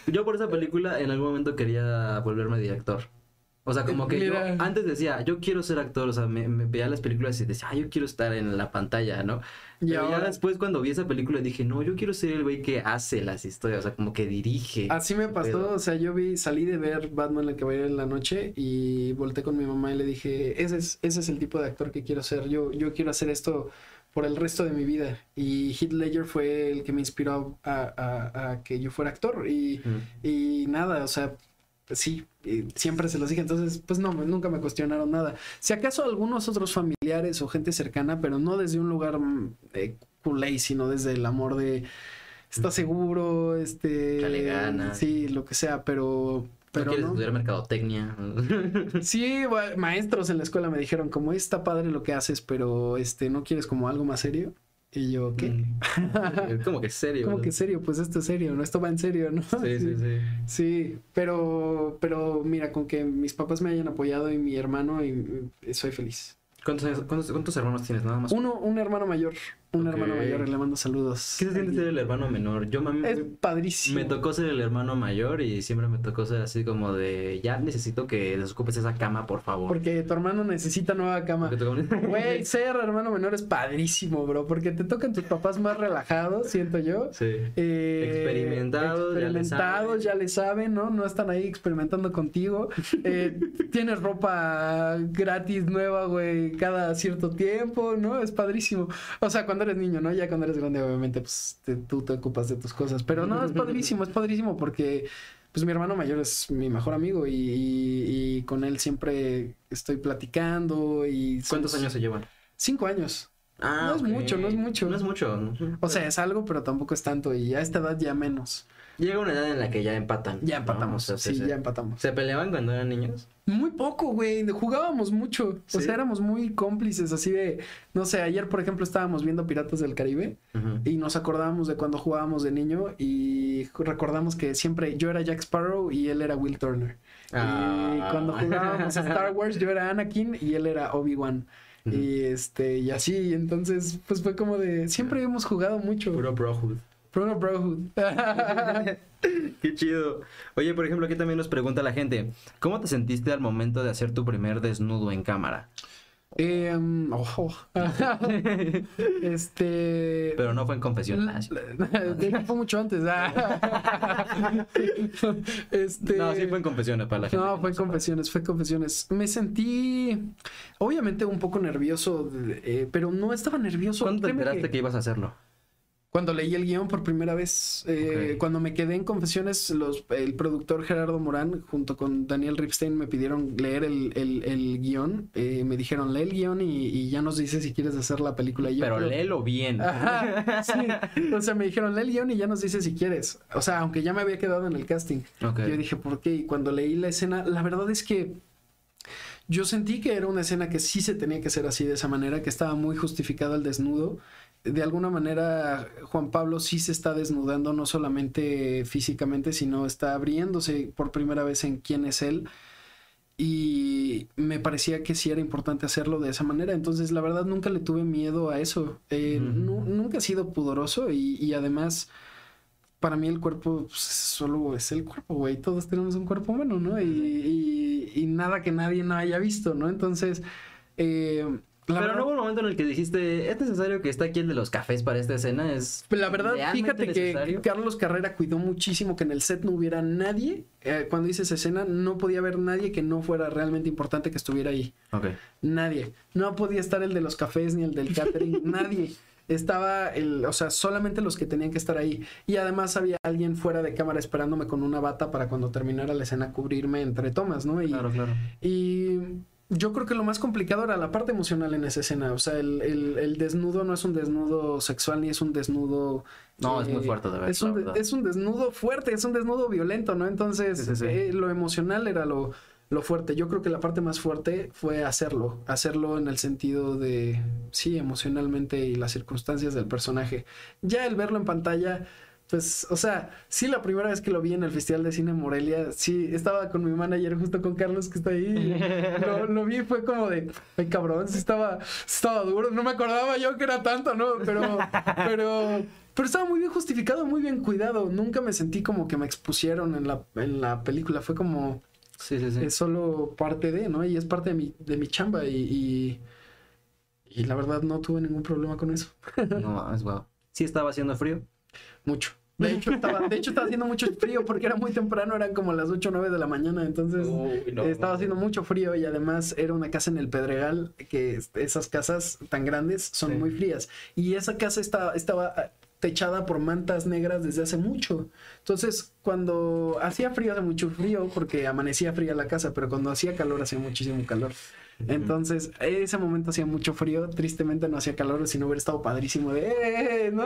Yo por esa película en algún momento quería volverme director. O sea, como que Mira. yo antes decía, yo quiero ser actor, o sea, me, me veía las películas y decía, ah, yo quiero estar en la pantalla, ¿no? Y Pero ahora- ya después cuando vi esa película dije, no, yo quiero ser el güey que hace las historias, o sea, como que dirige. Así me pasó, Pero- o sea, yo vi, salí de ver Batman el Caballero en la noche y volteé con mi mamá y le dije, ese es, ese es el tipo de actor que quiero ser, yo, yo quiero hacer esto por el resto de mi vida. Y Heath Ledger fue el que me inspiró a, a- a que yo fuera actor y, Ujú. y nada, o sea, sí, y siempre se los dije, entonces, pues no, nunca me cuestionaron nada. Si acaso algunos otros familiares o gente cercana, pero no desde un lugar eh, culé, sino desde el amor de, ¿estás seguro? Este, Échale ganas. sí, lo que sea, pero, ¿No pero quieres no. estudiar mercadotecnia? Sí, maestros en la escuela me dijeron, como está padre lo que haces, pero este, ¿no quieres como algo más serio? Y yo, ¿qué? Mm. como que serio. ¿Cómo ¿no? que serio? Pues esto es serio, ¿no? Esto va en serio, ¿no? Sí, sí, sí. Sí, pero, pero mira, con que mis papás me hayan apoyado y mi hermano, y, y soy feliz. ¿Cuántos, años- cuántos, cuántos hermanos tienes? Nada más. Uno, un hermano mayor, un hermano mayor, y le mando saludos. ¿Qué se siente ser el hermano menor? Yo, mami, Es padrísimo. me tocó ser el hermano mayor y siempre me tocó ser así como de, ya necesito que desocupes esa cama, por favor. Porque tu hermano necesita nueva cama. Güey, ser hermano menor es padrísimo, bro, porque te tocan tus papás más relajados, siento yo. Sí. Eh, Experimentados, ya le experimentados, saben. ya le saben, ¿no? No están ahí experimentando contigo. Eh, tienes ropa gratis nueva, güey, cada cierto tiempo, ¿no? Es padrísimo. O sea, cuando eres niño, ¿no? Ya cuando eres grande, obviamente, pues te- tú te ocupas de tus cosas. Pero no, es padrísimo, es padrísimo porque, pues mi hermano mayor es mi mejor amigo y, y- y con él siempre estoy platicando y... ¿Cuántos años se llevan? Cinco años. Ah, No es mucho, no es mucho. No es mucho. O sea, es algo, pero tampoco es tanto. Y a esta edad ya menos. Llega una edad en la que ya empatan. Ya ¿no? empatamos. O sea, sí, se- ya empatamos. ¿Se peleaban cuando eran niños? Muy poco, güey. Jugábamos mucho. O sea, éramos muy cómplices. Así de. No sé, ayer, por ejemplo, estábamos viendo Piratas del Caribe. Y nos acordábamos de cuando jugábamos de niño. Y recordamos que siempre yo era Jack Sparrow y él era Will Turner. Ah. Y cuando jugábamos a Star Wars, yo era Anakin y él era Obi-Wan. Y este, y así, entonces, pues fue como de. Siempre hemos jugado mucho. Puro brohood. Puro brohood. Qué chido. Oye, por ejemplo, aquí también nos pregunta la gente, ¿cómo te sentiste al momento de hacer tu primer desnudo en cámara? Em, ojo. este. Pero no fue en confesión. Ah, fue mucho antes. ah. este. No, sí fue en confesiones para la gente. No, fue sepa. confesiones, fue confesiones. Me sentí, obviamente, un poco nervioso, eh, pero no estaba nervioso. ¿Cuándo te enteraste que que ibas a hacerlo? Cuando leí el guion por primera vez, eh, cuando me quedé en confesiones, los, el productor Gerardo Morán, junto con Daniel Ripstein, me pidieron leer el, el, el guion. Eh, me dijeron, lee el guion y, y ya nos dices si quieres hacer la película. Y yo, Pero léelo bien. Ajá, sí. O sea, me dijeron, lee el guion y ya nos dices si quieres. O sea, aunque ya me había quedado en el casting. Yo dije, ¿por qué? Y cuando leí la escena, la verdad es que yo sentí que era una escena que sí se tenía que hacer así, de esa manera, que estaba muy justificado el desnudo. De alguna manera, Juan Pablo sí se está desnudando, no solamente físicamente, sino está abriéndose por primera vez en quién es él. Y me parecía que sí era importante hacerlo de esa manera. Entonces, la verdad, nunca le tuve miedo a eso. Eh, nunca he sido pudoroso y, y además para mí el cuerpo pues, solo es el cuerpo, güey. Todos tenemos un cuerpo humano, ¿no? Y, y- y nada que nadie no haya visto, ¿no? Entonces, eh, la, Pero verdad, no hubo un momento en el que dijiste, ¿es necesario que esté aquí el de los cafés para esta escena? Es la verdad, fíjate que? Carlos Carrera cuidó muchísimo que en el set no hubiera nadie. eh, cuando hice esa escena, no podía haber nadie que no fuera realmente importante que estuviera ahí. Nadie. No podía estar el de los cafés ni el del catering. nadie. Estaba el, o sea, solamente los que tenían que estar ahí. Y además había alguien fuera de cámara esperándome con una bata para cuando terminara la escena cubrirme entre tomas, ¿no? Y, Claro, claro. y yo creo que lo más complicado era la parte emocional en esa escena. O sea, el, el- el desnudo no es un desnudo sexual ni es un desnudo. No, es muy eh, fuerte de ver, Es un, es un desnudo fuerte, es un desnudo violento, ¿no? Entonces, Sí, sí, sí. eh, lo emocional era lo, lo fuerte. Yo creo que la parte más fuerte fue hacerlo. Hacerlo en el sentido de, sí, emocionalmente y las circunstancias del personaje. Ya el verlo en pantalla. Pues, o sea, sí, la primera vez que lo vi en el Festival de Cine Morelia, sí, estaba con mi manager, justo con Carlos, que está ahí. Lo, lo vi y fue como de, ay, cabrón, sí estaba, estaba duro. No me acordaba yo que era tanto, ¿no? Pero, pero, pero estaba muy bien justificado, muy bien cuidado. Nunca me sentí como que me expusieron en la, en la película. Fue como, Sí, sí, sí. es solo parte de, ¿no? Y es parte de mi, de mi chamba y, y, y la verdad no tuve ningún problema con eso. No mames, wow. Sí estaba haciendo frío. Mucho. De hecho, estaba, de hecho, estaba haciendo mucho frío porque era muy temprano, eran como las 8 o 9 de la mañana, entonces Uy, no. eh, estaba haciendo mucho frío y además era una casa en el Pedregal, que es- esas casas tan grandes son Sí. muy frías. Y esa casa está, estaba ah, techada por mantas negras desde hace mucho. Entonces, cuando hacía frío, hace mucho frío porque amanecía fría la casa, pero cuando hacía calor, hacía muchísimo calor. Entonces, ese momento hacía mucho frío, tristemente no hacía calor, si no hubiera estado padrísimo de, "Eh", ¿no?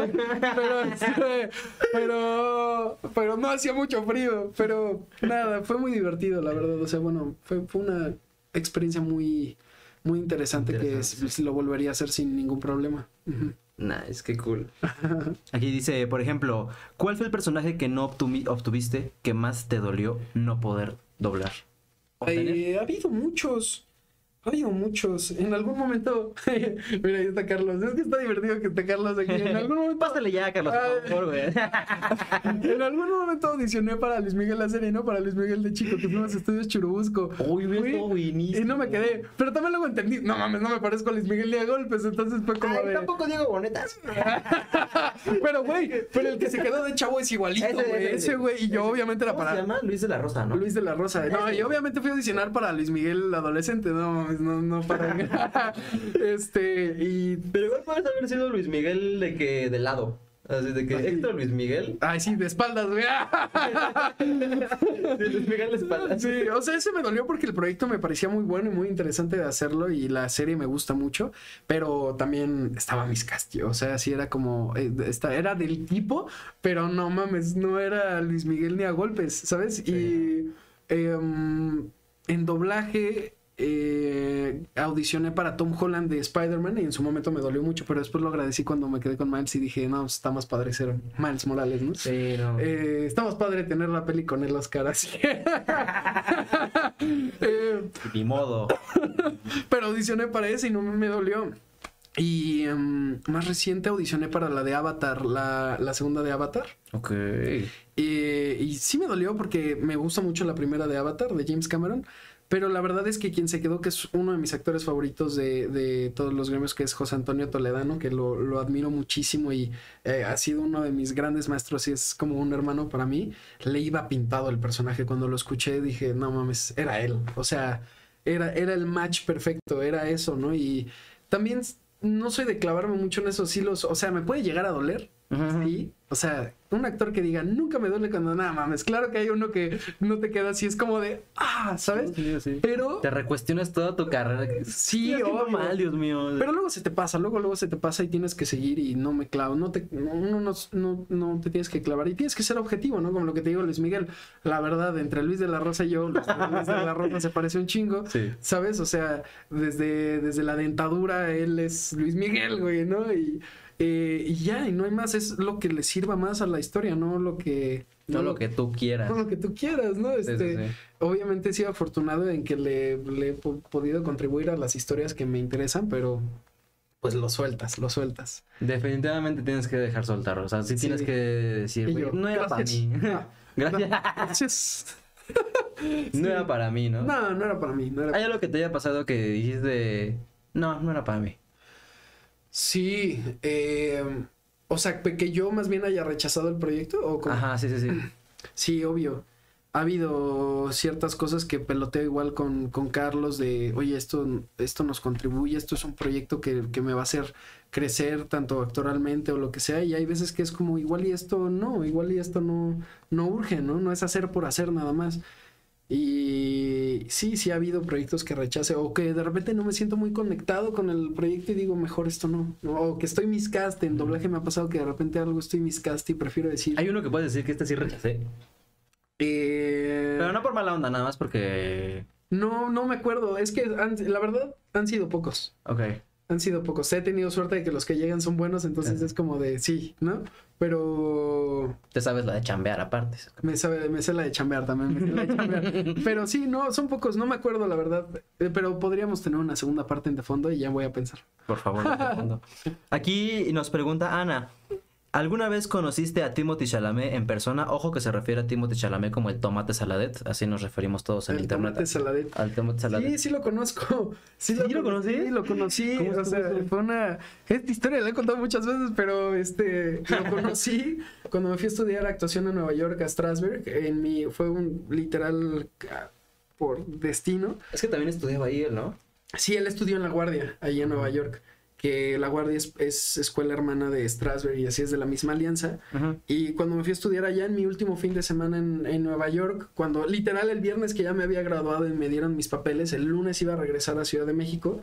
Pero, pero, pero no hacía mucho frío, pero nada, fue muy divertido, la verdad, o sea, bueno, fue, fue una experiencia muy, muy interesante, que es- lo volvería a hacer sin ningún problema. Ujú. Nice, qué cool. Aquí dice, por ejemplo, ¿cuál fue el personaje que no obtuviste que más te dolió no poder doblar? Eh, ha habido muchos. Ha habido muchos. En algún momento. Mira, ahí está Carlos. Es que está divertido que esté Carlos aquí. En algún momento. Pásale ya, Carlos, por Ay. favor, güey. En algún momento audicioné para Luis Miguel la serie, ¿no? Para Luis Miguel de Chico, que fuimos a estudios Churubusco. Uy, estado buenísimo. Y no me quedé. Pero también luego entendí. No mames, no me parezco a Luis Miguel a golpes. Entonces fue como Ay, de. tampoco Diego Bonetas. Pero, güey, pero el que se quedó de chavo es igualito, Ese, güey. ese, Ese, güey. Y yo, ese. obviamente, era ¿Cómo para. se llama? Luis de la Rosa, ¿no? Luis de la Rosa. No, y obviamente fui a audicionar para Luis Miguel adolescente. No, mames, no, no para. este, y. Pero igual puedes haber sido Luis Miguel de que de lado. Así de que Héctor Luis Miguel. Ay, sí, de espaldas, güey. Luis Miguel de espaldas. Sí, o sea, ese me dolió porque el proyecto me parecía muy bueno y muy interesante de hacerlo y la serie me gusta mucho, pero también estaba mis castillos, o sea, sí era como, eh, esta- era del tipo, pero no mames, no era Luis Miguel ni a golpes, ¿sabes? Y em, en doblaje eh, audicioné para Tom Holland de Spider-Man y en su momento me dolió mucho, pero después lo agradecí cuando me quedé con Miles y dije, no, está más padre ser Miles Morales, ¿no? Sí, no. Eh, está más padre tener la peli con él las caras. Eh, Ni modo. pero audicioné para ese y no me dolió. Y em, más reciente audicioné para la de Avatar, la, la segunda de Avatar. Ok. Eh, y sí me dolió porque me gusta mucho la primera de Avatar, de James Cameron. Pero la verdad es que quien se quedó, que es uno de mis actores favoritos de, de todos los gremios, que es José Antonio Toledano, que lo, lo admiro muchísimo y eh, ha sido uno de mis grandes maestros y es como un hermano para mí. Le iba pintado el personaje. Cuando lo escuché dije, no mames, era él. O sea, era, era el match perfecto, era eso, ¿no? Y también no soy de clavarme mucho en esos hilos. O sea, me puede llegar a doler. Sí, o sea, un actor que diga, nunca me duele cuando nada mames. Claro que hay uno que no te queda así, es como de, ah, ¿sabes? Sí, sí. Pero, Te recuestionas toda tu carrera. sí, obvio. mal, Dios mío. Pero luego se te pasa, luego, luego se te pasa y tienes que seguir y no me clavo, no te, no, no, no, no te tienes que clavar y tienes que ser objetivo, ¿no? Como lo que te digo Luis Miguel, la verdad, entre Luis de la Rosa y yo, Luis Luis de la Rosa se parece un chingo, Sí. ¿sabes? O sea, desde, desde la dentadura él es Luis Miguel, güey, ¿no? Y, eh, y ya, y no hay más, es lo que le sirva más a la historia, no lo que... No lo que tú quieras. no lo que tú quieras, ¿no? Sí, Este, sí. Obviamente he sido afortunado en que le, le he po- podido contribuir a las historias que me interesan, pero pues lo sueltas, lo sueltas. Definitivamente tienes que dejar soltar. O sea, sí, Sí. tienes que decir, yo, no era para mí. Ah, Gracias. Gracias. No era para mí, ¿no? No, no era para mí. No era... ¿Hay algo que te haya pasado que dijiste, no, no era para mí? Sí, eh, o sea, que yo más bien haya rechazado el proyecto o cómo? Ajá, sí, sí, sí. Sí, obvio. Ha habido ciertas cosas que peloteo igual con, con Carlos de, oye, esto, esto nos contribuye, esto es un proyecto que, que me va a hacer crecer tanto actoralmente o lo que sea, y hay veces que es como, igual y esto no, igual y esto no, no urge, ¿no? No es hacer por hacer nada más. Y sí, sí ha habido proyectos que rechace o que de repente no me siento muy conectado con el proyecto y digo, mejor esto no. O que estoy miscast, en doblaje me ha pasado que de repente algo estoy miscast y prefiero decir... Hay uno que puedes decir que este sí rechacé. eh, Pero no por mala onda, nada más porque... No, no me acuerdo. Es que han- la verdad han sido pocos. Ok. Han sido pocos. He tenido suerte de que los que llegan son buenos, entonces es como de sí, ¿no? Pero Te sabes la de chambear aparte. me, sabe, me sé la de chambear también. me sé la de chambear. Pero sí, no, son pocos. No me acuerdo, la verdad. Eh, Pero podríamos tener una segunda parte en de fondo y ya voy a pensar. Por favor, te fondo. Aquí nos pregunta Ana. ¿Alguna vez conociste a Timothy Chalamet en persona? Ojo que se refiere a Timothy Chalamet como el tomate saladet, así nos referimos todos en El internet. tomate saladet. Al tomate saladet. Sí, sí lo conozco. Sí, ¿Sí lo conocí? Sí, lo conocí. ¿Cómo O sea, fue una. Esta historia la he contado muchas veces, pero este lo conocí cuando me fui a estudiar actuación a Nueva York, a Strasberg. En mi, fue un literal ah, por destino. Es que también estudiaba ahí él, ¿no? Sí, él estudió en La Guardia, ahí en Nueva York. Que La Guardia es, es escuela hermana de Strasberg y así es de la misma alianza. Y cuando me fui a estudiar allá en mi último fin de semana en, en Nueva York, cuando literal el viernes que ya me había graduado y me dieron mis papeles, el lunes iba a regresar a Ciudad de México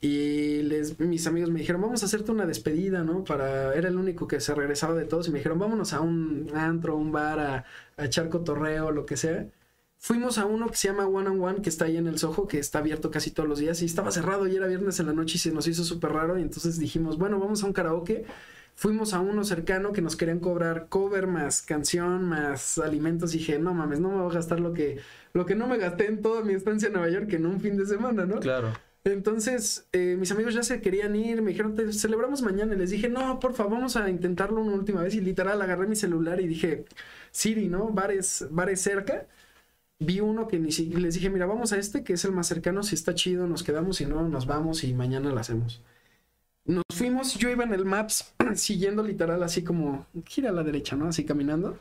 y les, mis amigos me dijeron, vamos a hacerte una despedida, ¿no? Para, era el único que se regresaba de todos y me dijeron, vámonos a un antro, un bar, a, a echar cotorreo, lo que sea. Fuimos a uno que se llama One on One, que está ahí en el Soho, que está abierto casi todos los días y estaba cerrado y era viernes en la noche y se nos hizo súper raro y entonces dijimos, bueno, vamos a un karaoke. Fuimos a uno cercano que nos querían cobrar cover más canción más alimentos y dije, no mames, no me voy a gastar lo que, lo que no me gasté en toda mi estancia en Nueva York en un fin de semana, ¿no? Claro. Entonces, eh, mis amigos ya se querían ir, me dijeron, "Te celebramos mañana. Y les dije, no, por favor, vamos a intentarlo una última vez. Y literal, agarré mi celular y dije, Siri, ¿no? Bares, bares cerca. Vi uno que ni siquiera, les dije, mira, vamos a este, que es el más cercano, si está chido, nos quedamos, si no, nos vamos y mañana lo hacemos. Nos fuimos, yo iba en el Maps, siguiendo literal así como, gira a la derecha, ¿no? Así caminando.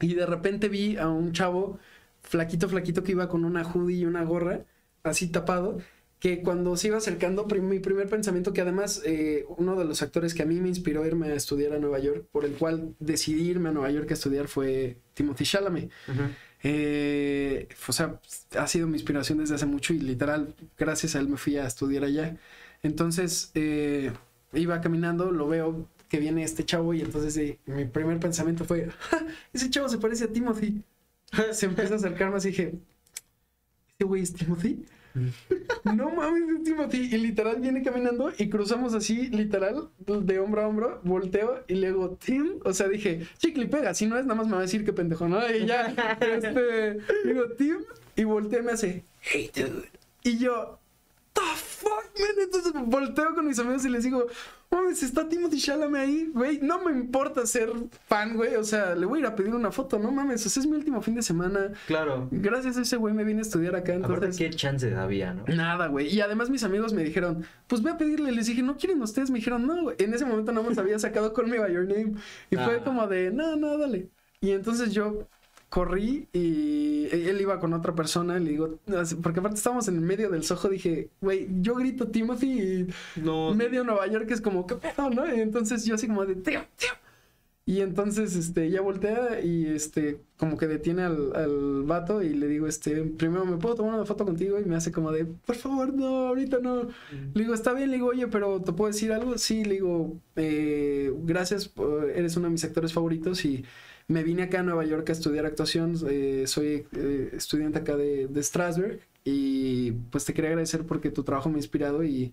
Y de repente vi a un chavo flaquito, flaquito que iba con una hoodie y una gorra, así tapado. que cuando se iba acercando, prim- mi primer pensamiento, que además eh, uno de los actores que a mí me inspiró a irme a estudiar a Nueva York, por el cual decidí irme a Nueva York a estudiar, fue Timothy Chalamet. Eh, o sea, ha sido mi inspiración desde hace mucho y literal, gracias a él me fui a estudiar allá. Entonces, eh, iba caminando, lo veo que viene este chavo y entonces eh, mi primer pensamiento fue, "Ja, ese chavo se parece a Timothy. Se empieza a acercar más y dije, ¿ese güey es Timothy? No mames, es Timothy. Y literal viene caminando y cruzamos así, literal, de hombro a hombro, volteo y le digo, Tim. O sea, dije, chicle pega. Si no es, nada más me va a decir qué pendejo, ¿no? Y ya, este, digo, Tim. Y volteo y me hace, hey, dude. Y yo, the fuck, man. Entonces volteo con mis amigos y les digo, mames, está Timothy Chalamet ahí, güey. No me importa ser fan, güey. O sea, le voy a ir a pedir una foto, no mames. O sea, es mi último fin de semana. Claro. Gracias a ese güey me vine a estudiar acá. Aparte, Entonces, qué chance había, ¿no? Nada, güey. Y además mis amigos me dijeron, pues ve a pedirle. Les dije, ¿no quieren ustedes? Me dijeron, no, güey. En ese momento no nos había sacado Call Me By Your Name. Y fue como de, no, no, dale. Y entonces yo corrí y él iba con otra persona. Le digo, porque aparte estábamos en el medio del sojo. Dije, güey, yo grito Timothy y No. medio Nueva York es como, ¿qué pedo, no? Y entonces yo así como de, tío, tío. Y entonces, este, ella voltea y, este, como que detiene al, al vato y le digo, este, primero, ¿me puedo tomar una foto contigo? Y me hace como de, por favor, no, ahorita no. Le digo, está bien, le digo, oye, pero ¿te puedo decir algo? Sí, le digo, eh, gracias, por- eres uno de mis actores favoritos y me vine acá a Nueva York a estudiar actuación, eh, soy eh, estudiante acá de, de Strasberg y pues te quería agradecer porque tu trabajo me ha inspirado y,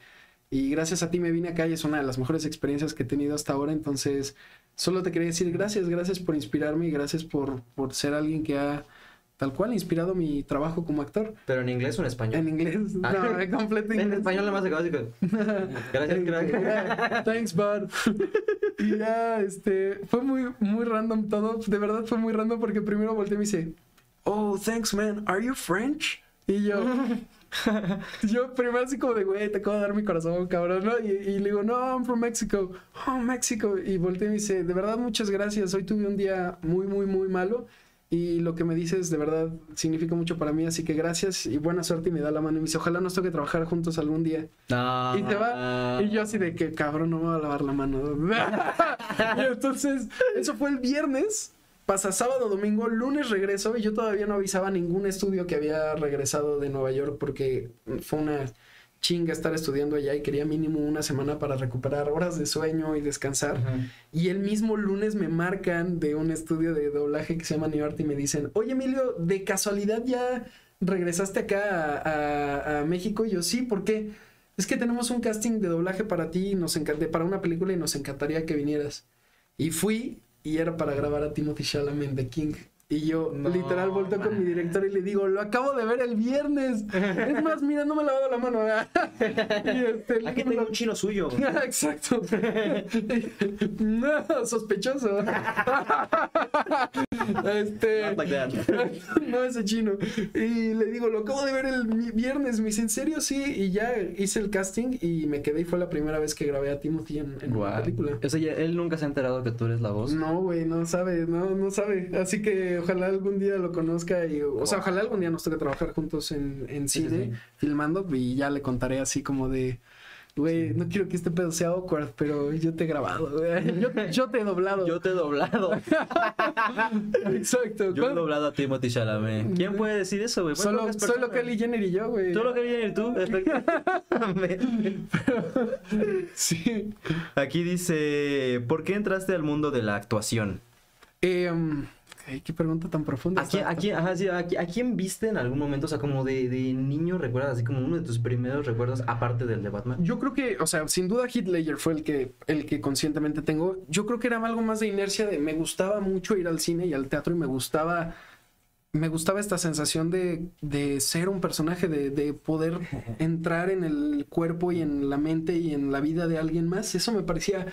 y gracias a ti me vine acá y es una de las mejores experiencias que he tenido hasta ahora, entonces solo te quería decir gracias, gracias por inspirarme y gracias por, por ser alguien que ha tal cual inspirado mi trabajo como actor. Pero en inglés o en español. En inglés, Ah. no, en completo En inglés. español nada más acabas de... Gracias, crack. Thanks, bud. y ya, este, fue muy, muy random todo. De verdad fue muy random porque primero volteé y me dice, oh, thanks, man. Are you French? Y yo, yo primero así como de, güey, te acabo de dar mi corazón, cabrón, ¿no? Y, y le digo, no, I'm from Mexico. Oh, Mexico. Y volteé y me dice, de verdad, muchas gracias. Hoy tuve un día muy, muy, muy malo. Y lo que me dices de verdad significa mucho para mí, así que gracias y buena suerte y me da la mano y me dice, ojalá nos toque trabajar juntos algún día. No. Y se va. Y yo así de que cabrón, no me voy a lavar la mano. y entonces, eso fue el viernes. Pasa sábado, domingo, lunes regreso y yo todavía no avisaba a ningún estudio que había regresado de Nueva York porque fue una chinga estar estudiando allá y quería mínimo una semana para recuperar horas de sueño y descansar. Y el mismo lunes me marcan de un estudio de doblaje que se llama New Art y me dicen, oye Emilio, ¿de casualidad ya regresaste acá a, a- a México? Y yo, sí, ¿por qué? Es que tenemos un casting de doblaje para ti, y nos encanta, para una película y nos encantaría que vinieras. Y fui y era para grabar a Timothy Chalamet de King. Y yo No, literal volteo con mi director y le digo, lo acabo de ver el viernes. Es más, mira, no me he lavado la mano. y este, Aquí tengo un chino suyo. Exacto. no, sospechoso. este. Like that. no, ese chino. Y le digo, lo acabo de ver el viernes. Me dice, ¿en serio? Sí. Y ya hice el casting y me quedé y fue la primera vez que grabé a Timothy en, en una película. O sea, ya- él nunca se ha enterado que tú eres la voz. No, güey, no sabe, no, no sabe. Así que ojalá algún día lo conozca y, o sea, ojalá algún día nos toque trabajar juntos en, en Sí, sí, cine, sí. filmando y ya le contaré así como de, güey, no quiero que este pedo sea awkward, pero yo te he grabado, güey. Yo, yo te he doblado. Yo te he doblado. Exacto. Yo he doblado a Timothy Chalamet. ¿Quién puede decir eso, güey? Solo, solo. Kelly Jenner y yo, güey. Tú lo que vienes tú. Sí. Aquí dice, ¿por qué entraste al mundo de la actuación? Eh, um, ay, qué pregunta tan profunda. ¿A quién, está. a, quién, ajá, sí, a, qui- a quién viste en algún momento? O sea, como de, de niño, ¿recuerdas? Así como uno de tus primeros recuerdos, aparte del de Batman. Yo creo que, o sea, sin duda Ledger fue el que, el que conscientemente tengo. Yo creo que era algo más de inercia de me gustaba mucho ir al cine y al teatro y me gustaba, me gustaba esta sensación de, de ser un personaje, de, de poder entrar en el cuerpo y en la mente y en la vida de alguien más. Eso me parecía,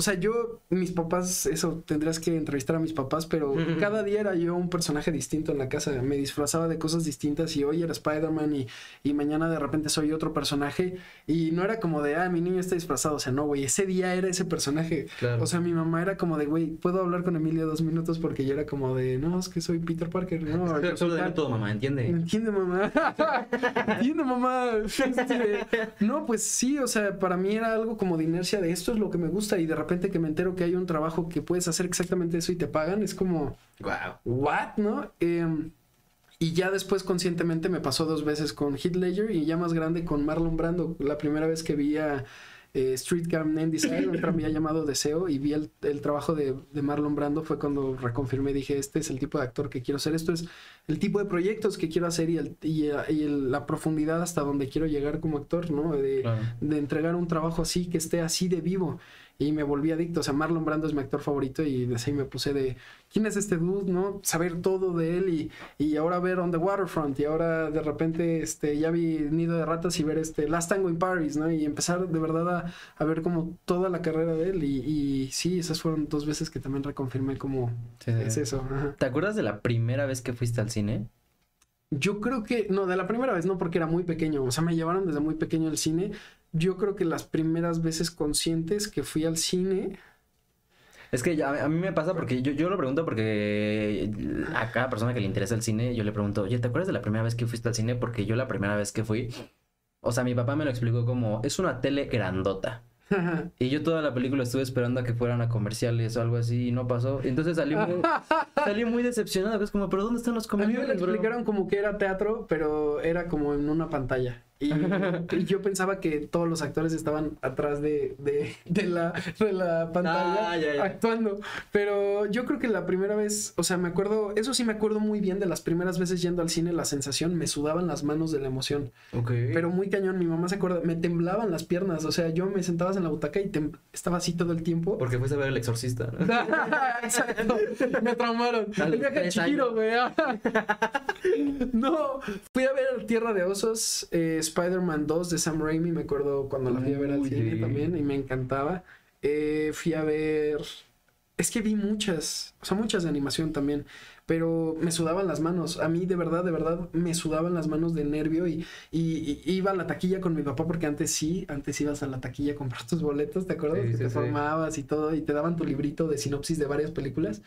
o sea, yo, mis papás, eso tendrías que entrevistar a mis papás, pero cada día era yo un personaje distinto en la casa. Me disfrazaba de cosas distintas y hoy era Spider-Man y, y mañana de repente soy otro personaje. Y no era como de, ah, mi niño está disfrazado. O sea, no, güey, ese día era ese personaje. Claro. O sea, mi mamá era como de, güey, ¿puedo hablar con Emilio dos minutos? Porque yo era como de, no, es que soy Peter Parker. No, yo soy Solo de tal". todo, mamá, ¿entiende? Entiende, mamá. Entiende, mamá. Este, no, pues sí, o sea, para mí era algo como de inercia de esto es lo que me gusta y de repente que me entero que hay un trabajo que puedes hacer exactamente eso y te pagan, es como, Wow. ¿what? ¿No? Em, y ya después conscientemente me pasó dos veces con Heath Ledger y ya más grande con Marlon Brando. La primera vez que vi a eh, Street Gang Name Design, un tranvía llamado Deseo, y vi el, el trabajo de, de Marlon Brando fue cuando reconfirmé, dije, este es el tipo de actor que quiero ser, esto es el tipo de proyectos que quiero hacer y, el, y, y el- la profundidad hasta donde quiero llegar como actor, ¿no? De, Claro. de entregar un trabajo así, que esté así de vivo. Y me volví adicto. O sea, Marlon Brando es mi actor favorito y así me puse de, ¿quién es este dude? ¿No? Saber todo de él y, y ahora ver On the Waterfront y ahora de repente este, ya vi Nido de Ratas y ver este Last Tango in Paris, ¿no? Y empezar de verdad a, a ver como toda la carrera de él. Y, y sí, esas fueron dos veces que también reconfirmé como sí, es sí. eso. ajá. ¿Te acuerdas de la primera vez que fuiste al cine? Yo creo que, no, de la primera vez no, porque era muy pequeño, o sea, me llevaron desde muy pequeño al cine. Yo creo que las primeras veces conscientes que fui al cine, Es que a mí me pasa porque yo, yo lo pregunto porque a cada persona que le interesa el cine, yo le pregunto, oye, ¿te acuerdas de la primera vez que fuiste al cine? Porque yo la primera vez que fui, o sea, mi papá me lo explicó como, es una tele grandota. Y yo toda la película estuve esperando a que fueran a comerciales o algo así y no pasó. Entonces salí muy, salí muy decepcionado. Es como, ¿pero dónde están los a mí me lo comerciales, bro?" explicaron como que era teatro, pero era como en una pantalla. Y, y yo pensaba que todos los actores estaban atrás de, de, de la, de la pantalla Ah, ya, ya. actuando. Pero yo creo que la primera vez, o sea, me acuerdo, eso sí me acuerdo muy bien de las primeras veces yendo al cine, la sensación, me sudaban las manos de la emoción. Ok. Pero muy cañón, mi mamá se acuerda, me temblaban las piernas, o sea, yo me sentaba en la butaca y estaba así todo el tiempo. Porque fuiste a ver El Exorcista, ¿no? Exacto, me traumaron. A El viaje Chihiro, güey. no, fui a ver Tierra de Osos, eh, Spider-Man 2 de Sam Raimi, me acuerdo cuando la fui a ver al cine también y me encantaba. Eh, fui a ver... Es que vi muchas, o sea, muchas de animación también, pero me sudaban las manos. A mí, de verdad, de verdad, me sudaban las manos de nervio y, y- y iba a la taquilla con mi papá, porque antes sí, antes ibas a la taquilla a comprar tus boletos, ¿te acuerdas? Sí, que sí, te sí. formabas y todo, y te daban tu librito de sinopsis de varias películas.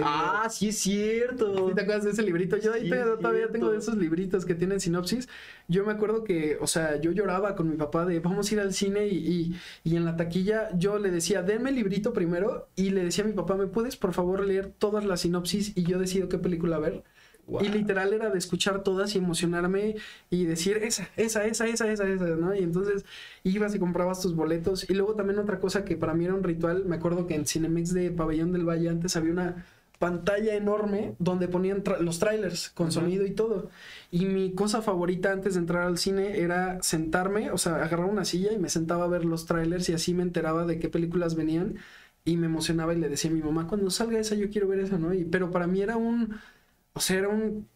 Ah, sí es cierto. ¿Sí te acuerdas de ese librito? Yo ahí Sí, es todavía tengo de esos libritos que tienen sinopsis. Yo me acuerdo que, o sea, yo lloraba con mi papá de vamos a ir al cine y, y, y en la taquilla yo le decía, denme el librito primero y le decía a mi papá, ¿me puedes por favor leer todas las sinopsis y yo decido qué película ver? Wow. Y literal era de escuchar todas y emocionarme y decir esa, esa, esa, esa, esa, esa, ¿no? Y entonces ibas y comprabas tus boletos. Y luego también otra cosa que para mí era un ritual, me acuerdo que en Cinemex de Pabellón del Valle antes había una pantalla enorme donde ponían tra- los trailers con sonido y todo. Y mi cosa favorita antes de entrar al cine era sentarme, o sea, agarrar una silla y me sentaba a ver los trailers y así me enteraba de qué películas venían y me emocionaba y le decía a mi mamá, cuando salga esa yo quiero ver esa, ¿no? Y, pero para mí era un, o sea, era un,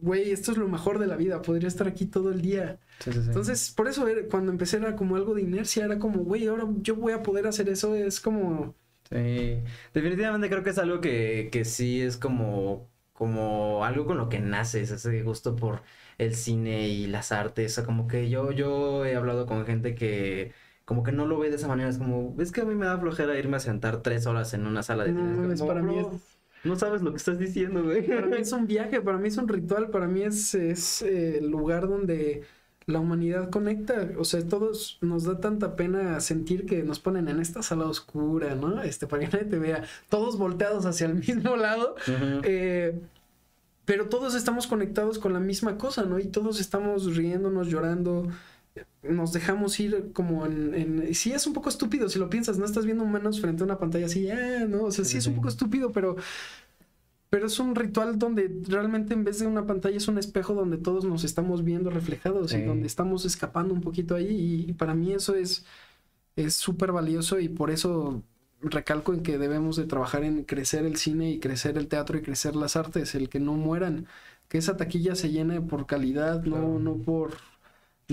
güey, esto es lo mejor de la vida, podría estar aquí todo el día. Sí, sí, sí. Entonces, por eso era- cuando empecé era como algo de inercia, era como, güey, ahora yo voy a poder hacer eso, es como... Sí, definitivamente creo que es algo que, que sí es como, como algo con lo que naces, ese gusto por el cine y las artes, o sea, como que yo, yo he hablado con gente que como que no lo ve de esa manera, es como, es que a mí me da flojera irme a sentar tres horas en una sala de No, cine, es mames, como, para mí "Bro, es- no sabes lo que estás diciendo, güey. Para mí es un viaje, para mí es un ritual, para mí es, es eh, el lugar donde la humanidad conecta. O sea, todos nos da tanta pena sentir que nos ponen en esta sala oscura, ¿no? Este, para que nadie te vea, todos volteados hacia el mismo lado. Eh, pero todos estamos conectados con la misma cosa, ¿no? Y todos estamos riéndonos, llorando, nos dejamos ir como en, en... Sí es un poco estúpido si lo piensas, no estás viendo humanos frente a una pantalla así, ah, ¿no? O sea, sí es un poco estúpido, pero... Pero es un ritual donde realmente en vez de una pantalla es un espejo donde todos nos estamos viendo reflejados y donde estamos escapando un poquito ahí. Y para mí eso es es súper valioso y por eso recalco en que debemos de trabajar en crecer el cine y crecer el teatro y crecer las artes, el que no mueran, que esa taquilla se llene por calidad, no, no por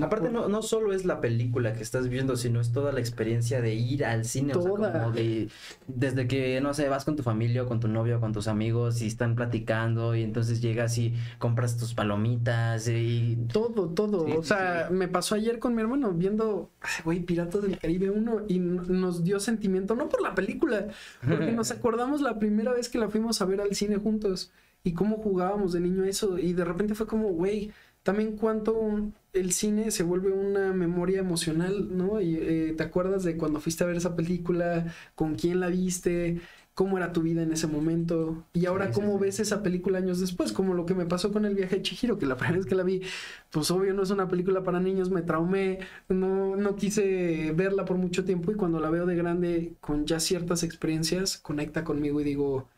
Aparte, no, no solo es la película que estás viendo, sino es toda la experiencia de ir al cine. O sea, Toda. como de, desde que, no sé, vas con tu familia con tu novio con tus amigos y están platicando y entonces llegas y compras tus palomitas y... Todo, todo. Sí, o sea, sí. me pasó ayer con mi hermano viendo, güey, Piratas del Caribe 1 y nos dio sentimiento, no por la película, porque nos acordamos la primera vez que la fuimos a ver al cine juntos y cómo jugábamos de niño eso y de repente fue como, güey, también cuánto el cine se vuelve una memoria emocional, ¿no? Y eh, te acuerdas de cuando fuiste a ver esa película, con quién la viste, cómo era tu vida en ese momento y ahora Sí, sí, cómo sí. ves esa película años después, como lo que me pasó con el viaje de Chihiro, que la primera vez que la vi, pues obvio no es una película para niños, me traumé, no, no quise verla por mucho tiempo y cuando la veo de grande con ya ciertas experiencias, conecta conmigo y digo,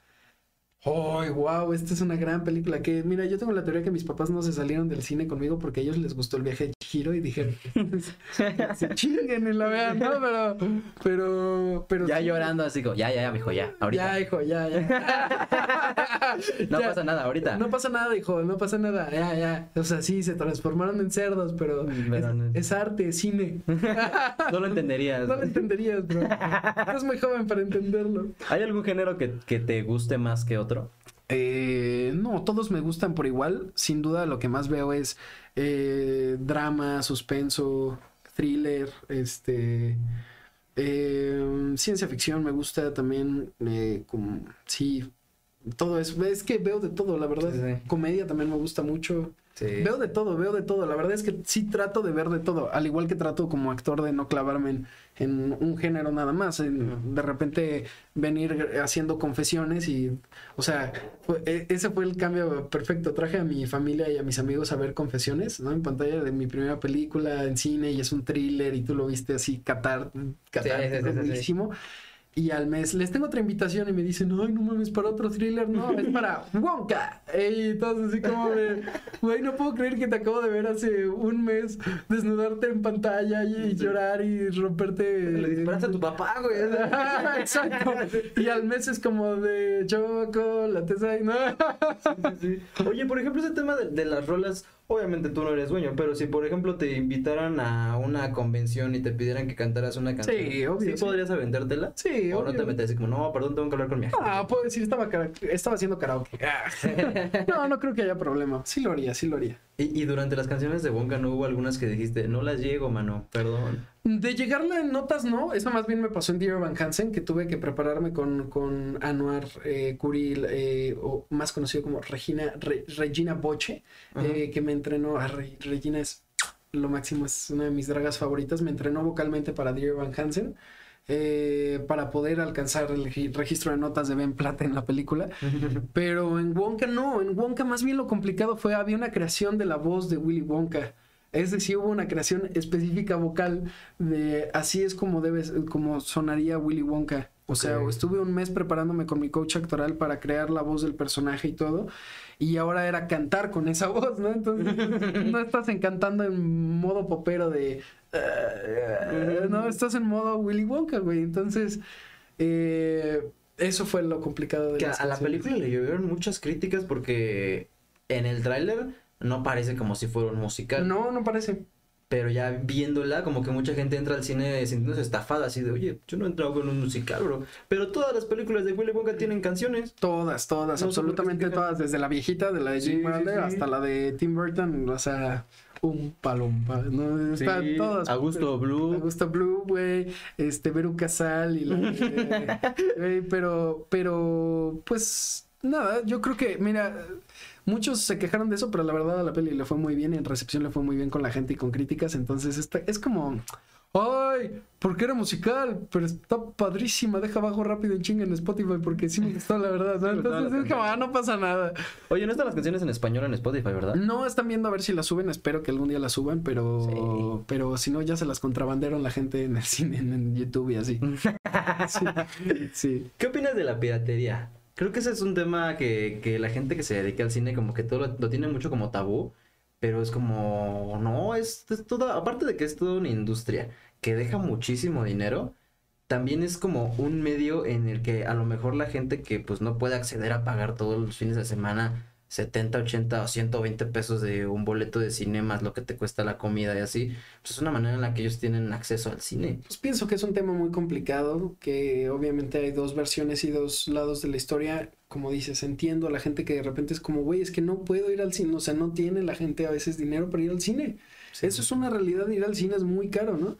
¡ay, wow! Esta es una gran película que, mira, yo tengo la teoría que mis papás no se salieron del cine conmigo porque a ellos les gustó el viaje de Chihiro y dijeron, se chinguen y la vean, ¿no? Pero, pero, pero... Ya sí. llorando así como, ya, ya, ya, mijo, ya, ahorita. Ya, hijo, ya, ya. no Ya. pasa nada, ahorita. No pasa nada, hijo, no pasa nada. Ya, ya. O sea, sí, se transformaron en cerdos, pero Pero es, no- es arte, es cine. No lo entenderías. No lo entenderías, bro. Estás muy joven para entenderlo. ¿Hay algún género que, que te guste más que otro? Eh, no, todos me gustan por igual. Sin duda, lo que más veo es eh, drama, suspenso, thriller, este. eh, ciencia ficción me gusta también. eh, como, sí, todo eso. Es que veo de todo, la verdad. Sí, sí. Comedia también me gusta mucho. Sí. Veo de todo, veo de todo. La verdad es que sí trato de ver de todo. Al igual que trato como actor de no clavarme en, en un género nada más. En, de repente venir haciendo confesiones y, o sea, fue- e- ese fue el cambio perfecto. Traje a mi familia y a mis amigos a ver confesiones, ¿no? En pantalla de mi primera película en cine y es un thriller y tú lo viste así catar, catar, sí, sí. Y al mes les tengo otra invitación y me dicen, ay, no mames, para otro thriller, no, es para Wonka. Y todos así como de, güey, no puedo creer que te acabo de ver hace un mes desnudarte en pantalla y llorar y romperte. Le disparaste a tu papá, güey. Exacto. Y al mes es como de chocolate, ¿no? Oye, por ejemplo, ese tema de, de las rolas, obviamente tú no eres dueño, pero si por ejemplo te invitaran a una convención y te pidieran que cantaras una canción, Sí, obvio, sí. podrías aventártela? Sí, o no te metes así como, no, perdón, tengo que hablar con mi agente. Ah, puedo decir, estaba, estaba haciendo karaoke. No, no creo que haya problema. Sí lo haría, sí lo haría. Y, y durante las canciones de Wonka no hubo algunas que dijiste, no las llego, mano, perdón. De llegarle en notas, no. Eso más bien me pasó en Dear Van Hansen, que tuve que prepararme con, con Anuar eh, Kuril, eh, o más conocido como Regina, Re- Regina Boche, eh, que me entrenó. Re- Regina es lo máximo, es una de mis dragas favoritas. Me entrenó vocalmente para Dear Van Hansen. eh, para poder alcanzar el gi- registro de notas de Ben Plata en la película. Pero en Wonka no, en Wonka más bien lo complicado fue, había una creación de la voz de Willy Wonka. Es decir, hubo una creación específica vocal de así es como debes, como sonaría Willy Wonka. O sea, estuve un mes preparándome con mi coach actoral para crear la voz del personaje y todo. Y ahora era cantar con esa voz, ¿no? Entonces, no estás en cantando en modo popero de... "Ah", no, estás en modo Willy Wonka, güey. Entonces, eh, eso fue lo complicado de Que a, las a la película le llovieron muchas críticas porque en el tráiler no parece como si fuera un musical. No, no parece. Pero ya viéndola, como que mucha gente entra al cine sintiéndose estafada, así de, oye, yo no he entrado con un musical, bro. Pero todas las películas de Willy Wonka tienen canciones. Todas, todas, No absolutamente todas, desde la viejita, de la de Jim sí, Wilder sí. hasta la de Tim Burton, o sea, un palompa, ¿no? Están Sí, todas. Augusto Blue. Augusto Blue, güey, este, Veru Casal y la pero, pero, pues, nada, yo creo que, mira, muchos se quejaron de eso, pero la verdad a la peli le fue muy bien, en recepción le fue muy bien con la gente y con críticas, entonces esta, es como... Ay, porque era musical, pero está padrísima. Deja abajo rápido en chinga en Spotify porque sí me gustó, la verdad. Entonces es como, ah, no pasa nada. Oye, no están las canciones en español en Spotify, ¿verdad? No están viendo a ver si la suben. Espero que algún día la suban, pero, Sí. pero si no, ya se las contrabandearon la gente en el cine, en, en YouTube y así. Sí, sí. ¿Qué opinas de la piratería? Creo que ese es un tema que, que la gente que se dedica al cine como que todo lo, lo tiene mucho como tabú, pero es como, no, es, es toda, aparte de que es toda una industria que deja muchísimo dinero, también es como un medio en el que a lo mejor la gente que pues no puede acceder a pagar todos los fines de semana 70, 80 o 120 pesos de un boleto de cine más lo que te cuesta la comida y así, pues es una manera en la que ellos tienen acceso al cine. Pues pienso que es un tema muy complicado, que obviamente hay dos versiones y dos lados de la historia. Como dices, entiendo a la gente que de repente es como, güey, es que no puedo ir al cine, o sea, no tiene la gente a veces dinero para ir al cine. Eso es una realidad, ir al cine es muy caro, ¿no?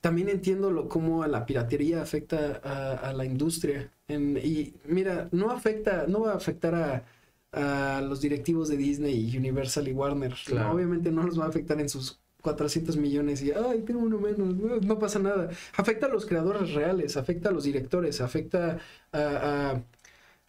También entiendo lo, cómo a la piratería afecta a, a la industria. En- y mira, no afecta, no va a afectar a, a los directivos de Disney, Universal y Warner. Claro. No, obviamente no los va a afectar en sus 400 millones y, ay, tengo uno menos, no, no pasa nada. Afecta a los creadores reales, afecta a los directores, afecta a-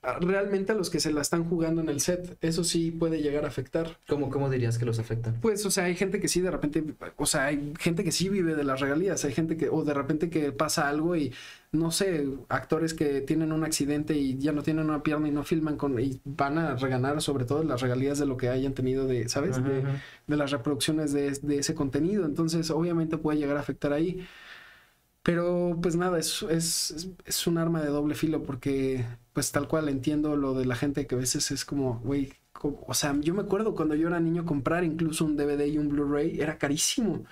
realmente a los que se la están jugando en el set. Eso sí puede llegar a afectar. ¿Cómo, cómo dirías que los afectan? Pues, o sea, hay gente que sí de repente, o sea, hay gente que sí vive de las regalías, hay gente que, o de repente que pasa algo y, no sé, actores que tienen un accidente y ya no tienen una pierna y no filman con, y van a reganar sobre todo las regalías de lo que hayan tenido de, ¿sabes? Ajá, de, ajá. de las reproducciones de, de ese contenido. Entonces, obviamente puede llegar a afectar ahí. Pero, pues nada, es, es, es- un arma de doble filo porque, pues tal cual entiendo lo de la gente que a veces es como, güey, o sea, yo me acuerdo cuando yo era niño comprar incluso un DVD y un Blu-ray era carísimo.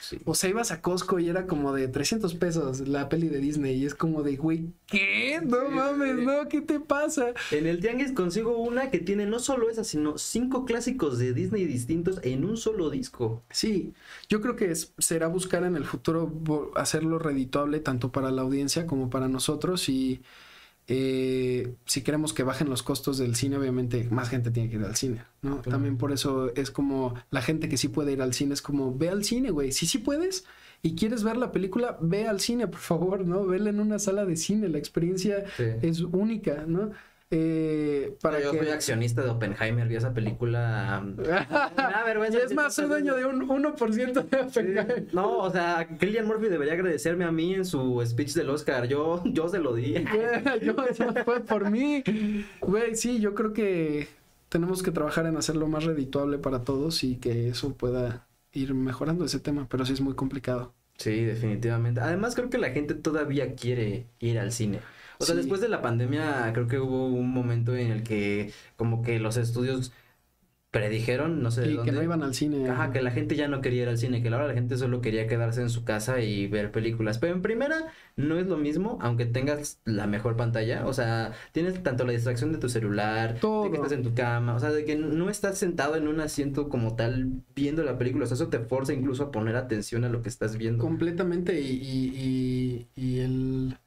Sí. O sea, ibas a Costco y era como de 300 pesos la peli de Disney y es como de, güey, ¿qué? No mames, no, ¿qué te pasa? En el Tianguis consigo una que tiene no solo esa, sino cinco clásicos de Disney distintos en un solo disco. Sí, yo creo que es- será buscar en el futuro hacerlo redituable tanto para la audiencia como para nosotros y eh, si queremos que bajen los costos del cine, obviamente más gente tiene que ir al cine, ¿no? Claro. También por eso es como la gente que sí puede ir al cine es como ve al cine, güey, si sí puedes y quieres ver la película, ve al cine, por favor, ¿no? Vela en una sala de cine, la experiencia Sí. es única, ¿no? Eh, para Yo que... soy accionista de Oppenheimer, vi esa película. um, me da vergüenza Y es más, soy dueño de un 1% de Oppenheimer. No, o sea, Killian Murphy debería agradecerme a mí en su speech del Oscar. Yo, yo se lo di. Güey, yo, fue por mí. Güey, sí, yo creo que tenemos que trabajar en hacerlo más redituable para todos y que eso pueda ir mejorando ese tema, pero sí es muy complicado. Sí, definitivamente. Además, creo que la gente todavía quiere ir al cine. O sea, Sí. después de la pandemia, creo que hubo un momento en el que como que los estudios predijeron, no sé de Y dónde. que no iban al cine. Ajá, que la gente ya no quería ir al cine, que ahora la gente solo quería quedarse en su casa y ver películas. Pero en primera, no es lo mismo, aunque tengas la mejor pantalla. O sea, tienes tanto la distracción de tu celular, Todo. de que estás en tu cama, o sea, de que no estás sentado en un asiento como tal viendo la película. O sea, eso te forza incluso a poner atención a lo que estás viendo. Completamente. Y, y, y, y el,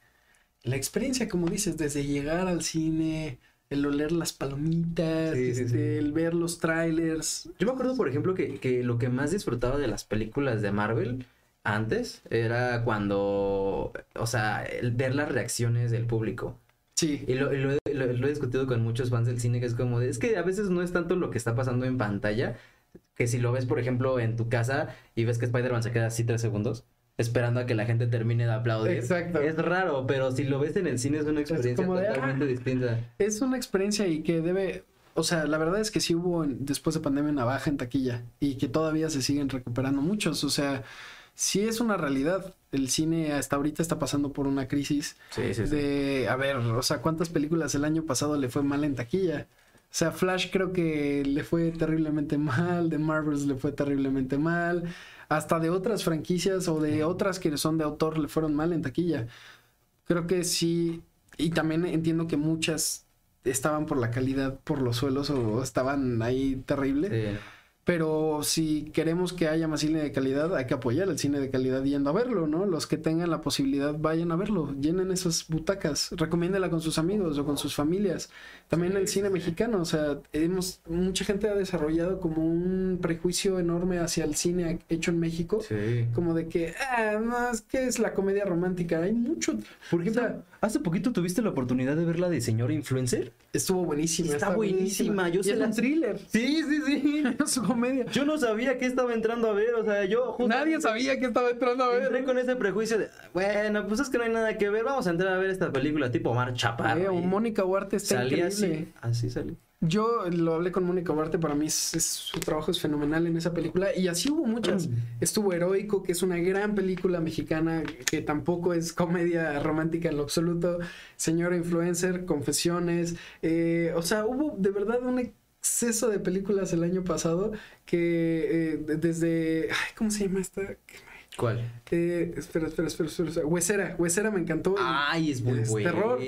la experiencia, como dices, desde llegar al cine, el oler las palomitas, Sí, este, sí. el ver los trailers. Yo me acuerdo, por ejemplo, que, que lo que más disfrutaba de las películas de Marvel antes era cuando, o sea, el ver las reacciones del público. Sí. Y lo, y lo he- lo- lo he discutido con muchos fans del cine, que es como de, es que a veces no es tanto lo que está pasando en pantalla, que si lo ves, por ejemplo, en tu casa y ves que Spider-Man se queda así tres segundos, esperando a que la gente termine de aplaudir. Exacto. Es raro, pero si lo ves en el cine es una experiencia como de, totalmente "Ah". distinta. Es una experiencia y que debe, o sea, la verdad es que sí hubo en- después de pandemia una baja en taquilla y que todavía se siguen recuperando muchos, o sea, sí es una realidad. El cine hasta ahorita está pasando por una crisis Sí, sí, sí. de, a ver, o sea, ¿cuántas películas el año pasado le fue mal en taquilla? O sea, Flash creo que le fue terriblemente mal, de Marvels le fue terriblemente mal, hasta de otras franquicias o de otras que son de autor le fueron mal en taquilla. Creo que sí, y también entiendo que muchas estaban por la calidad por los suelos o estaban ahí terrible. Sí. Pero si queremos que haya más cine de calidad, hay que apoyar el cine de calidad yendo a verlo, ¿no? Los que tengan la posibilidad vayan a verlo, llenen esas butacas, recomiéndela con sus amigos o con sus familias. También el cine mexicano, o sea, hemos, mucha gente ha desarrollado como un prejuicio enorme hacia el cine hecho en México. Sí. Como de que, ah, no, es que es la comedia romántica. Hay mucho. Por ejemplo, hace poquito tuviste la oportunidad de ver la de Señor Influencer. Estuvo buenísima. Está buenísima, yo y es la- un thriller. Sí, sí, sí. Comedia. Yo no sabía que estaba entrando a ver, o sea, yo justo Nadie sabía que estaba entrando a ver. entré con ese prejuicio de, bueno, pues es que no hay nada que ver, vamos a entrar a ver esta película tipo Omar Chaparro. Eh, Mónica Huarte está salí increíble. así, así salí. Yo lo hablé con Mónica Huarte, para mí es- es- su trabajo es fenomenal en esa película y así hubo muchas. Estuvo Heroico, que es una gran película mexicana que tampoco es comedia romántica en lo absoluto. Señora Influencer, Confesiones, eh, o sea, hubo de verdad una exceso de películas el año pasado que eh, desde... Ay, ¿Cómo se llama esta? ¿Cuál? Eh, espera, espera, espera, espera. Huesera, Huesera me encantó. Ay, es muy es buena. terror.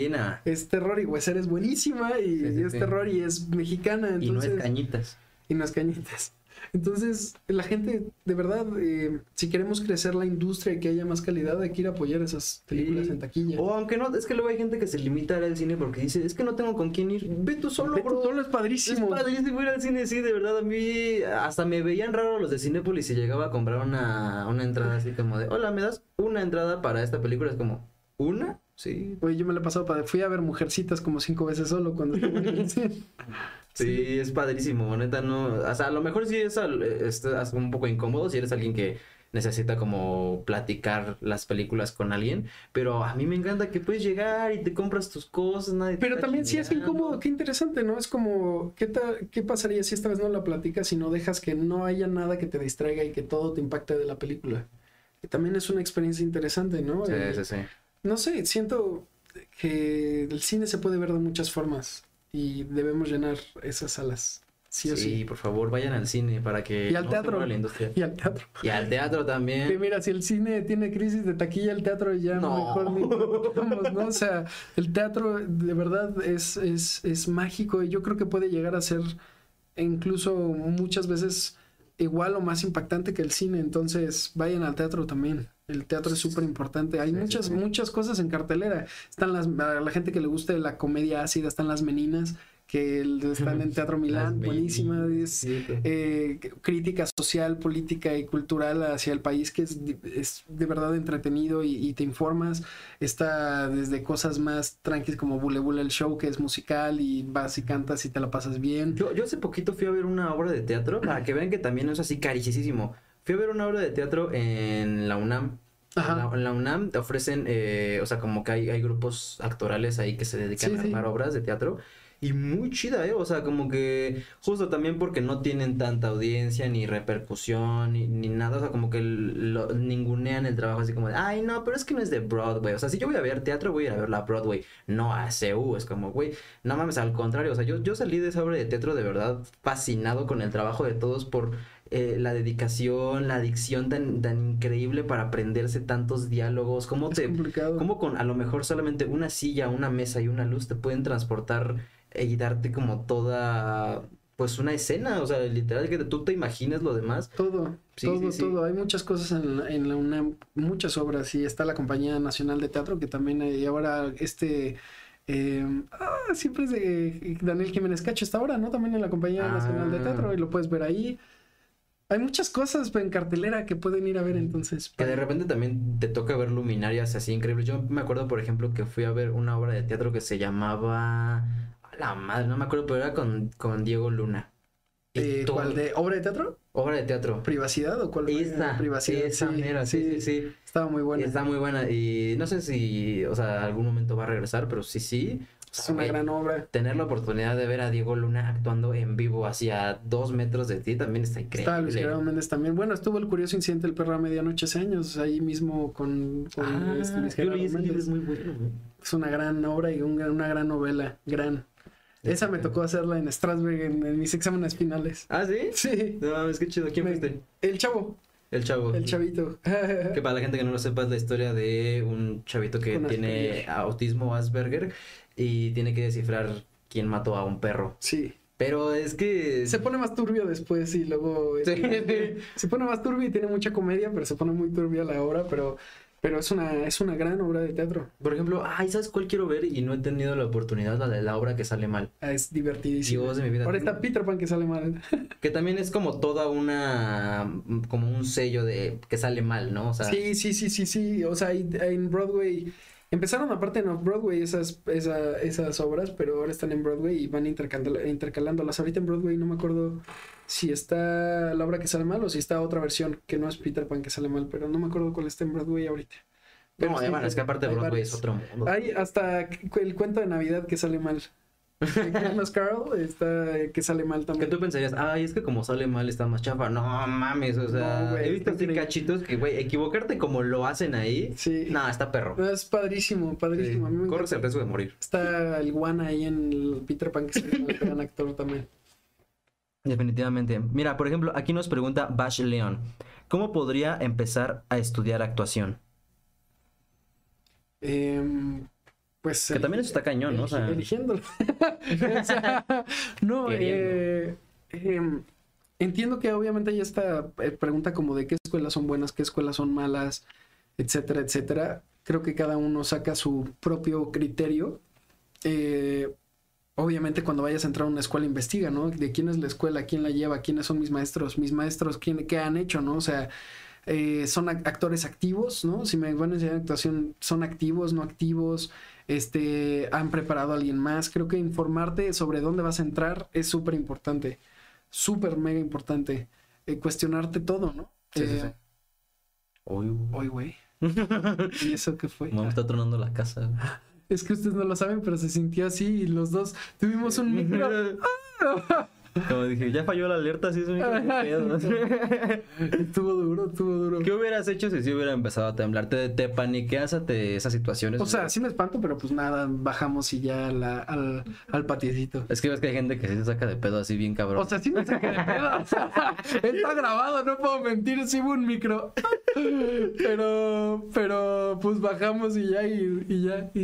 Es terror y Huesera es buenísima y, Sí, sí, es sí. terror y es mexicana. Y no Entonces, es cañitas. y no es cañitas. Entonces, la gente, de verdad, eh, si queremos crecer la industria y que haya más calidad, hay que ir a apoyar esas películas Sí. en taquilla. O aunque no, es que luego hay gente que se limita a ir al cine porque dice, es que no tengo con quién ir. Ve tú solo, Ve tú bro. solo es Es padrísimo. padrísimo ir al cine, sí, de verdad. A mí hasta me veían raro los de Cinépolis si llegaba a comprar una, una entrada así como de, hola, ¿me das una entrada para esta película? Es como, ¿una? Sí. Oye, yo me la he pasado padre. Fui a ver Mujercitas como cinco veces solo cuando Sí, es padrísimo, neta, no. O sea, a lo mejor sí es, al- es un poco incómodo si eres alguien que necesita como platicar las películas con alguien, pero a mí me encanta que puedes llegar y te compras tus cosas, nadie Pero también sí es incómodo, qué interesante, ¿no? Es como, ¿qué, ta- ¿qué pasaría si esta vez no la platicas y no dejas que no haya nada que te distraiga y que todo te impacte de la película? Que también es una experiencia interesante, ¿no? Sí, Eh, sí, sí. No sé, siento que el cine se puede ver de muchas formas y debemos llenar esas salas, sí o sí. por favor, vayan al cine para que Y al no teatro. la industria. Y al teatro. Y al teatro también. mira, si el cine tiene crisis de taquilla, el teatro ya No. mejor ni vamos, ¿no? O sea, el teatro de verdad es, es, es mágico y yo creo que puede llegar a ser incluso muchas veces igual o más impactante que el cine. Entonces, vayan al teatro también. El teatro es súper importante. Hay Sí, sí, muchas, sí. muchas cosas en cartelera. Están las, a la gente que le guste la comedia ácida, están las meninas, que están en Teatro Milán, buenísima. Es, eh, crítica social, política y cultural hacia el país que es, es de verdad entretenido y, y te informas. Está desde cosas más tranquilas como Bule Bule el show que es musical y vas y cantas y te la pasas bien. Yo, yo hace poquito fui a ver una obra de teatro, para que vean que también es así carísimo. Fui a ver una obra de teatro en la UNAM. Ajá. En la, UNAM te ofrecen, eh, o sea, como que hay, hay grupos actorales ahí que se dedican Sí, a sí. armar obras de teatro. Y muy chida, ¿eh? O sea, como que justo también porque no tienen tanta audiencia, ni repercusión, ni, ni nada. O sea, como que lo, ningunean el trabajo así como de, ay, no, pero es que no es de Broadway. O sea, si yo voy a ver teatro, voy a ir a verla a Broadway, no a CU. Es como, güey, no mames, al contrario. O sea, yo, yo salí de esa obra de teatro de verdad fascinado con el trabajo de todos por eh, la dedicación, la dicción tan, tan increíble para aprenderse tantos diálogos. Cómo Es te, complicado. cómo con a lo mejor solamente una silla, una mesa y una luz te pueden transportar y darte como toda, pues una escena, o sea, literal que tú te imagines lo demás. Todo, Sí, todo, sí, sí. todo. Hay muchas cosas en la, en la UNAM, muchas obras. Y está la Compañía Nacional de Teatro, que también hay ahora este. eh, ah, siempre es de Daniel Jiménez Cacho, está ahora, ¿no? También en la Compañía Nacional de Ah. Teatro, y lo puedes ver ahí. Hay muchas cosas en cartelera que pueden ir a ver, entonces. Que de repente también te toca ver luminarias así increíbles. Yo me acuerdo, por ejemplo, que fui a ver una obra de teatro que se llamaba... La madre, no me acuerdo, pero era con, con Diego Luna. Y Eh, todo- ¿Cuál de obra de teatro? Obra de teatro. ¿Privacidad o cuál? Esa, Privacidad. esa sí, mera, sí, sí, sí. Estaba muy buena. Está muy buena y no sé si, o sea, algún momento va a regresar, pero sí, sí. O Es una gran obra. Tener la oportunidad de ver a Diego Luna actuando en vivo hacia dos metros de ti también está increíble. Está Luis Gerardo Méndez también. Bueno, estuvo el curioso incidente del perro a medianoche hace años, ahí mismo con, con Ah, este Luis Gerardo Méndez. es muy bueno. güey. Es una gran obra y una gran novela, gran. Esa me tocó hacerla en Strasbourg en, en mis exámenes finales. ¿Ah, sí? Sí. No mames, qué chido. ¿Quién Me- fuiste? El chavo, El chavo. el chavito. Que para la gente que no lo sepa es la historia de un chavito que Con tiene Asperger. autismo Asperger y tiene que descifrar quién mató a un perro. Sí. Pero es que... Se pone más turbio después y luego... Sí. Se pone más turbio y tiene mucha comedia, pero se pone muy turbia la obra, pero, pero es, una, es una gran obra de teatro. Por ejemplo, ay, ¿sabes cuál quiero ver? Y no he tenido la oportunidad, la de la obra que sale mal. Ah, Es divertidísimo. Dios de mi vida. Ahora está Peter Pan que sale mal. Que también es como toda una, como un sello de que sale mal, ¿no? O sea, Sí, sí, sí, sí, sí. O sea, en Broadway. Empezaron aparte en Off-Broadway esas, esa- esas obras, pero ahora están en Broadway y van intercalando- intercalándolas. Ahorita en Broadway no me acuerdo si está la obra que sale mal o si está otra versión que no es Peter Pan que sale mal, pero no me acuerdo cuál está en Broadway ahorita. Pero no, bueno, es que aparte hay Broadway es otro mundo. Hay hasta el cuento de Navidad que sale mal. Christmas Carol está eh, que sale mal Que también. tú pensarías, ay, es que como sale mal está más chafa. No mames, o sea, No, he visto así cachitos que, güey, equivocarte como lo hacen ahí, Sí. no, está perro. Es padrísimo, padrísimo. A mí me Corres encanta. el riesgo de morir. Está el Juan ahí en el Peter Pan, que es un gran actor también. Definitivamente. Mira, por ejemplo, aquí nos pregunta Bash León, ¿cómo podría empezar a estudiar actuación? Em, pues. Que también eso está cañón, ¿no? O sea- Eligiéndolo. O sea, no, eh, em, entiendo que obviamente hay esta eh, pregunta como de qué escuelas son buenas, qué escuelas son malas, etcétera, etcétera. Creo que cada uno saca su propio criterio. Eh, obviamente cuando vayas a entrar a una escuela investiga, ¿no? De quién es la escuela, quién la lleva, quiénes son mis maestros, mis maestros, quién, qué han hecho, ¿no? O sea, eh, son ac- actores activos, ¿no? Si me van a enseñar actuación, son activos, no activos, este, han preparado a alguien más. Creo que informarte sobre dónde vas a entrar es súper importante, súper mega importante. Eh, cuestionarte todo, ¿no? Sí, sí, Eh, sí. Hoy, güey. ¿Y eso qué fue? me está tronando la casa. Es que ustedes no lo saben, pero se sintió así y los dos tuvimos un micro. Como dije, ya falló la alerta, sí es un pedo. estuvo duro, estuvo duro. ¿Qué hubieras hecho si sí hubiera empezado a temblar? ¿Te, te paniqueas ante esas situaciones? O sea, sí me espanto, pero pues nada, bajamos y ya la- al, al patiecito. Es que ves que hay gente que sí se saca de pedo así bien cabrón. O sea, sí me saqué de pedo. o sea, está grabado, no puedo mentir, sí hubo un micro. Pero, pero, pues bajamos y ya, y, y ya, y,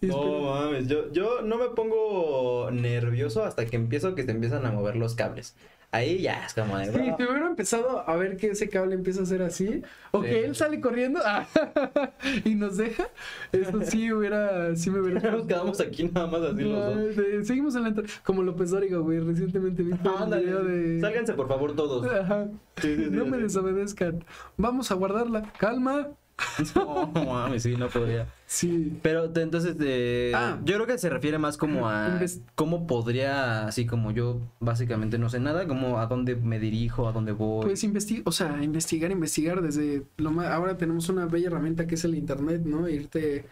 y No mames, yo, yo no me pongo nervioso hasta que empiezo que te empiezan a mover los cables. Ahí ya es como de. Sí, si hubiera empezado a ver que ese cable empieza a ser así, o que él sale corriendo ah, y nos deja, eso sí hubiera, sí me hubiera. Nos quedamos aquí nada más así los dos. de- seguimos en la entrada, como López Dóriga, güey, recientemente vi un Ándale, video de... Sálganse por favor todos. Ajá. Sí, sí, sí, no me desobedezcan. Vamos a guardarla. Calma. No mames, sí, no podría. Sí. Pero te- entonces, eh, Ah. yo creo que se refiere más como a cómo podría, así como yo básicamente no sé nada, como a dónde me dirijo, a dónde voy. Pues investigar, o sea, investigar, investigar desde lo más... Ahora tenemos una bella herramienta que es el internet, ¿no? Irte...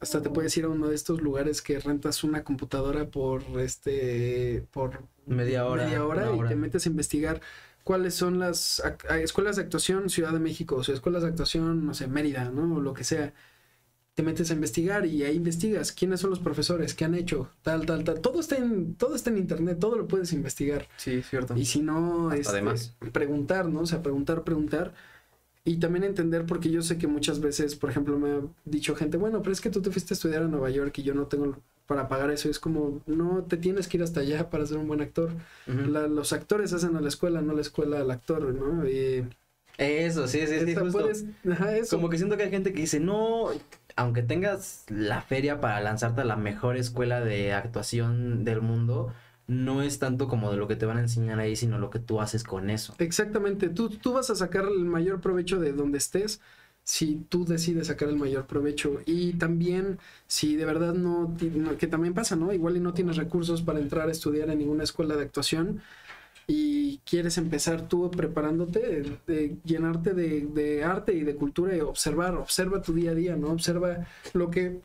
Hasta te puedes ir a uno de estos lugares que rentas una computadora por este... por Media hora, media hora y hora. te metes a investigar cuáles son las escuelas de actuación Ciudad de México, o sea, escuelas de actuación, no sé, Mérida, ¿no? O lo que sea. Te metes a investigar y ahí investigas quiénes son los profesores, qué han hecho, tal, tal, tal. Todo está en, todo está en internet, todo lo puedes investigar. Sí, cierto. Y si no, Hasta este, además. preguntar, ¿no? O sea, preguntar, preguntar. Y también entender, porque yo sé que muchas veces, por ejemplo, me ha dicho gente, bueno, pero es que tú te fuiste a estudiar a Nueva York y yo no tengo para pagar eso. Es como, no te tienes que ir hasta allá para ser un buen actor. La- los actores hacen a la escuela, no la escuela al actor, ¿no? Y Eso, sí, sí, sí, justo. puedes- ajá, eso. Como que siento que hay gente que dice, no, aunque tengas la feria para lanzarte a la mejor escuela de actuación del mundo, no es tanto como de lo que te van a enseñar ahí, sino lo que tú haces con eso. Exactamente, tú, tú vas a sacar el mayor provecho de donde estés si tú decides sacar el mayor provecho. Y también si de verdad no, que también pasa, ¿no? Igual y no tienes recursos para entrar a estudiar en ninguna escuela de actuación y quieres empezar tú preparándote, de, de llenarte de, de arte y de cultura y observar, observa tu día a día, ¿no? Observa lo que,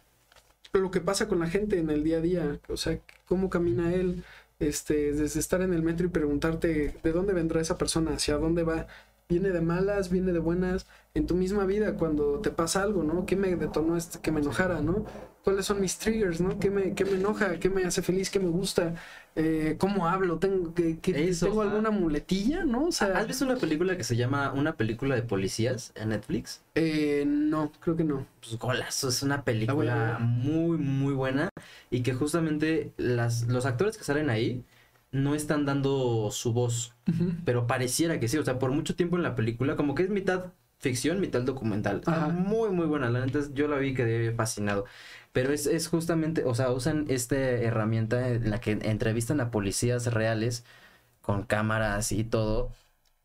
lo que pasa con la gente en el día a día, o sea, cómo camina él, este, desde estar en el metro y preguntarte de dónde vendrá esa persona, hacia dónde va, viene de malas, viene de buenas, en tu misma vida cuando te pasa algo, ¿no? ¿Qué me detonó este, que me enojara, ¿no? ¿Cuáles son mis triggers, ¿no? ¿Qué me, qué me enoja? ¿Qué me hace feliz? ¿Qué me gusta? Eh, ¿Cómo hablo? ¿Tengo, que, que- Eso, ¿tengo alguna muletilla, no? O sea, ¿Has visto una película que se llama Una película de policías en Netflix? eh, no, creo que no. Pues golazo, es una La película muy, muy buena y que justamente las, los actores que salen ahí no están dando su voz, pero pareciera que sí, o sea, por mucho tiempo en la película, como que es mitad ficción, mitad documental. Está muy, muy buena, la neta, yo la vi y quedé fascinado. Pero es, es justamente, o sea, usan esta herramienta en la que entrevistan a policías reales con cámaras y todo.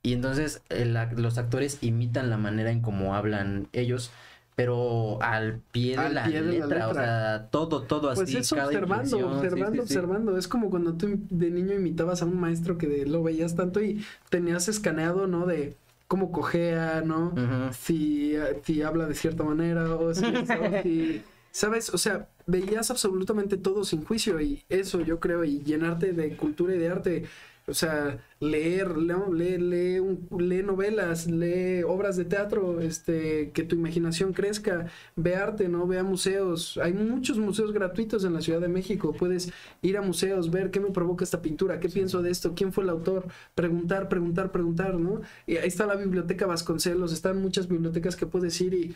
Y entonces el ac- los actores imitan la manera en cómo hablan ellos, pero al pie de, Al la, pie de la letra, o letra. sea, todo, todo así. Pues es cada observando, inflexión, sí, observando, sí, sí. observando. Es como cuando tú de niño imitabas a un maestro que de- lo veías tanto y tenías escaneado, ¿no? De cómo cojea, ¿no? Ujú. Si, si habla de cierta manera o si, si, ¿Sabes? O sea, veías absolutamente todo sin juicio y eso yo creo, y llenarte de cultura y de arte. O sea, leer, lee, lee, un- lee novelas, lee obras de teatro, este, que tu imaginación crezca, ve arte, ¿no? Ve a museos. Hay muchos museos gratuitos en la Ciudad de México. Puedes ir a museos, ver qué me provoca esta pintura, qué pienso de esto, quién fue el autor, preguntar, preguntar, preguntar, ¿no? Y ahí está la biblioteca Vasconcelos, están muchas bibliotecas que puedes ir y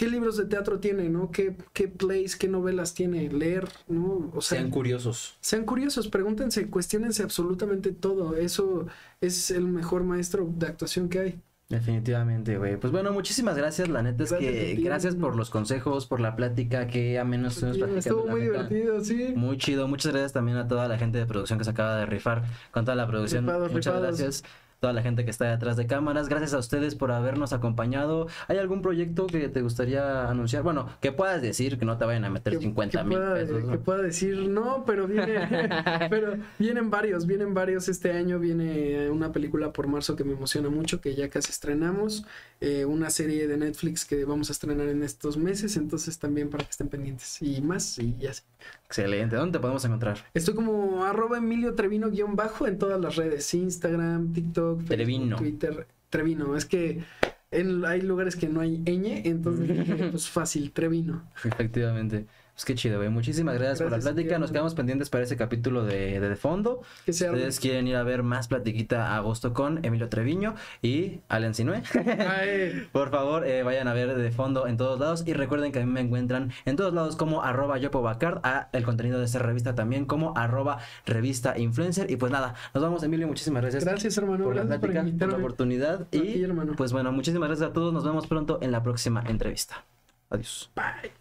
qué libros de teatro tiene, ¿no? ¿Qué, qué plays, qué novelas tiene? Leer, ¿no? O sea, Sean curiosos. sean curiosos, pregúntense, cuestionense absolutamente todo. Eso es el mejor maestro de actuación que hay. Definitivamente, güey. Pues bueno, muchísimas gracias. La neta es Gracias que gracias por los consejos, por la plática, que a menos estuvimos Sí, platicando. estuvo muy neta. divertido, sí. Muy chido. Muchas gracias también a toda la gente de producción que se acaba de rifar con toda la producción. Rifados, Muchas rifados. gracias. Toda la gente que está detrás de cámaras. Gracias a ustedes por habernos acompañado. ¿Hay algún proyecto que te gustaría anunciar? Bueno, que puedas decir que no te vayan a meter Que- 50 que mil pueda- pesos. ¿no? Que pueda decir no, pero viene, pero vienen varios, vienen varios este año. Viene una película por marzo que me emociona mucho, que ya casi estrenamos. eh, una serie de Netflix que vamos a estrenar en estos meses. Entonces también para que estén pendientes. Y más, y ya sé. Excelente. ¿Dónde te podemos encontrar? Estoy como arroba Emilio Trevino guion bajo en todas las redes. Instagram, TikTok, Facebook. Twitter. Trevino. Es que en- hay lugares que no hay ñ, entonces dije, pues fácil, Trevino. Efectivamente. Pues qué chido, güey. Muchísimas gracias, por Gracias la ti, plática. Nos quedamos pendientes para ese capítulo de, de, de fondo. Que arme. Ustedes quieren ir a ver más platiquita a agosto con Emilio Treviño y Alan Sinue. Por favor, eh, vayan a ver de fondo en todos lados y recuerden que a mí me encuentran en todos lados como arroba yopobacard, a el contenido de esta revista también como arroba revista influencer. Y pues nada, nos vamos Emilio, muchísimas gracias. Gracias, hermano. por la Gracias plática, por la oportunidad. Y hermano. pues bueno, muchísimas gracias a todos. Nos vemos pronto en la próxima entrevista. Adiós. Bye.